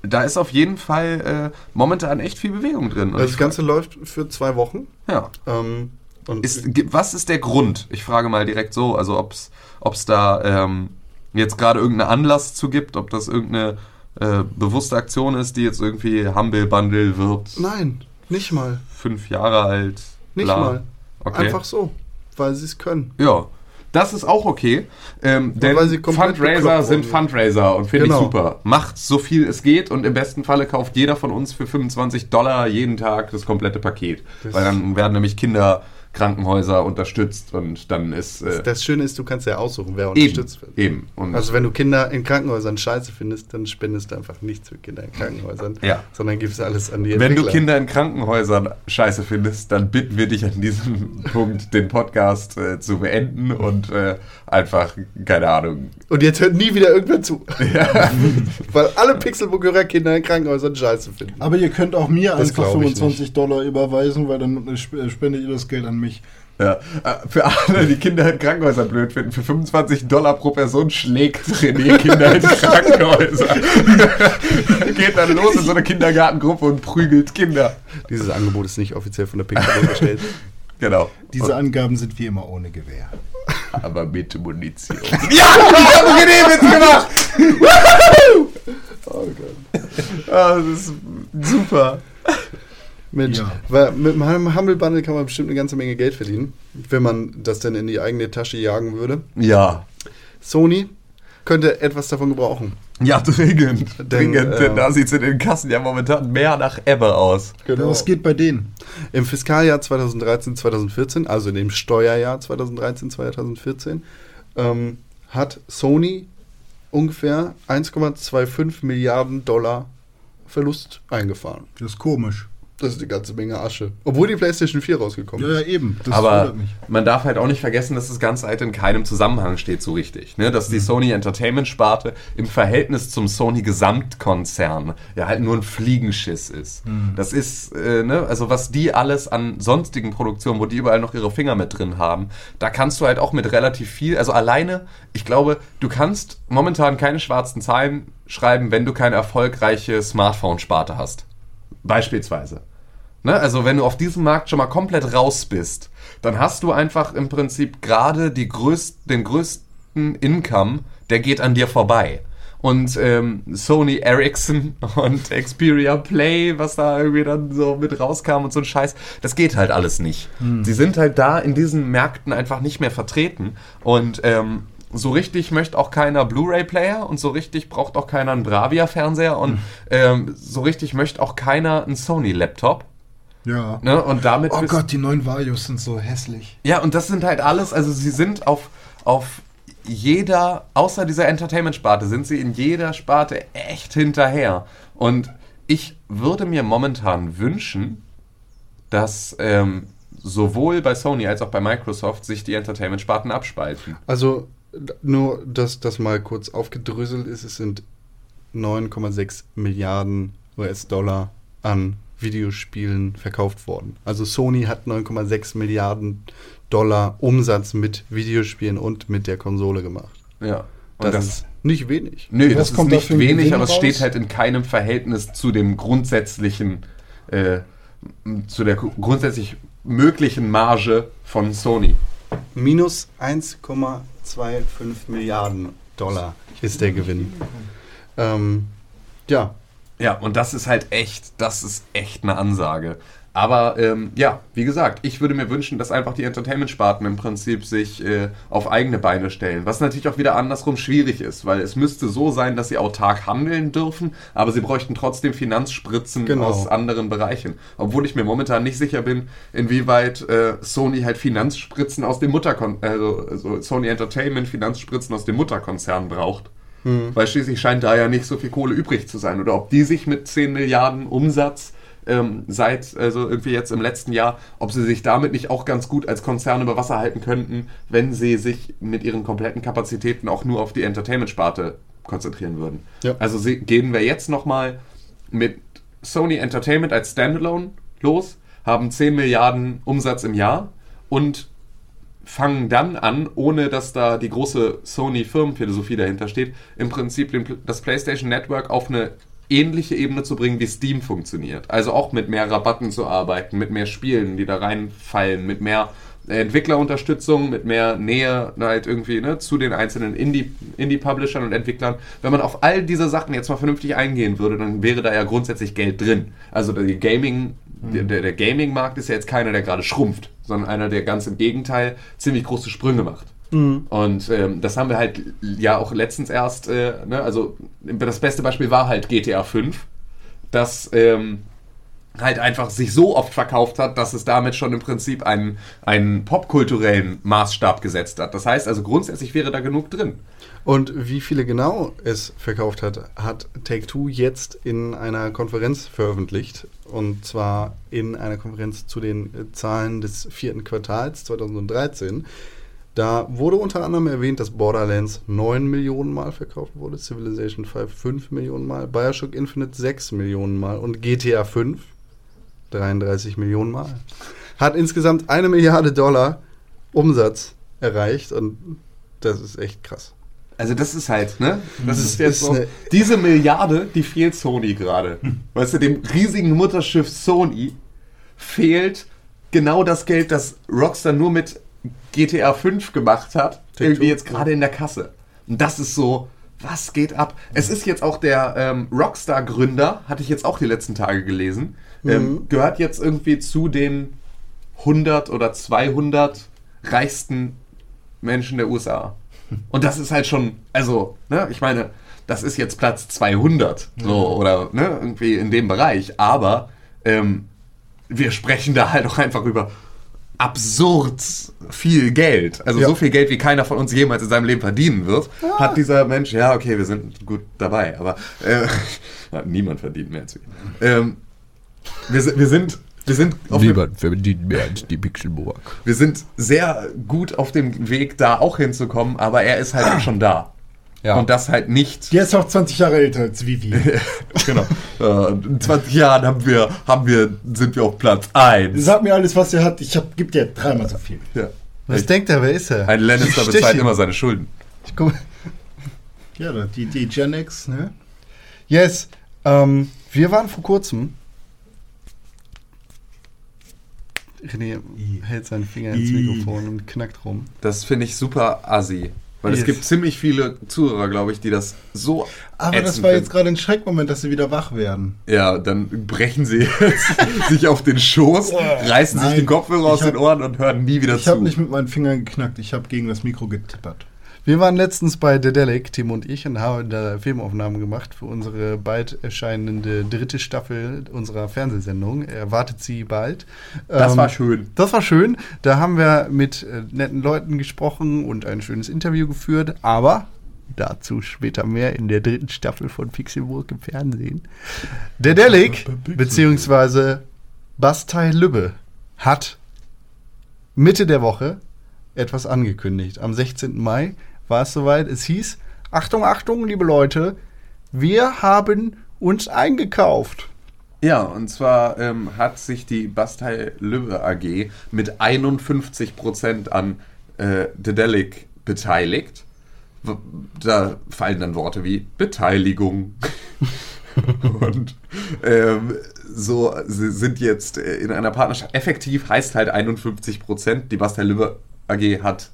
da ist auf jeden Fall äh, momentan echt viel Bewegung drin. Und Das Ganze läuft für zwei Wochen. ja. Ähm, und Ist, was ist der Grund? Ich frage mal direkt so, also ob es da ähm, jetzt gerade irgendeinen Anlass zu gibt, ob das irgendeine äh, bewusste Aktion ist, die jetzt irgendwie Humble Bundle wird, nein, nicht mal. fünf Jahre alt. Nicht bla. mal. Okay. Einfach so, weil sie es können. Ja. Das ist auch okay, ähm, denn weil sie komplett Fundraiser sind. Fundraiser und finde Genau. ich super. Macht so viel es geht und im besten Falle kauft jeder von uns für 25 Dollar jeden Tag das komplette Paket. Das- Weil dann werden nämlich Kinderkrankenhäuser unterstützt und dann ist äh, Das Schöne ist, du kannst ja aussuchen, wer eben, unterstützt wird. eben. Und Also wenn du Kinder in Krankenhäusern scheiße findest, dann spendest du einfach nichts für Kinder in Krankenhäusern, Ja. sondern gibst alles an die Wenn du Entwickler. Kinder in Krankenhäusern scheiße findest, dann bitten wir dich an diesem [LAUGHS] Punkt, den Podcast äh, zu beenden und äh, einfach, keine Ahnung. Und jetzt hört nie wieder irgendwer zu. [LAUGHS] [LAUGHS] Weil alle Pixelbook-Hörer Kinder in Krankenhäusern scheiße finden. Aber ihr könnt auch mir Das einfach glaub ich 25 Dollar überweisen, weil dann äh, spendet ihr das Geld an mich. Ja, äh, für alle, die Kinder in Krankenhäusern blöd finden, für 25 Dollar pro Person schlägt René Kinder in [LAUGHS] Krankenhäuser. [LAUGHS] Geht dann los in so eine Kindergartengruppe und prügelt Kinder. Dieses Angebot ist nicht offiziell von der Pixelbook gestellt. [LAUGHS] Genau. Diese Angaben sind wie immer ohne Gewehr. Aber mit Munition. ja, ich hab einen René-Witz gemacht! Oh Gott. Ah, das ist super. Mensch, Ja. weil mit dem Humble Bundle kann man bestimmt eine ganze Menge Geld verdienen, wenn man das dann in die eigene Tasche jagen würde. Ja. Sony könnte etwas davon gebrauchen. Ja, [LAUGHS] dringend. Denn, dringend, äh, denn da sieht es in den Kassen ja momentan mehr nach Ebbe aus. Genau. Was geht bei denen? Im Fiskaljahr 2013, 2014, also in dem Steuerjahr 2013, 2014, ähm, hat Sony ungefähr 1,25 Milliarden Dollar Verlust eingefahren. Das ist komisch. Das ist eine ganze Menge Asche. Obwohl die PlayStation 4 rausgekommen Ja, ist. ja, eben. Das Aber man darf halt auch nicht vergessen, dass das Ganze halt in keinem Zusammenhang steht so richtig. Ne? Dass die Sony Entertainment-Sparte im Verhältnis zum Sony Gesamtkonzern ja halt nur ein Fliegenschiss ist. Das ist, äh, ne, also was die alles an sonstigen Produktionen, wo die überall noch ihre Finger mit drin haben, da kannst du halt auch mit relativ viel, also alleine, ich glaube, du kannst momentan keine schwarzen Zahlen schreiben, wenn du keine erfolgreiche Smartphone-Sparte hast. Beispielsweise. Ne? Also wenn du auf diesem Markt schon mal komplett raus bist, dann hast du einfach im Prinzip gerade die größt, den größten Income, der geht an dir vorbei. Und ähm, Sony Ericsson [LAUGHS] und Xperia Play, was da irgendwie dann so mit rauskam und so ein Scheiß, das geht halt alles nicht. Sie sind halt da in diesen Märkten einfach nicht mehr vertreten. Und ähm, so richtig möchte auch keiner Blu-ray-Player und so richtig braucht auch keiner einen Bravia-Fernseher und ähm, so richtig möchte auch keiner einen Sony-Laptop. Ja. Ne? Und damit Oh Gott, die neuen Varios sind so hässlich. Ja, und das sind halt alles, also sie sind auf, auf jeder, außer dieser Entertainment-Sparte, sind sie in jeder Sparte echt hinterher. Und ich würde mir momentan wünschen, dass ähm, sowohl bei Sony als auch bei Microsoft sich die Entertainment-Sparten abspalten. Also nur, dass das mal kurz aufgedröselt ist, es sind 9,6 Milliarden US-Dollar an Videospielen verkauft worden. Also Sony hat 9,6 Milliarden Dollar Umsatz mit Videospielen und mit der Konsole gemacht. Ja. Und Das, das, ist nicht wenig. Nö, Was das ist nicht wenig, Gewinn aber es raus? steht halt in keinem Verhältnis zu dem grundsätzlichen, äh, zu der grundsätzlich möglichen Marge von Sony. Minus 1,25 Milliarden Dollar ist der Gewinn. Ähm, ja, Ja, und das ist halt echt, das ist echt eine Ansage. Aber ähm, ja, wie gesagt, ich würde mir wünschen, dass einfach die Entertainment-Sparten im Prinzip sich äh, auf eigene Beine stellen. Was natürlich auch wieder andersrum schwierig ist, weil es müsste so sein, dass sie autark handeln dürfen, aber sie bräuchten trotzdem Finanzspritzen Genau. aus anderen Bereichen. Obwohl ich mir momentan nicht sicher bin, inwieweit äh, Sony halt Finanzspritzen aus dem Mutterkon also, also Sony Entertainment Finanzspritzen aus dem Mutterkonzern braucht. Weil schließlich scheint da ja nicht so viel Kohle übrig zu sein. Oder ob die sich mit 10 Milliarden Umsatz ähm, seit, also irgendwie jetzt im letzten Jahr, ob sie sich damit nicht auch ganz gut als Konzern über Wasser halten könnten, wenn sie sich mit ihren kompletten Kapazitäten auch nur auf die Entertainment-Sparte konzentrieren würden. Ja. Also sie, gehen wir jetzt nochmal mit Sony Entertainment als Standalone los, haben 10 Milliarden Umsatz im Jahr und fangen dann an, ohne dass da die große Sony-Firmenphilosophie dahinter steht, im Prinzip den, das PlayStation Network auf eine ähnliche Ebene zu bringen, wie Steam funktioniert. Also auch mit mehr Rabatten zu arbeiten, mit mehr Spielen, die da reinfallen, mit mehr Entwicklerunterstützung, mit mehr Nähe halt irgendwie ne, zu den einzelnen Indie- Indie-Publishern und Entwicklern. Wenn man auf all diese Sachen jetzt mal vernünftig eingehen würde, dann wäre da ja grundsätzlich Geld drin. Also die Gaming, der, der der Gaming-Markt ist ja jetzt keiner, der gerade schrumpft, sondern einer, der ganz im Gegenteil ziemlich große Sprünge macht. Und ähm, das haben wir halt ja auch letztens erst, äh, ne, also das beste Beispiel war halt GTA 5, das ähm, halt einfach sich so oft verkauft hat, dass es damit schon im Prinzip einen, einen popkulturellen Maßstab gesetzt hat. Das heißt also grundsätzlich wäre da genug drin. Und wie viele genau es verkauft hat, hat Take-Two jetzt in einer Konferenz veröffentlicht. Und zwar in einer Konferenz zu den äh, Zahlen des vierten Quartals 2013. Da wurde unter anderem erwähnt, dass Borderlands 9 Millionen Mal verkauft wurde, Civilization 5 5 Millionen Mal, Bioshock Infinite 6 Millionen Mal und GTA 5 33 Millionen Mal. Hat insgesamt eine Milliarde Dollar Umsatz erreicht und das ist echt krass. Also das ist halt, ne? Das Das ist jetzt so, diese Milliarde, die fehlt Sony gerade. Weißt du, dem riesigen Mutterschiff Sony fehlt genau das Geld, das Rockstar nur mit GTA 5 gemacht hat, irgendwie jetzt gerade in der Kasse. Und das ist so, was geht ab? Es ist jetzt auch der ähm, Rockstar-Gründer, hatte ich jetzt auch die letzten Tage gelesen, ähm, gehört jetzt irgendwie zu den 100 oder 200 reichsten Menschen der USA. Und das ist halt schon, also, ne, ich meine, das ist jetzt Platz 200, so, oder, ne, irgendwie in dem Bereich, aber ähm, wir sprechen da halt auch einfach über absurd viel Geld. Also Ja. so viel Geld, wie keiner von uns jemals in seinem Leben verdienen wird, hat dieser Mensch, ja, okay, wir sind gut dabei, aber äh, [LAUGHS] niemand verdient mehr als wir. Ähm, wir, wir sind, wir sind auf einem- verdient mehr als die Pixelburg. wir sind sehr gut auf dem Weg, da auch hinzukommen, aber er ist halt auch schon da. Ja. Und das halt nicht. Der ist auch 20 Jahre älter als Vivi. [LAUGHS] genau. Äh, in 20 Jahren haben wir, haben wir, sind wir auf Platz 1. Sag mir alles, was er hat. Ich hab, gib dir dreimal so viel. Ja. Was denkt er, wer ist er? Ein Lannister Ich bezahlt stech immer ihn. seine Schulden. Ich guck- Ja, die, die Gen X, ne? Yes, ähm, wir waren vor kurzem. René hält seinen Finger ins. Mikrofon und knackt rum. Das finde ich super assi. Weil es Yes. gibt ziemlich viele Zuhörer, glaube ich, die das so. Aber das war finden. jetzt gerade ein Schreckmoment, dass sie wieder wach werden. Ja, dann brechen sie jetzt [LAUGHS] sich auf den Schoß, reißen sich Nein, die Kopfhörer aus ich hab- den Ohren und hören nie wieder Ich zu. habe nicht mit meinen Fingern geknackt, ich habe gegen das Mikro getippert. Wir waren letztens bei Dedelic, Tim und ich, und haben da Filmaufnahmen gemacht für unsere bald erscheinende dritte Staffel unserer Fernsehsendung. Erwartet sie bald. das Ähm, war schön. Das war schön. Da haben wir mit äh, netten Leuten gesprochen und ein schönes Interview geführt. Aber dazu später mehr in der dritten Staffel von Pixelburg im Fernsehen. Der Delic, beziehungsweise Bastei Lübbe, hat Mitte der Woche etwas angekündigt. Am 16. Mai war es soweit. Es hieß, Achtung, Achtung, liebe Leute, wir haben uns eingekauft. Ja, und zwar ähm, hat sich die Bastei Lübbe AG mit 51% an äh, Dedelic beteiligt. Da fallen dann Worte wie Beteiligung. [LAUGHS] und ähm, so sie sind jetzt äh, in einer Partnerschaft. Effektiv heißt halt 51%, die Bastei Lübbe AG hat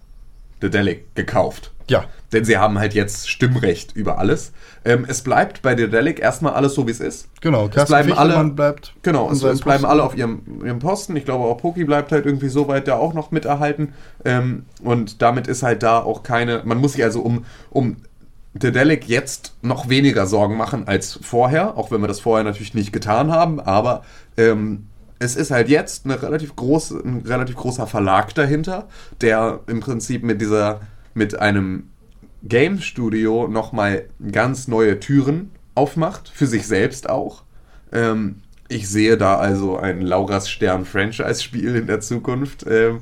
Dedelic gekauft. Ja. Denn sie haben halt jetzt Stimmrecht über alles. Ähm, es bleibt bei Dedelic erstmal alles so, wie es ist. Genau, es bleiben alle, bleibt genau, es, es bleiben alle auf ihrem, ihrem Posten. Ich glaube auch Poki bleibt halt irgendwie so weit da auch noch miterhalten. Ähm, und damit ist halt da auch keine, man muss sich also um, um Dedelic jetzt noch weniger Sorgen machen als vorher, auch wenn wir das vorher natürlich nicht getan haben, aber ähm, es ist halt jetzt eine relativ große, ein relativ großer Verlag dahinter, der im Prinzip mit dieser, mit einem Game Studio nochmal ganz neue Türen aufmacht, für sich selbst auch. Ähm, ich sehe da also ein Lauras Stern Franchise-Spiel in der Zukunft ähm,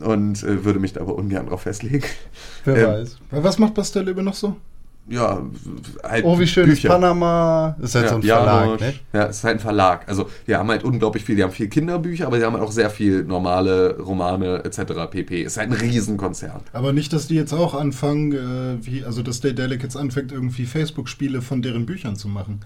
und äh, würde mich da aber ungern drauf festlegen. Wer Ähm, weiß. Was macht Bastelöbe noch so? Ja, halt Oh, wie schön Bücher. ist Panama. Ist halt so ein Verlag, Janusz. ne? Ja, es ist halt ein Verlag. Also, die haben halt unglaublich viel. Die haben viel Kinderbücher, aber die haben halt auch sehr viel normale Romane etc. pp. Ist halt ein Riesenkonzern. Aber nicht, dass die jetzt auch anfangen, äh, wie, also dass der Delic jetzt anfängt, irgendwie Facebook-Spiele von deren Büchern zu machen.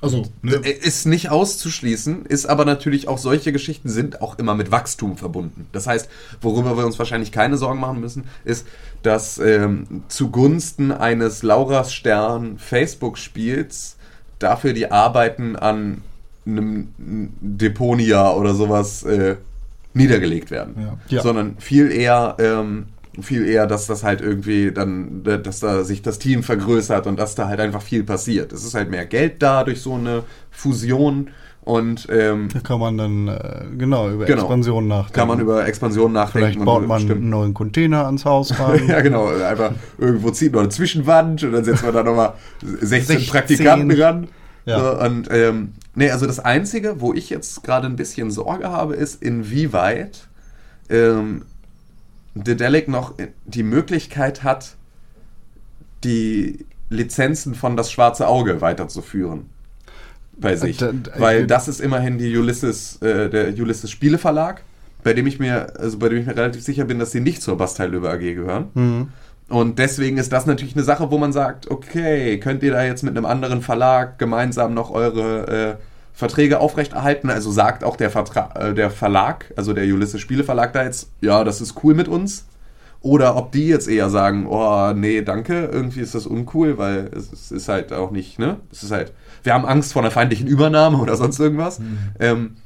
Also, ne? Äh, Ist nicht auszuschließen, ist aber natürlich auch solche Geschichten sind auch immer mit Wachstum verbunden. Das heißt, worüber wir uns wahrscheinlich keine Sorgen machen müssen, ist, dass ähm, zugunsten eines Lauras Stern Facebook-Spiels dafür die Arbeiten an einem Deponia oder sowas äh, niedergelegt werden. Ja. Ja. Sondern viel eher, ähm, viel eher, dass das halt irgendwie dann, dass da sich das Team vergrößert und dass da halt einfach viel passiert. Es ist halt mehr Geld da durch so eine Fusion und ähm, Da kann man dann äh, genau über Genau. Expansion nachdenken. kann man über Expansion nachdenken. Vielleicht baut man Stimmt. einen neuen Container ans Haus [LAUGHS] ran. Ja, genau. Einfach irgendwo zieht noch eine Zwischenwand und dann setzt man da nochmal 16, 16. Praktikanten ran. Ja. So, und ähm, nee, also das Einzige, wo ich jetzt gerade ein bisschen Sorge habe, ist, inwieweit ähm, Dedelic noch die Möglichkeit hat, die Lizenzen von das schwarze Auge weiterzuführen bei sich. Da- da- Weil das ist immerhin die Ulysses, äh, der Ulysses Spiele Verlag, bei dem ich mir, also bei dem ich mir relativ sicher bin, dass sie nicht zur Bastei Löwe AG gehören. Mhm. Und deswegen ist das natürlich eine Sache, wo man sagt, okay, könnt ihr da jetzt mit einem anderen Verlag gemeinsam noch eure äh, Verträge aufrechterhalten? Also sagt auch der, Vertra äh, der Verlag, also der Ulysses Spiele Verlag da jetzt, ja, das ist cool mit uns. Oder ob die jetzt eher sagen, oh, nee, danke, irgendwie ist das uncool, weil es, ist halt auch nicht, ne? Es ist halt, wir haben Angst vor einer feindlichen Übernahme oder sonst irgendwas. Ähm,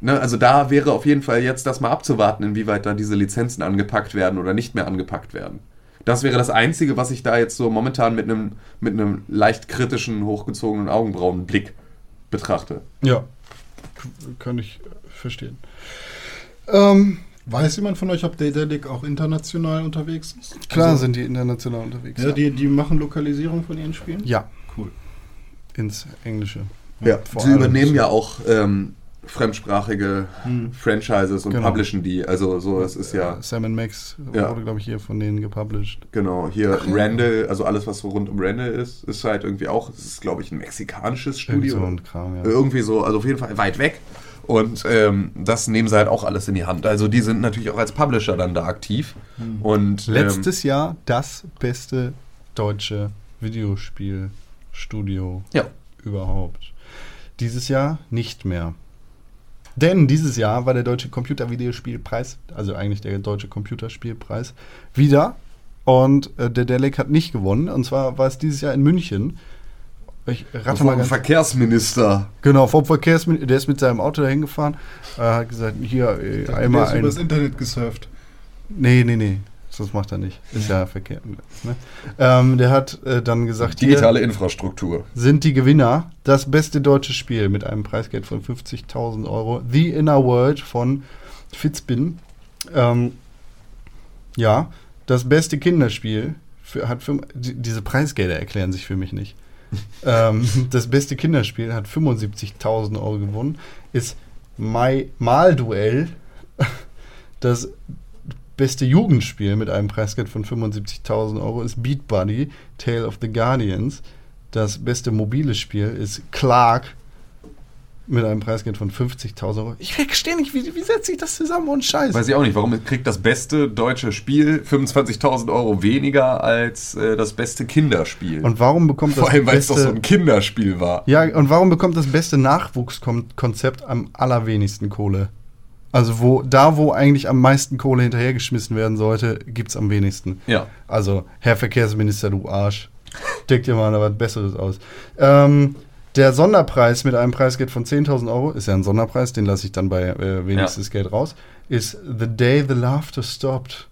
Ne, also da wäre auf jeden Fall jetzt das mal abzuwarten, inwieweit da diese Lizenzen angepackt werden oder nicht mehr angepackt werden. Das wäre das Einzige, was ich da jetzt so momentan mit einem, mit einem leicht kritischen, hochgezogenen Augenbrauenblick betrachte. Ja, kann ich verstehen. Ähm, Weiß jemand von euch, ob Daedalic auch international unterwegs ist? klar Also, sind die international unterwegs. Ja, die, die machen Lokalisierung von ihren Spielen? ja, Cool. ins Englische. Ja, vor sie übernehmen ja auch ähm, fremdsprachige Hm. Franchises und Genau. publishen die. Also so, es ist ja, Sam Max Ja. wurde, glaube ich, hier von denen gepublished. genau, hier Randall, also alles, was so rund um Randall ist, ist halt irgendwie auch, es ist, glaube ich, ein mexikanisches Irgendwie Studio. so ein Kram, ja. Irgendwie so, also auf jeden Fall weit weg. Und ähm, das nehmen sie halt auch alles in die Hand. Also die sind natürlich auch als Publisher dann da aktiv. Und ähm, Letztes Jahr das beste deutsche Videospielstudio ja, überhaupt. Dieses Jahr nicht mehr. Denn dieses Jahr war der deutsche Computervideospielpreis, also eigentlich der deutsche Computerspielpreis, wieder. Und äh, der Delic hat nicht gewonnen. Und zwar war es dieses Jahr in München. Ich rate mal vom ganz Verkehrsminister. Genau, vom Verkehrsminister, der ist mit seinem Auto dahin gefahren, äh, hat gesagt, hier äh, Der einmal ist ein... übers Internet gesurft. Nee, nee, nee, das macht er nicht. Ist ja verkehrt. Ne? Ähm, der hat äh, dann gesagt, Digitale Infrastruktur. sind die Gewinner das beste deutsche Spiel mit einem Preisgeld von 50.000 Euro. The Inner World von Fitzbin. Ähm, ja, das beste Kinderspiel für, hat die, diese Preisgelder erklären sich für mich nicht. [LAUGHS] ähm, das beste Kinderspiel hat 75.000 Euro gewonnen. Ist My Malduell das beste Jugendspiel mit einem Preisgeld von 75.000 Euro ist Beat Buddy, Tale of the Guardians. Das beste mobile Spiel ist Clark mit einem Preisgeld von 50.000 Euro. Ich verstehe nicht, wie, wie setzt sich das zusammen und Scheiß. Weiß ich auch nicht, warum kriegt das beste deutsche Spiel 25.000 Euro weniger als äh, das beste Kinderspiel? Und warum bekommt das Vor allem, weil es doch so ein Kinderspiel war. Ja, und warum bekommt das beste Nachwuchskonzept am allerwenigsten Kohle? Also wo, da, wo eigentlich am meisten Kohle hinterhergeschmissen werden sollte, gibt es am wenigsten. Ja. Also, Herr Verkehrsminister, du Arsch. Deck dir mal was Besseres aus. Ähm, der Sonderpreis mit einem Preisgeld von 10.000 Euro, ist ja ein Sonderpreis, den lasse ich dann bei äh, wenigstens Geld raus, ist The Day the Laughter Stopped.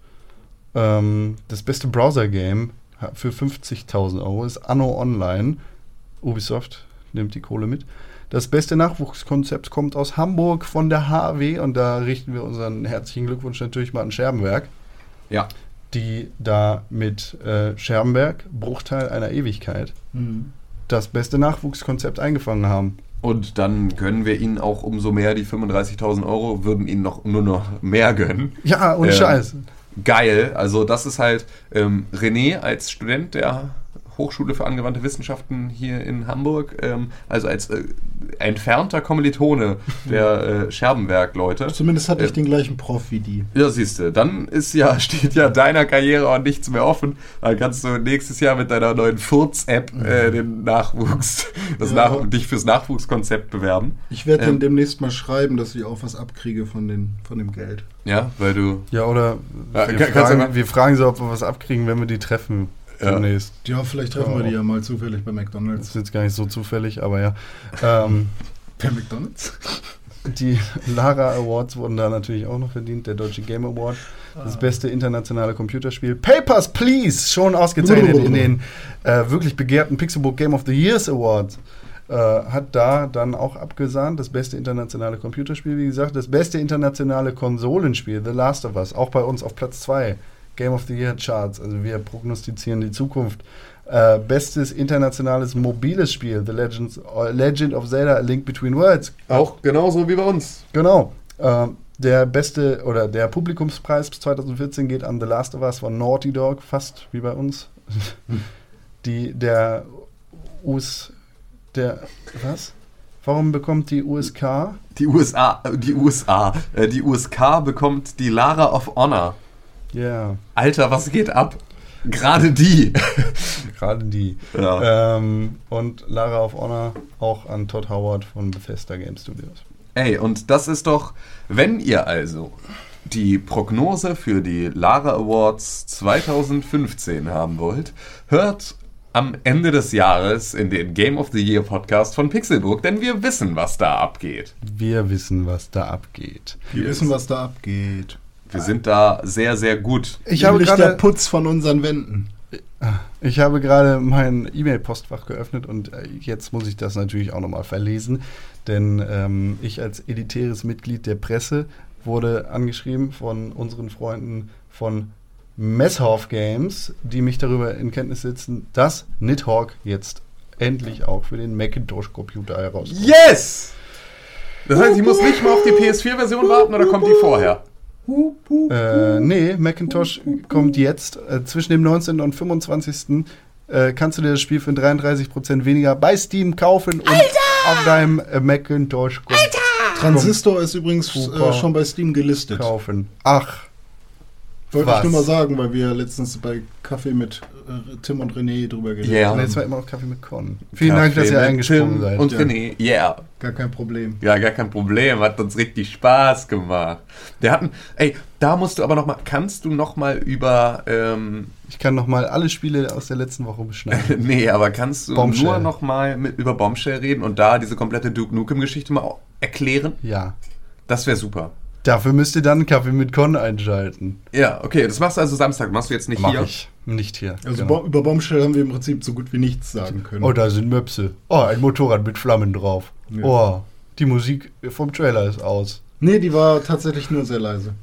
Ähm, das beste Browser-Game für 50.000 Euro ist Anno Online. Ubisoft nimmt die Kohle mit. Das beste Nachwuchskonzept kommt aus Hamburg von der HW und da richten wir unseren herzlichen Glückwunsch natürlich mal an Scherbenberg Ja. die da mit äh, Scherbenberg, Bruchteil einer Ewigkeit, das beste Nachwuchskonzept eingefangen haben. Und dann gönnen wir ihnen auch umso mehr die 35.000 Euro, würden ihnen noch, nur noch mehr gönnen. Ja, und Ähm, Scheiß. Geil. Also das ist halt ähm, René als Student der Hochschule für angewandte Wissenschaften hier in Hamburg, ähm, also als äh, entfernter Kommilitone [LAUGHS] der äh, Scherbenwerk-Leute. Zumindest hatte ich Äh, den gleichen Prof wie die. Ja, siehst du, dann ist ja, [LAUGHS] steht ja deiner Karriere auch nichts mehr offen. Dann kannst du nächstes Jahr mit deiner neuen Furz-App äh, den Nachwuchs, [LAUGHS] das Ja. Nach dich fürs Nachwuchskonzept bewerben. Ich werde Ähm. dann demnächst mal schreiben, dass ich auch was abkriege von, den, von dem Geld. Ja, weil du. Ja, oder Ja, wir, fragen, wir fragen sie, ob wir was abkriegen, wenn wir die treffen Ja. demnächst. Ja, vielleicht treffen Ja. wir die ja mal zufällig bei Das McDonalds. ist jetzt gar nicht so zufällig, aber ja. Ähm, [LAUGHS] Bei McDonalds? die Lara Awards wurden da natürlich auch noch verdient. Der Deutsche Game Award, das beste internationale Computerspiel. Papers, Please, schon ausgezeichnet in den äh, wirklich begehrten Pixelbook Game of the Years Awards. Äh, hat da dann auch abgesahnt. Das beste internationale Computerspiel, wie gesagt. Das beste internationale Konsolenspiel, The Last of Us, auch bei uns auf Platz 2. Game of the Year Charts. Also wir prognostizieren die Zukunft. Äh, bestes internationales mobiles Spiel, The Legends, äh, Legend of Zelda, A Link Between Worlds. Auch genauso wie bei uns. Genau. Ähm, der beste oder der Publikumspreis 2014 geht an The Last of Us von Naughty Dog, fast wie bei uns. [LAUGHS] Die, der US, der, was? Warum bekommt die USK? Die USA, äh, die USA, äh, die USK bekommt die Lara of Honor. Ja, Alter, was geht ab? Gerade die. [LAUGHS] gerade die. ja. Ähm, und Lara of Honor auch an Todd Howard von Bethesda Game Studios. Ey, und das ist doch, wenn ihr also die Prognose für die Lara Awards 2015 haben wollt, hört am Ende des Jahres in den Game of the Year Podcast von Pixelburg, denn wir wissen, was da abgeht. Wir wissen, was da abgeht. Wir wissen, was da abgeht. Wir sind da sehr, sehr gut. Ich habe Nämlich der gerade Putz von unseren Wänden. Ich habe gerade mein E-Mail-Postfach geöffnet und äh, jetzt muss ich das natürlich auch nochmal verlesen, denn ähm, ich als elitäres Mitglied der Presse wurde angeschrieben von unseren Freunden von Messhoff Games, die mich darüber in Kenntnis setzen, dass Nidhogg jetzt endlich auch für den Macintosh-Computer herauskommt. Yes! Das heißt, ich muss nicht mal auf die PS4-Version warten oder kommt die vorher? Äh, nee, Macintosh kommt jetzt. Äh, zwischen dem 19. und 25. Äh, kannst du dir das Spiel für 33% weniger bei Steam kaufen und auf deinem Macintosh kom- Transistor ist übrigens äh, schon bei Steam gelistet. kaufen. Ach, Wollte Was? ich nur mal sagen, weil wir letztens bei Kaffee mit äh, Tim und René drüber geredet Ja. und haben. jetzt war immer noch Kaffee mit Con. Vielen Dank, dass ihr Kaffee eingesprungen Tim seid. Und Ja. René, yeah. Gar kein Problem. Ja, gar kein Problem, hat uns richtig Spaß gemacht. Wir hatten, ey, da musst du aber noch mal, kannst du noch mal über, ähm, Ich kann noch mal alle Spiele aus der letzten Woche beschneiden. [LAUGHS] nee, aber kannst du Bombshell. nur noch mal mit, über Bombshell reden und da diese komplette Duke Nukem-Geschichte mal erklären? ja. Das wäre super. Dafür müsst ihr dann Kaffee mit Con einschalten. Ja, okay, das machst du also Samstag, machst du jetzt nicht Mach hier? ich. Nicht hier. Also Genau. Über Bombshell haben wir im Prinzip so gut wie nichts sagen können. Oh, da sind Möpse. Oh, ein Motorrad mit Flammen drauf. Ja. Oh, die Musik vom Trailer ist aus. Nee, die war tatsächlich nur sehr leise.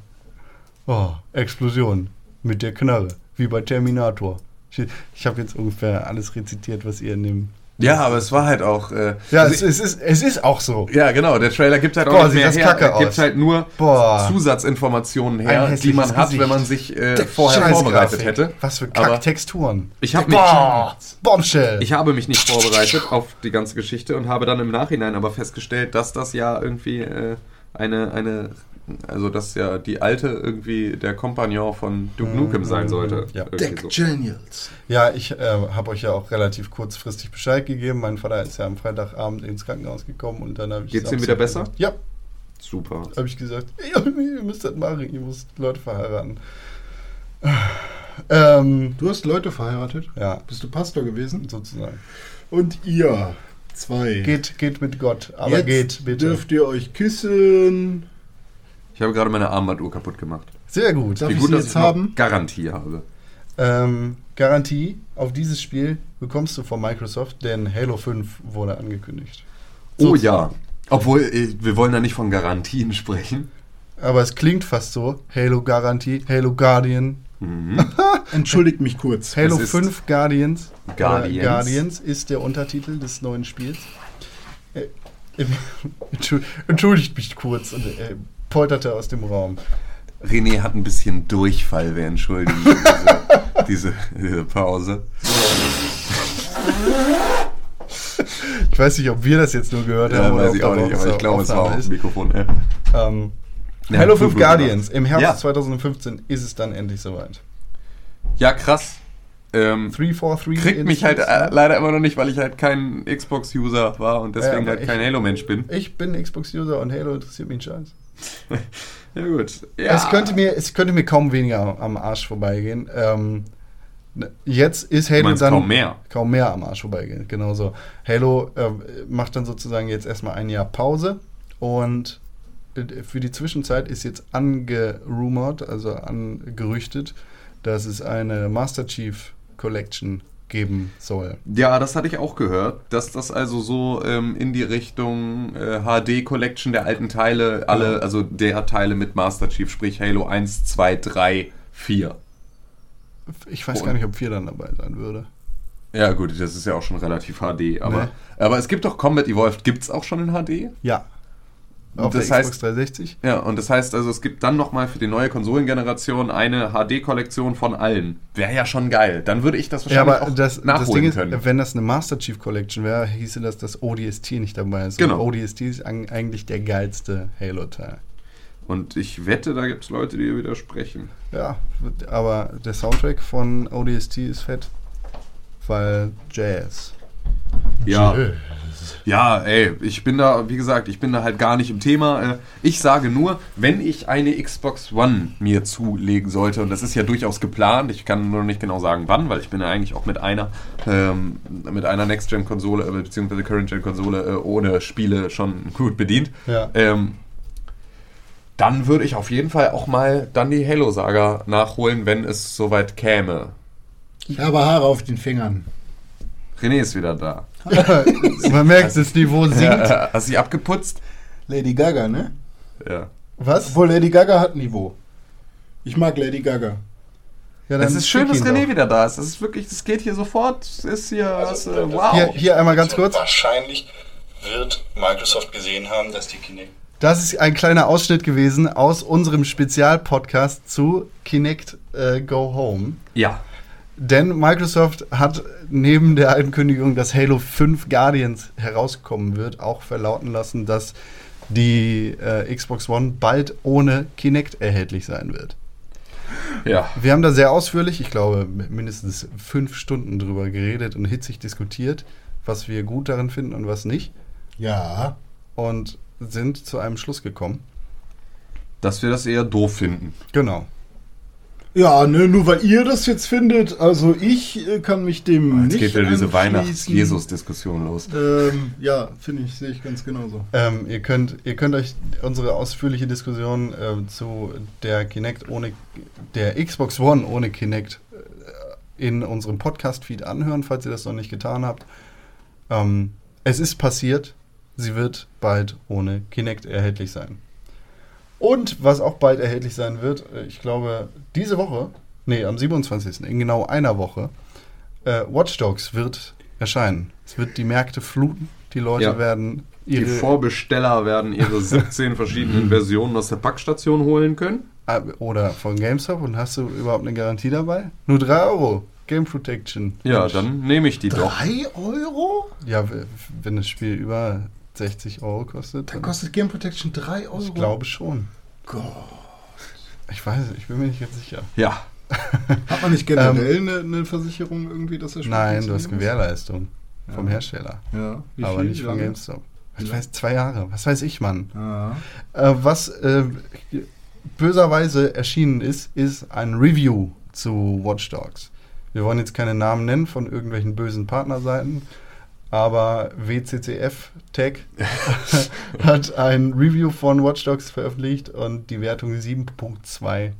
Oh, Explosion mit der Knarre, wie bei Terminator. Ich, ich habe jetzt ungefähr alles rezitiert, was ihr in dem. Ja, aber es war halt auch, äh, Ja, also es, es, ist, es ist auch so. Ja, genau. Der Trailer gibt halt auch Boah, nicht mehr her. kacke Er gibt halt nur Boah. Zusatzinformationen her, die man hat, Gesicht. wenn man sich äh, vorher Scheiß vorbereitet Grafik. hätte. Was für Kacktexturen. ich habe mich, Bombshell. ich habe mich nicht vorbereitet auf die ganze Geschichte und habe dann im Nachhinein aber festgestellt, dass das ja irgendwie äh, eine, eine, also dass ja die alte irgendwie der Kompagnon von Duke Nukem sein sollte. Ja. Irgendwie so. Genials. ja, ich äh, habe euch ja auch relativ kurzfristig Bescheid gegeben. Mein Vater ist ja am Freitagabend ins Krankenhaus gekommen und dann habe ich. Geht's ihm wieder besser? gesagt- Ja, Super. habe ich gesagt. Ihr müsst das machen, ihr müsst Leute verheiraten. [SIGHS] Ähm, Du hast Leute verheiratet? ja, Bist du Pastor gewesen? sozusagen. Und ihr zwei. Geht, geht mit Gott, aber Jetzt geht bitte. dürft ihr euch küssen. Ich habe gerade meine Armbanduhr kaputt gemacht. Sehr gut. Darf Wie ich gut, sie dass jetzt ich haben? Garantie habe. Ähm, Garantie auf dieses Spiel bekommst du von Microsoft, denn Halo 5 wurde angekündigt. Oh ja. Obwohl, äh, wir wollen da nicht von Garantien [LAUGHS] sprechen. Aber es klingt fast so. Halo Garantie, Halo Guardian. [LAUGHS] Entschuldigt mich kurz. Halo Es ist 5 Guardians. Guardians. Oder Guardians ist der Untertitel des neuen Spiels. Äh, [LAUGHS] Entschu- Entschuldigt mich kurz und äh, polterte aus dem Raum. René hat ein bisschen Durchfall, wir entschuldigen diese, diese, diese Pause. Ich weiß nicht, ob wir das jetzt nur gehört Ja, haben oder weiß ob ich auch nicht, aber ich glaube, es war auf ist. Mikrofon. Ja. Ähm, Ja, Halo gut, 5 gut Guardians. Im Herbst Ja. 2015 ist es dann endlich soweit. Ja, krass. Ähm, 343 kriegt mich halt äh, leider immer noch nicht, weil ich halt kein Xbox-User war und deswegen halt kein Halo-Mensch bin. Ich bin Xbox-User und Halo interessiert mich ein Scheiß. [LAUGHS] Ja, gut. Ja. Es, könnte mir, es könnte mir kaum weniger am Arsch vorbeigehen. Ähm, jetzt ist Halo dann. kaum mehr. Kaum mehr am Arsch vorbeigehen, genau so. Halo ähm, macht dann sozusagen jetzt erstmal ein Jahr Pause und äh, für die Zwischenzeit ist jetzt angerumort, also angerüchtet, dass es eine Master Chief Collection geben soll. Ja, das hatte ich auch gehört, dass das also so ähm, in die Richtung äh, HD Collection der alten Teile, alle, also der Teile mit Master Chief, sprich Halo 1, 2, 3, 4. Ich weiß Und- gar nicht, ob 4 dann dabei sein würde. Ja, gut, das ist ja auch schon relativ HD, aber, Nee. aber es gibt doch Combat Evolved, gibt es auch schon in HD? Ja. Auf Das der heißt- Xbox 360? Ja, und das heißt also, es gibt dann nochmal für die neue Konsolengeneration eine HD-Kollektion von allen. Wäre ja schon geil. Dann würde ich das Ja, wahrscheinlich aber auch das, das nachholen Ding ist, können. wenn das eine Master Chief Collection wäre, hieße das, dass ODST nicht dabei ist. Genau. Und ODST ist eigentlich der geilste Halo-Teil. Und ich wette, da gibt es Leute, die widersprechen. Ja, aber der Soundtrack von ODST ist fett, weil Jazz. Ja. Ja, ey, ich bin da, wie gesagt, ich bin da halt gar nicht im Thema. Äh, Ich sage nur, wenn ich eine Xbox One mir zulegen sollte, und das ist ja durchaus geplant, ich kann nur nicht genau sagen wann, weil ich bin ja eigentlich auch mit einer, ähm, mit einer Next-Gen-Konsole, äh, beziehungsweise Current-Gen-Konsole äh, ohne Spiele schon gut bedient. Ja. Ähm, dann würde ich auf jeden Fall auch mal dann die Halo-Saga nachholen, wenn es soweit käme. Ich habe Haare auf den Fingern. René ist wieder da. [LAUGHS] Man merkt, das Niveau sinkt. Ja, hast du sie [LAUGHS] abgeputzt? Lady Gaga, ne? Ja. Was? Obwohl Lady Gaga hat Niveau. Ich mag Lady Gaga. Ja, Es ist schön, dass René doch. wieder da ist. Das ist wirklich, das geht hier sofort. Es ist hier, hast, äh, wow. Hier, hier einmal ganz kurz. Wahrscheinlich wird Microsoft gesehen haben, dass die Kinect Das ist ein kleiner Ausschnitt gewesen aus unserem Spezialpodcast zu Kinect äh, Go Home. Ja. Denn Microsoft hat neben der Ankündigung, dass Halo 5 Guardians herauskommen wird, auch verlauten lassen, dass die äh, Xbox One bald ohne Kinect erhältlich sein wird. Ja. Wir haben da sehr ausführlich, ich glaube, mindestens fünf Stunden drüber geredet und hitzig diskutiert, was wir gut darin finden und was nicht. Ja. Und sind zu einem Schluss gekommen. Dass wir das eher doof finden. Genau. Ja, ne, nur weil ihr das jetzt findet, also ich äh, kann mich dem Jetzt nicht geht wieder diese anschließen. Weihnachts-Jesus-Diskussion los. Ähm, ja, finde ich, sehe ich ganz genauso. Ähm, ihr, könnt, ihr könnt euch unsere ausführliche Diskussion ähm, zu der Kinect ohne der Xbox One ohne Kinect äh, in unserem Podcast-Feed anhören, falls ihr das noch nicht getan habt. Ähm, es ist passiert, sie wird bald ohne Kinect erhältlich sein. Und was auch bald erhältlich sein wird, äh, ich glaube, diese Woche, nee, am 27. in genau einer Woche, äh, Watch Dogs wird erscheinen. Es wird die Märkte fluten, die Leute Ja. werden Die ihre Vorbesteller werden ihre [LAUGHS] 17 verschiedenen Versionen aus der Packstation holen können. Ah, Oder von GameStop und hast du überhaupt eine Garantie dabei? Nur 3 Euro. Game Protection. Ja, Mensch. dann nehme ich die doch. Drei Euro? Ja, wenn das Spiel über 60 Euro kostet. Da Dann kostet Game Protection 3 Euro. ich glaube schon. Gott. Ich weiß ich bin mir nicht ganz sicher. Ja. [LAUGHS] Hat man nicht generell eine, eine Versicherung irgendwie, dass das Spiel Ähm, Nein, du hast Gewährleistung vom Ja. Hersteller. muss? Ja. Wie aber viel? nicht von? GameStop. Ich weiß, zwei Jahre. Was weiß ich, Mann. Ja. Äh, was äh, böserweise erschienen ist, ist ein Review zu Watch Dogs. Wir wollen jetzt keine Namen nennen von irgendwelchen bösen Partnerseiten, aber WCCF Tech [LAUGHS] hat ein Review von Watch Dogs veröffentlicht und die Wertung 7.2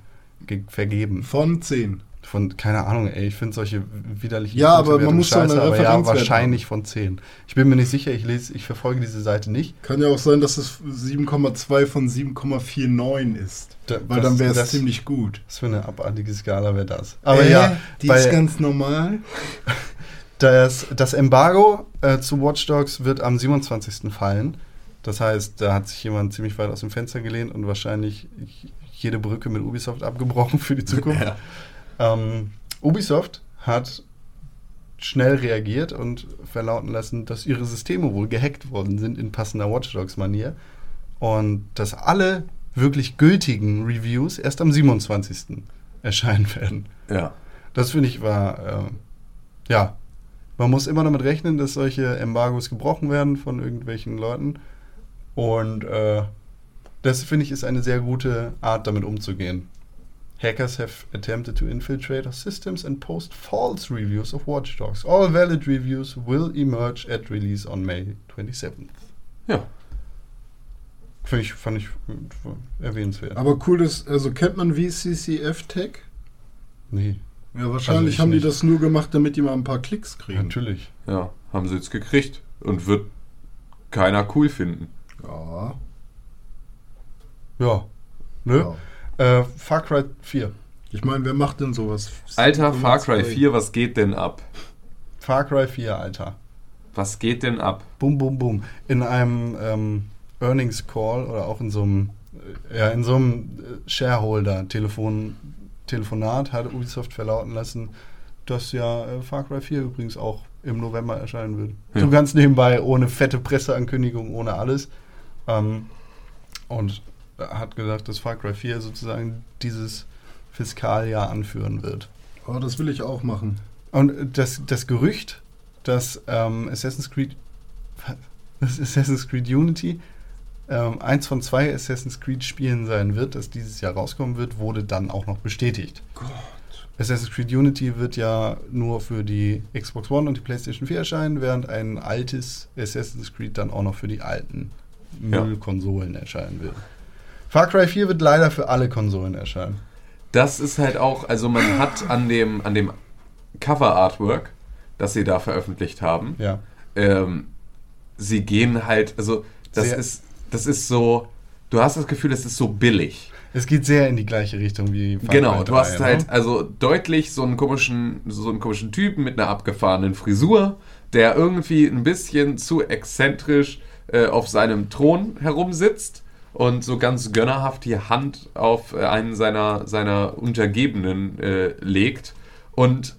ge- vergeben. Von 10. Von, keine Ahnung, ey, ich finde solche widerlichen Ja, aber man muss scheiße, aber ja, wahrscheinlich von 10. Ich bin mir nicht sicher, ich lese, ich verfolge diese Seite nicht. Kann ja auch sein, dass es 7,2 von 7,49 ist. Da- Weil das- dann wäre es ziemlich gut. Was für eine abartige Skala wäre das? Aber Äh, ja, die bei- ist ganz normal. [LAUGHS] das, das Embargo äh, zu Watch Dogs wird am 27. fallen. Das heißt, da hat sich jemand ziemlich weit aus dem Fenster gelehnt und wahrscheinlich jede Brücke mit Ubisoft abgebrochen [LAUGHS] für die Zukunft. Ja. Ähm, Ubisoft hat schnell reagiert und verlauten lassen, dass ihre Systeme wohl gehackt worden sind in passender Watch Dogs-Manier und dass alle wirklich gültigen Reviews erst am 27. erscheinen werden. Ja. Das finde ich war, äh, ja, man muss immer damit rechnen, dass solche Embargos gebrochen werden von irgendwelchen Leuten. Und äh, das finde ich ist eine sehr gute Art, damit umzugehen. Hackers have attempted to infiltrate our systems and post false reviews of Watch Dogs. All valid reviews will emerge at release on May 27th. Ja. Finde ich, fand ich äh, erwähnenswert. Aber cool ist, also kennt man VCCF-Tech? nee, Ja, wahrscheinlich ich haben die nicht. das nur gemacht, damit die mal ein paar Klicks kriegen. natürlich. Ja. Haben sie jetzt gekriegt. Und wird keiner cool finden. Ja. Ja. Ne? ja. Äh, Far Cry 4. Ich meine, wer macht denn sowas? Alter, Far Cry 2. 4, was geht denn ab? Far Cry 4, Alter. Was geht denn ab? Bum, bum, bum. In einem ähm, Earnings Call oder auch in so einem, äh, ja, in so einem äh, Shareholder-Telefon, Telefonat hat Ubisoft verlauten lassen, dass ja äh, Far Cry 4 übrigens auch im November erscheinen wird. Ja. So ganz nebenbei, ohne fette Presseankündigung, ohne alles. Ähm, und hat gesagt, dass Far Cry 4 sozusagen dieses Fiskaljahr anführen wird. Oh, das will ich auch machen. Und das, das Gerücht, dass ähm, Assassin's Creed das [LAUGHS] Assassin's Creed Unity ähm, eins von zwei Assassin's Creed Spielen sein wird, das dieses Jahr rauskommen wird, wurde dann auch noch bestätigt. Assassin's Creed Unity wird ja nur für die Xbox One und die PlayStation 4 erscheinen, während ein altes Assassin's Creed dann auch noch für die alten Ja. Müllkonsolen erscheinen wird. Far Cry 4 wird leider für alle Konsolen erscheinen. Das ist halt auch, also man hat an dem, an dem Cover-Artwork, das sie da veröffentlicht haben, Ja. ähm, sie gehen halt, also das Sehr- ist, das ist so, du hast das Gefühl, es ist so billig. Es geht sehr in die gleiche Richtung wie Far genau, Cry du 3, hast ne? halt also deutlich so einen komischen, so einen komischen Typen mit einer abgefahrenen Frisur, der irgendwie ein bisschen zu exzentrisch äh, auf seinem Thron herumsitzt und so ganz gönnerhaft die Hand auf äh, einen seiner, seiner Untergebenen äh, legt. Und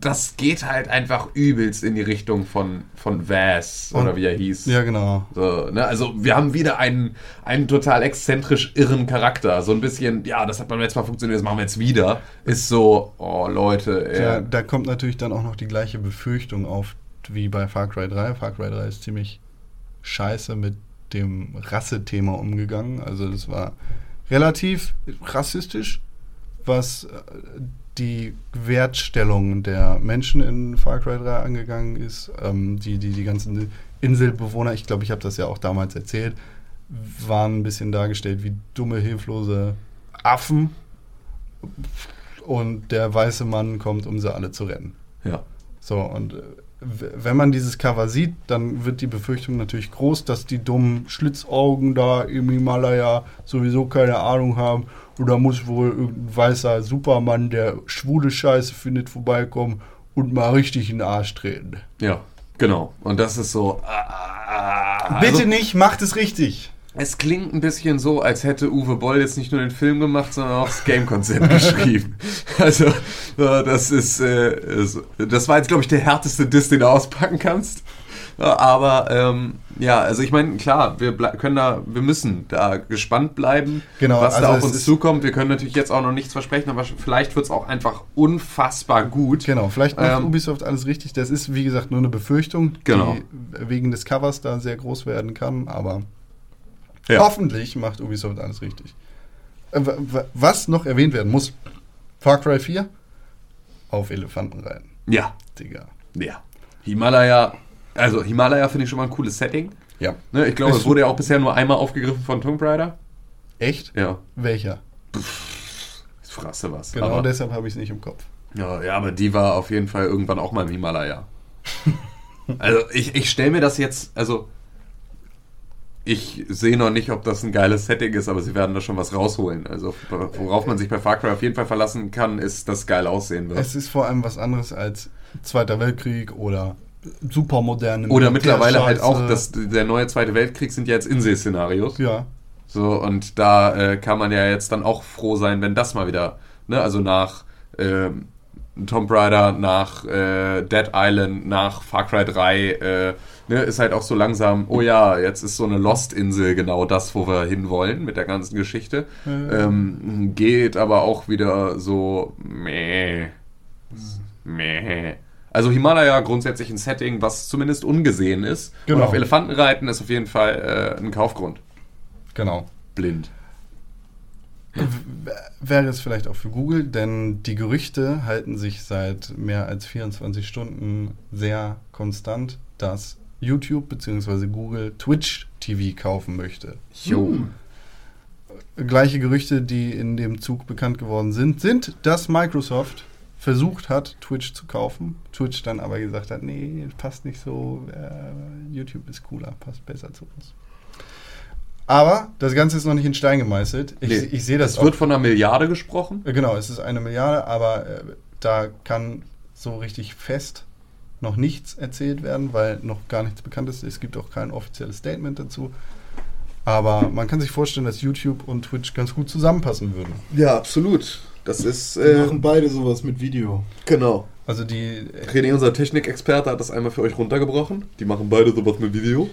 das geht halt einfach übelst in die Richtung von, von Vaz oder wie er hieß. Ja, genau. So, ne? Also wir haben wieder einen, einen total exzentrisch irren Charakter. So ein bisschen, ja, das hat beim letzten Mal funktioniert, das machen wir jetzt wieder. Ist so, oh Leute, Ja, ey. da kommt natürlich dann auch noch die gleiche Befürchtung auf wie bei Far Cry 3. Far Cry 3 ist ziemlich scheiße mit dem Rassethema umgegangen. Also das war relativ rassistisch, was äh, die Wertstellung der Menschen in Far Cry 3 angegangen ist. Ähm, die, die, die ganzen Inselbewohner, ich glaube, ich habe das ja auch damals erzählt, waren ein bisschen dargestellt wie dumme, hilflose Affen. Und der weiße Mann kommt, um sie alle zu retten. Ja. So, und äh, wenn man dieses Cover sieht, dann wird die Befürchtung natürlich groß, dass die dummen Schlitzaugen da im Himalaya sowieso keine Ahnung haben. Oder muss wohl irgendein weißer Supermann, der schwule Scheiße findet, vorbeikommen und mal richtig in den Arsch treten. Ja, genau. Und das ist so. ah, Bitte also, nicht, macht es richtig. Es klingt ein bisschen so, als hätte Uwe Boll jetzt nicht nur den Film gemacht, sondern auch das Game-Konzept [LAUGHS] geschrieben. Also, äh, das ist, äh, das war jetzt, glaube ich, der härteste Diss, den du auspacken kannst. Aber ähm, ja, also ich meine, klar, wir können da, wir müssen da gespannt bleiben, Genau, was also da auf uns zukommt. Wir können natürlich jetzt auch noch nichts versprechen, aber vielleicht wird es auch einfach unfassbar gut. Genau, vielleicht macht Ähm, Ubisoft alles richtig. Das ist, wie gesagt, nur eine Befürchtung, Genau. die wegen des Covers da sehr groß werden kann, aber Ja. hoffentlich macht Ubisoft alles richtig. Äh, wa- wa- Was noch erwähnt werden muss, Far Cry 4 auf Elefanten reiten. Ja, Digga. ja. Himalaya, also Himalaya finde ich schon mal ein cooles Setting. Ja. Ne, ich glaube, es wurde ja auch bisher nur einmal aufgegriffen von Tomb Raider. Echt? Ja, Welcher? ich fragst was. Genau aber, deshalb habe ich es nicht im Kopf. ja, ja, aber die war auf jeden Fall irgendwann auch mal im Himalaya. [LAUGHS] also ich, ich stelle mir das jetzt, also ich sehe noch nicht, ob das ein geiles Setting ist, aber sie werden da schon was rausholen. Also worauf man sich bei Far Cry auf jeden Fall verlassen kann, ist, dass es geil aussehen wird. Es ist vor allem was anderes als Zweiter Weltkrieg oder super moderne Oder mittlerweile halt auch, Militärscheiße. das, der neue Zweite Weltkrieg sind ja jetzt Insel-Szenarios. Ja, So, und da äh, kann man ja jetzt dann auch froh sein, wenn das mal wieder, ne, also nach ähm, Tomb Raider, nach äh, Dead Island, nach Far Cry 3, äh, ne, ist halt auch so langsam, oh ja, jetzt ist so eine Lost-Insel genau das, wo wir hinwollen mit der ganzen Geschichte. Ähm, geht aber auch wieder so, meh, meh. Also Himalaya grundsätzlich ein Setting, was zumindest ungesehen ist. Genau. Und auf Elefanten reiten ist auf jeden Fall äh, ein Kaufgrund. genau. Blind. Wäre es vielleicht auch für Google, denn die Gerüchte halten sich seit mehr als 24 Stunden sehr konstant, dass YouTube bzw. Google Twitch TV kaufen möchte. Jo. Gleiche Gerüchte, die in dem Zug bekannt geworden sind, sind, dass Microsoft versucht hat, Twitch zu kaufen. Twitch dann aber gesagt hat, nee, passt nicht so, äh, YouTube ist cooler, passt besser zu uns. Aber das Ganze ist noch nicht in Stein gemeißelt. Ich, Nee, ich sehe das Es wird von einer Milliarde gesprochen. äh, Genau, es ist eine Milliarde, aber äh, da kann so richtig fest noch nichts erzählt werden, weil noch gar nichts bekannt ist. Es gibt auch kein offizielles Statement dazu. Aber man kann sich vorstellen, dass YouTube und Twitch ganz gut zusammenpassen würden. Ja, absolut. Das ist, Die äh, machen beide sowas mit Video. genau. Also die, René, unser Technikexperte, hat das einmal für euch runtergebrochen. Die machen beide sowas mit Video.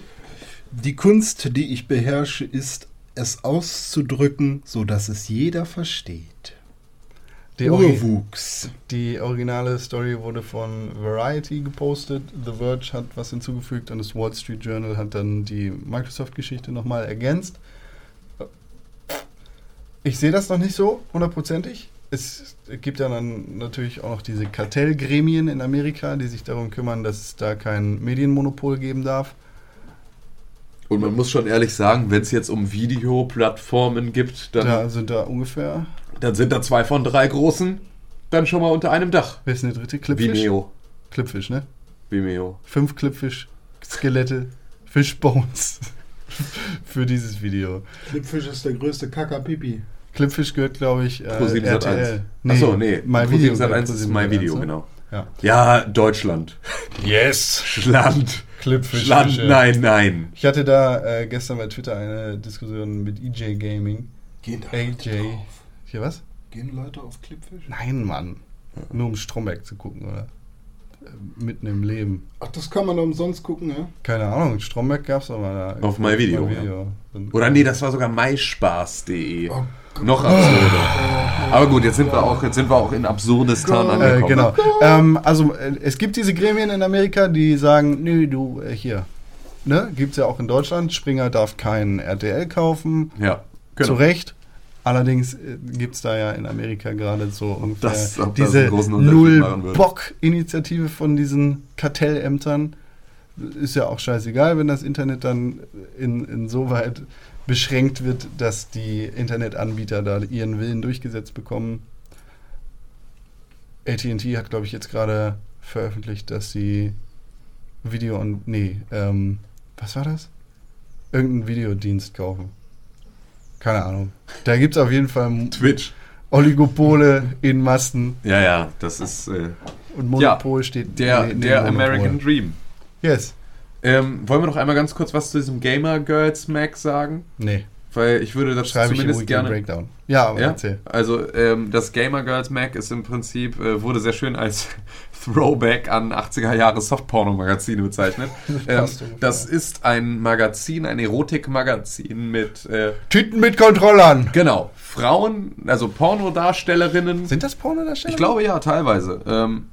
Die Kunst, die ich beherrsche, ist, es auszudrücken, so dass es jeder versteht. die, Urwuchs. die originale Story wurde von Variety gepostet. The Verge hat was hinzugefügt und das Wall Street Journal hat dann die Microsoft-Geschichte nochmal ergänzt. Ich sehe das noch nicht so hundertprozentig. Es gibt ja dann natürlich auch noch diese Kartellgremien in Amerika, die sich darum kümmern, dass es da kein Medienmonopol geben darf. Und man muss schon ehrlich sagen, wenn es jetzt um Videoplattformen gibt, dann, Da sind da ungefähr, dann sind da zwei von drei großen dann schon mal unter einem Dach. wer ist denn der dritte? Clipfish? Vimeo. Clipfish, ne? Vimeo. Fünf Clipfish-Skelette, Fishbones [LAUGHS] für dieses Video. Clipfish ist der größte Kakapipi. Clipfish gehört, glaube ich, äh, Pro 7 Sat 1. RTL. Achso, nee. My Pro Video. 7 Sat 1 Pro ist 7 My. Video, ne? genau. Ja. Ja, Deutschland. Yes! Schland. Clipfish. Schland, Fische. nein, nein. Ich hatte da äh, gestern bei Twitter eine Diskussion mit EJ Gaming. Gehen da AJ. Leute drauf? Hier was? Gehen Leute auf Clipfish? Nein, Mann. Nur um Stromberg zu gucken, oder? Äh, Mitten im Leben. Ach, das kann man umsonst gucken, ja? Keine Ahnung, Stromberg gab es aber da. Auf My Video, Dann- Oder nee, das war sogar myspaß.de. Oh Noch absurder. Aber gut, jetzt sind wir auch, jetzt sind wir auch in Absurdistan Äh, angekommen. genau. Ähm, also äh, es gibt diese Gremien in Amerika, die sagen, nö, du, äh, hier. Ne? Gibt es ja auch in Deutschland. Springer darf kein RTL kaufen. Ja, Zu genau. Recht. Allerdings äh, gibt es da ja in Amerika gerade so ungefähr das- diese. Null-Bock-Initiative von diesen Kartellämtern. Ist ja auch scheißegal, wenn das Internet dann in, insoweit beschränkt wird, dass die Internetanbieter da ihren Willen durchgesetzt bekommen. AT&T hat, glaube ich, jetzt gerade veröffentlicht, dass sie Video und nee, ähm, was war das? Irgendeinen Videodienst kaufen. Keine Ahnung. Da gibt es auf jeden Fall Twitch. Oligopole in Massen Ja, ja, das ist äh, und Monopol steht der, neben der Monopol. American Dream. Yes. Ähm, wollen wir noch einmal ganz kurz was zu diesem Gamer Girls Mac sagen? Nee, Weil ich würde das schreibe ich zumindest Weekend gerne. Breakdown. Ja, aber Ja? erzähl. Also ähm, das Gamer Girls Mac ist im Prinzip, äh, wurde sehr schön als [LAUGHS] Throwback an 80er Jahre Softporno-Magazine bezeichnet. [LAUGHS] ähm, das ist ein Magazin, ein Erotik-Magazin mit, äh, Tüten mit Kontrollern. genau, Frauen, also Pornodarstellerinnen. Sind das Pornodarsteller? Ich glaube ja, teilweise. Ähm,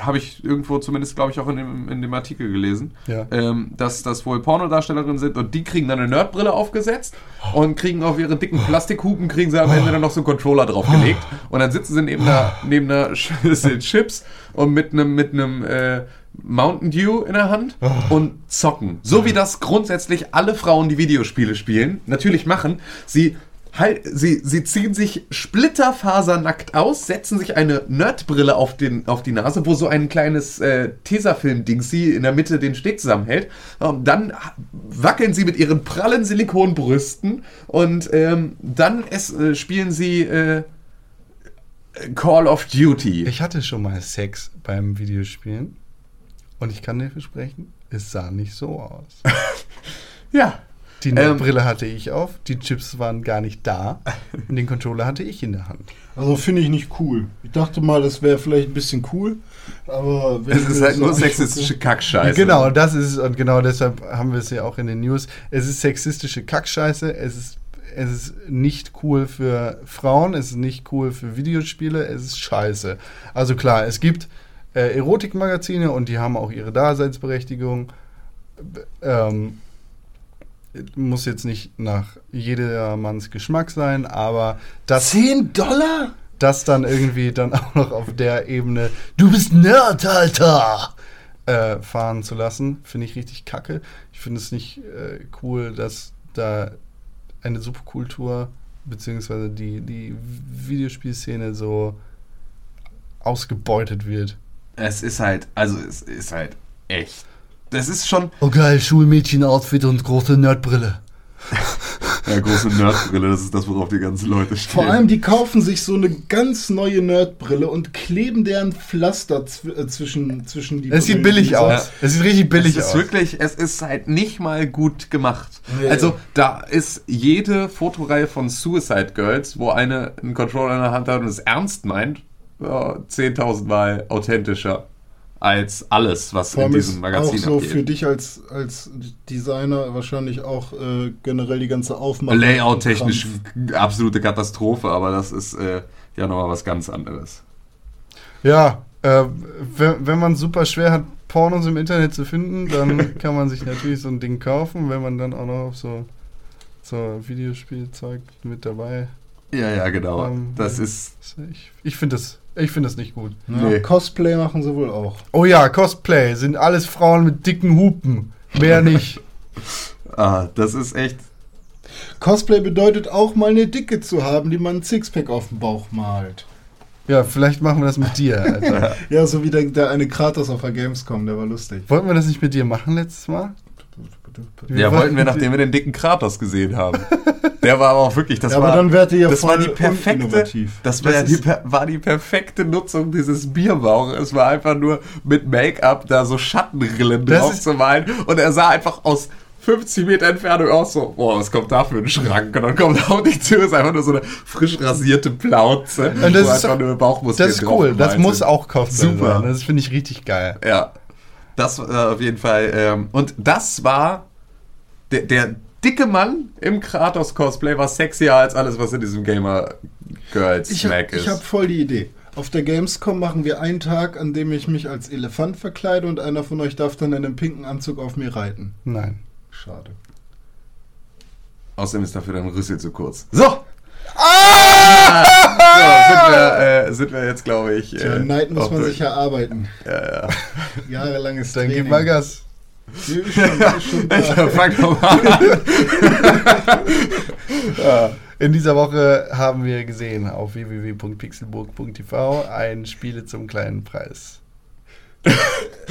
Habe ich irgendwo zumindest, glaube ich, auch in dem, in dem Artikel gelesen, Ja. ähm, dass das wohl Pornodarstellerinnen sind und die kriegen dann eine Nerdbrille aufgesetzt und kriegen auf ihre dicken Plastikhupen, kriegen sie am Ende dann noch so einen Controller draufgelegt und dann sitzen sie neben einer, neben einer [LAUGHS] Schüssel Chips und mit einem mit einem äh, Mountain Dew in der Hand und zocken. So wie das grundsätzlich alle Frauen, die Videospiele spielen, natürlich machen. Sie halt, sie, sie ziehen sich splitterfasernackt aus, setzen sich eine Nerdbrille auf, den, auf die Nase, wo so ein kleines äh, Tesafilm-Dingsi in der Mitte den Steg zusammenhält. Und dann wackeln sie mit ihren prallen Silikonbrüsten und ähm, dann es, äh, spielen sie äh, Call of Duty. Ich hatte schon mal Sex beim Videospielen. Und ich kann dir versprechen, es sah nicht so aus. [LAUGHS] Ja. Die Ähm. Brille hatte ich auf, die Chips waren gar nicht da und den Controller hatte ich in der Hand. Also finde ich nicht cool. Ich dachte mal, das wäre vielleicht ein bisschen cool, aber Es ist halt nur sexistische Kackscheiße. Genau, das ist es und genau deshalb haben wir es ja auch in den News. Es ist sexistische Kackscheiße, es ist, es ist nicht cool für Frauen, es ist nicht cool für Videospiele, es ist scheiße. Also klar, es gibt äh, Erotikmagazine und die haben auch ihre Daseinsberechtigung. B- Ähm, muss jetzt nicht nach jedermanns Geschmack sein, aber das 10 Dollar? das dann irgendwie dann auch noch auf der Ebene, du bist Nerd, Alter, äh, fahren zu lassen, finde ich richtig kacke. Ich finde es nicht äh, cool, dass da eine Subkultur beziehungsweise die, die Videospielszene so ausgebeutet wird. Es ist halt, also es ist halt echt. Das ist schon Oh geil, Schulmädchen-Outfit und große Nerdbrille. [LAUGHS] ja, große Nerdbrille, das ist das, worauf die ganzen Leute stehen. Vor allem, die kaufen sich so eine ganz neue Nerdbrille und kleben deren Pflaster zw äh, zwischen, zwischen die Es sieht billig Dieser- aus. Es sieht richtig billig es ist aus. wirklich, es ist halt nicht mal gut gemacht. Nee. Also da ist jede Fotoreihe von Suicide Girls, wo eine einen Controller in der Hand hat und es ernst meint, ja, 10.000 Mal authentischer als alles, was Vor in ist diesem Magazin auch so abgeht. für dich als, als Designer wahrscheinlich auch äh, generell die ganze Aufmachung. Layout-technisch absolute Katastrophe, aber das ist äh, ja nochmal was ganz anderes. Ja, äh, wenn, wenn man super schwer hat, Pornos im Internet zu finden, dann [LAUGHS] kann man sich natürlich so ein Ding kaufen, wenn man dann auch noch so, so Videospielzeug mit dabei Ja, ja, genau. Ähm, das ist. ist. Ich, ich finde das, ich find das nicht gut. Ja, Nee. Cosplay machen sie wohl auch. Oh ja, Cosplay sind alles Frauen mit dicken Hupen. Mehr nicht. [LAUGHS] Ah, das ist echt. Cosplay bedeutet auch mal eine Dicke zu haben, die man ein Sixpack auf den Bauch malt. Ja, vielleicht machen wir das mit dir, Alter. [LAUGHS] Ja, so wie der, der eine Kratos auf der Gamescom, der war lustig. Wollten wir das nicht mit dir machen letztes Mal? Ja, wollten wir, nachdem wir den dicken Kratos gesehen haben. Der war aber auch wirklich, das Ja, war, aber dann wärt ihr ja das war die perfekte, das war, Das die, war die perfekte Nutzung dieses Bierbauches. Es war einfach nur mit Make-up da so Schattenrillen drauf zu malen und er sah einfach aus 50 Meter Entfernung aus so, boah, was kommt da für ein Schrank? Und dann kommt auf die Tür, ist einfach nur so eine frisch rasierte Plauze, Und das ist einfach nur Bauchmuskeln Das ist cool. Das muss auch Cosplay Super. sein. Das finde ich richtig geil. Ja, das war auf jeden Fall. Ähm, und das war der, der dicke Mann im Kratos-Cosplay war sexier als alles, was in diesem Gamer Girls Ich habe ist. hab voll die Idee. Auf der Gamescom machen wir einen Tag, an dem ich mich als Elefant verkleide und einer von euch darf dann in einem pinken Anzug auf mir reiten. Nein. Schade. Außerdem ist dafür dein Rüssel zu kurz. So! Ah! So, sind wir, äh, sind wir jetzt, glaube ich. Tja, Äh, Neid muss man durch. sich erarbeiten. Ja, ja. Jahrelanges Dann Training. gib mal Gas. Nee, ist schon, schon [LAUGHS] da. Fang doch mal an. [LAUGHS] In dieser Woche haben wir gesehen auf www.pixelburg.tv ein Spiele zum kleinen Preis. [LAUGHS] ja,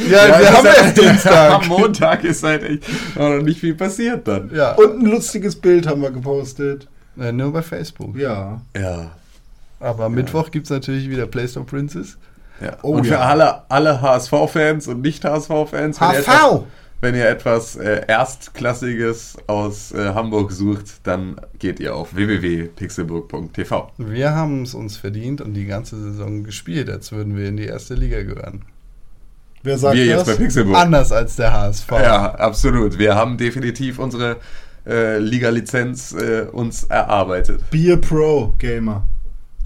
wir das haben erst Dienstag. Am Montag ist halt echt noch nicht viel passiert dann. Ja, Und ein lustiges Bild haben wir gepostet. Äh, nur bei Facebook. Ja. Ja. Aber Mittwoch gibt es natürlich wieder Playstore Princess. Ja. Oh und für ja. alle, alle HSV-Fans und Nicht-HSV-Fans, wenn, ihr HV! etwas- wenn ihr etwas äh, Erstklassiges aus äh, Hamburg sucht, dann geht ihr auf www.pixelburg.tv. Wir haben es uns verdient und die ganze Saison gespielt, als würden wir in die erste Liga gehören. Wer sagt Wir jetzt das? bei Pixelburg. Anders als der HSV. Ja, absolut. Wir haben definitiv unsere äh, Liga-Lizenz äh, uns erarbeitet. Beer Pro Gamer.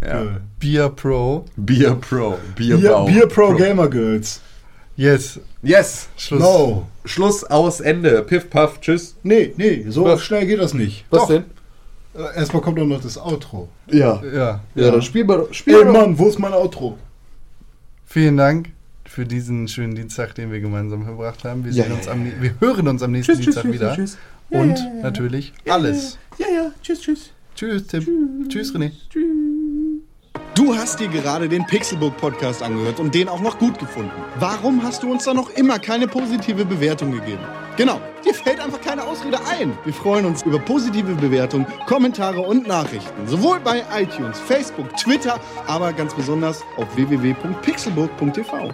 Ja. Girl. Beer Pro. Beer Pro. Beer, Beer. Beer Pro Gamer Girls. Yes. Yes. Schluss. No. Schluss, aus, Ende. Piff, paff, tschüss. Nee, nee, so Was? schnell geht das nicht. Was Doch. denn? Äh, Erstmal kommt doch noch das Outro. Ja. Ja. Ja, dann spiel mal. Spiel Ey. Mann, wo ist mein Outro? Vielen Dank für diesen schönen Dienstag, den wir gemeinsam verbracht haben. Wir, Ja, sehen ja, uns am, wir hören uns am nächsten Dienstag wieder. tschüss. Und natürlich alles. Ja, ja. Tschüss, tschüss. Tschüss, Tim. Tschüss, René. Du hast dir gerade den Pixelbook Podcast angehört und den auch noch gut gefunden. Warum hast du uns da noch immer keine positive Bewertung gegeben? Genau, dir fällt einfach keine Ausrede ein. Wir freuen uns über positive Bewertungen, Kommentare und Nachrichten. Sowohl bei iTunes, Facebook, Twitter, aber ganz besonders auf www.pixelburg.tv.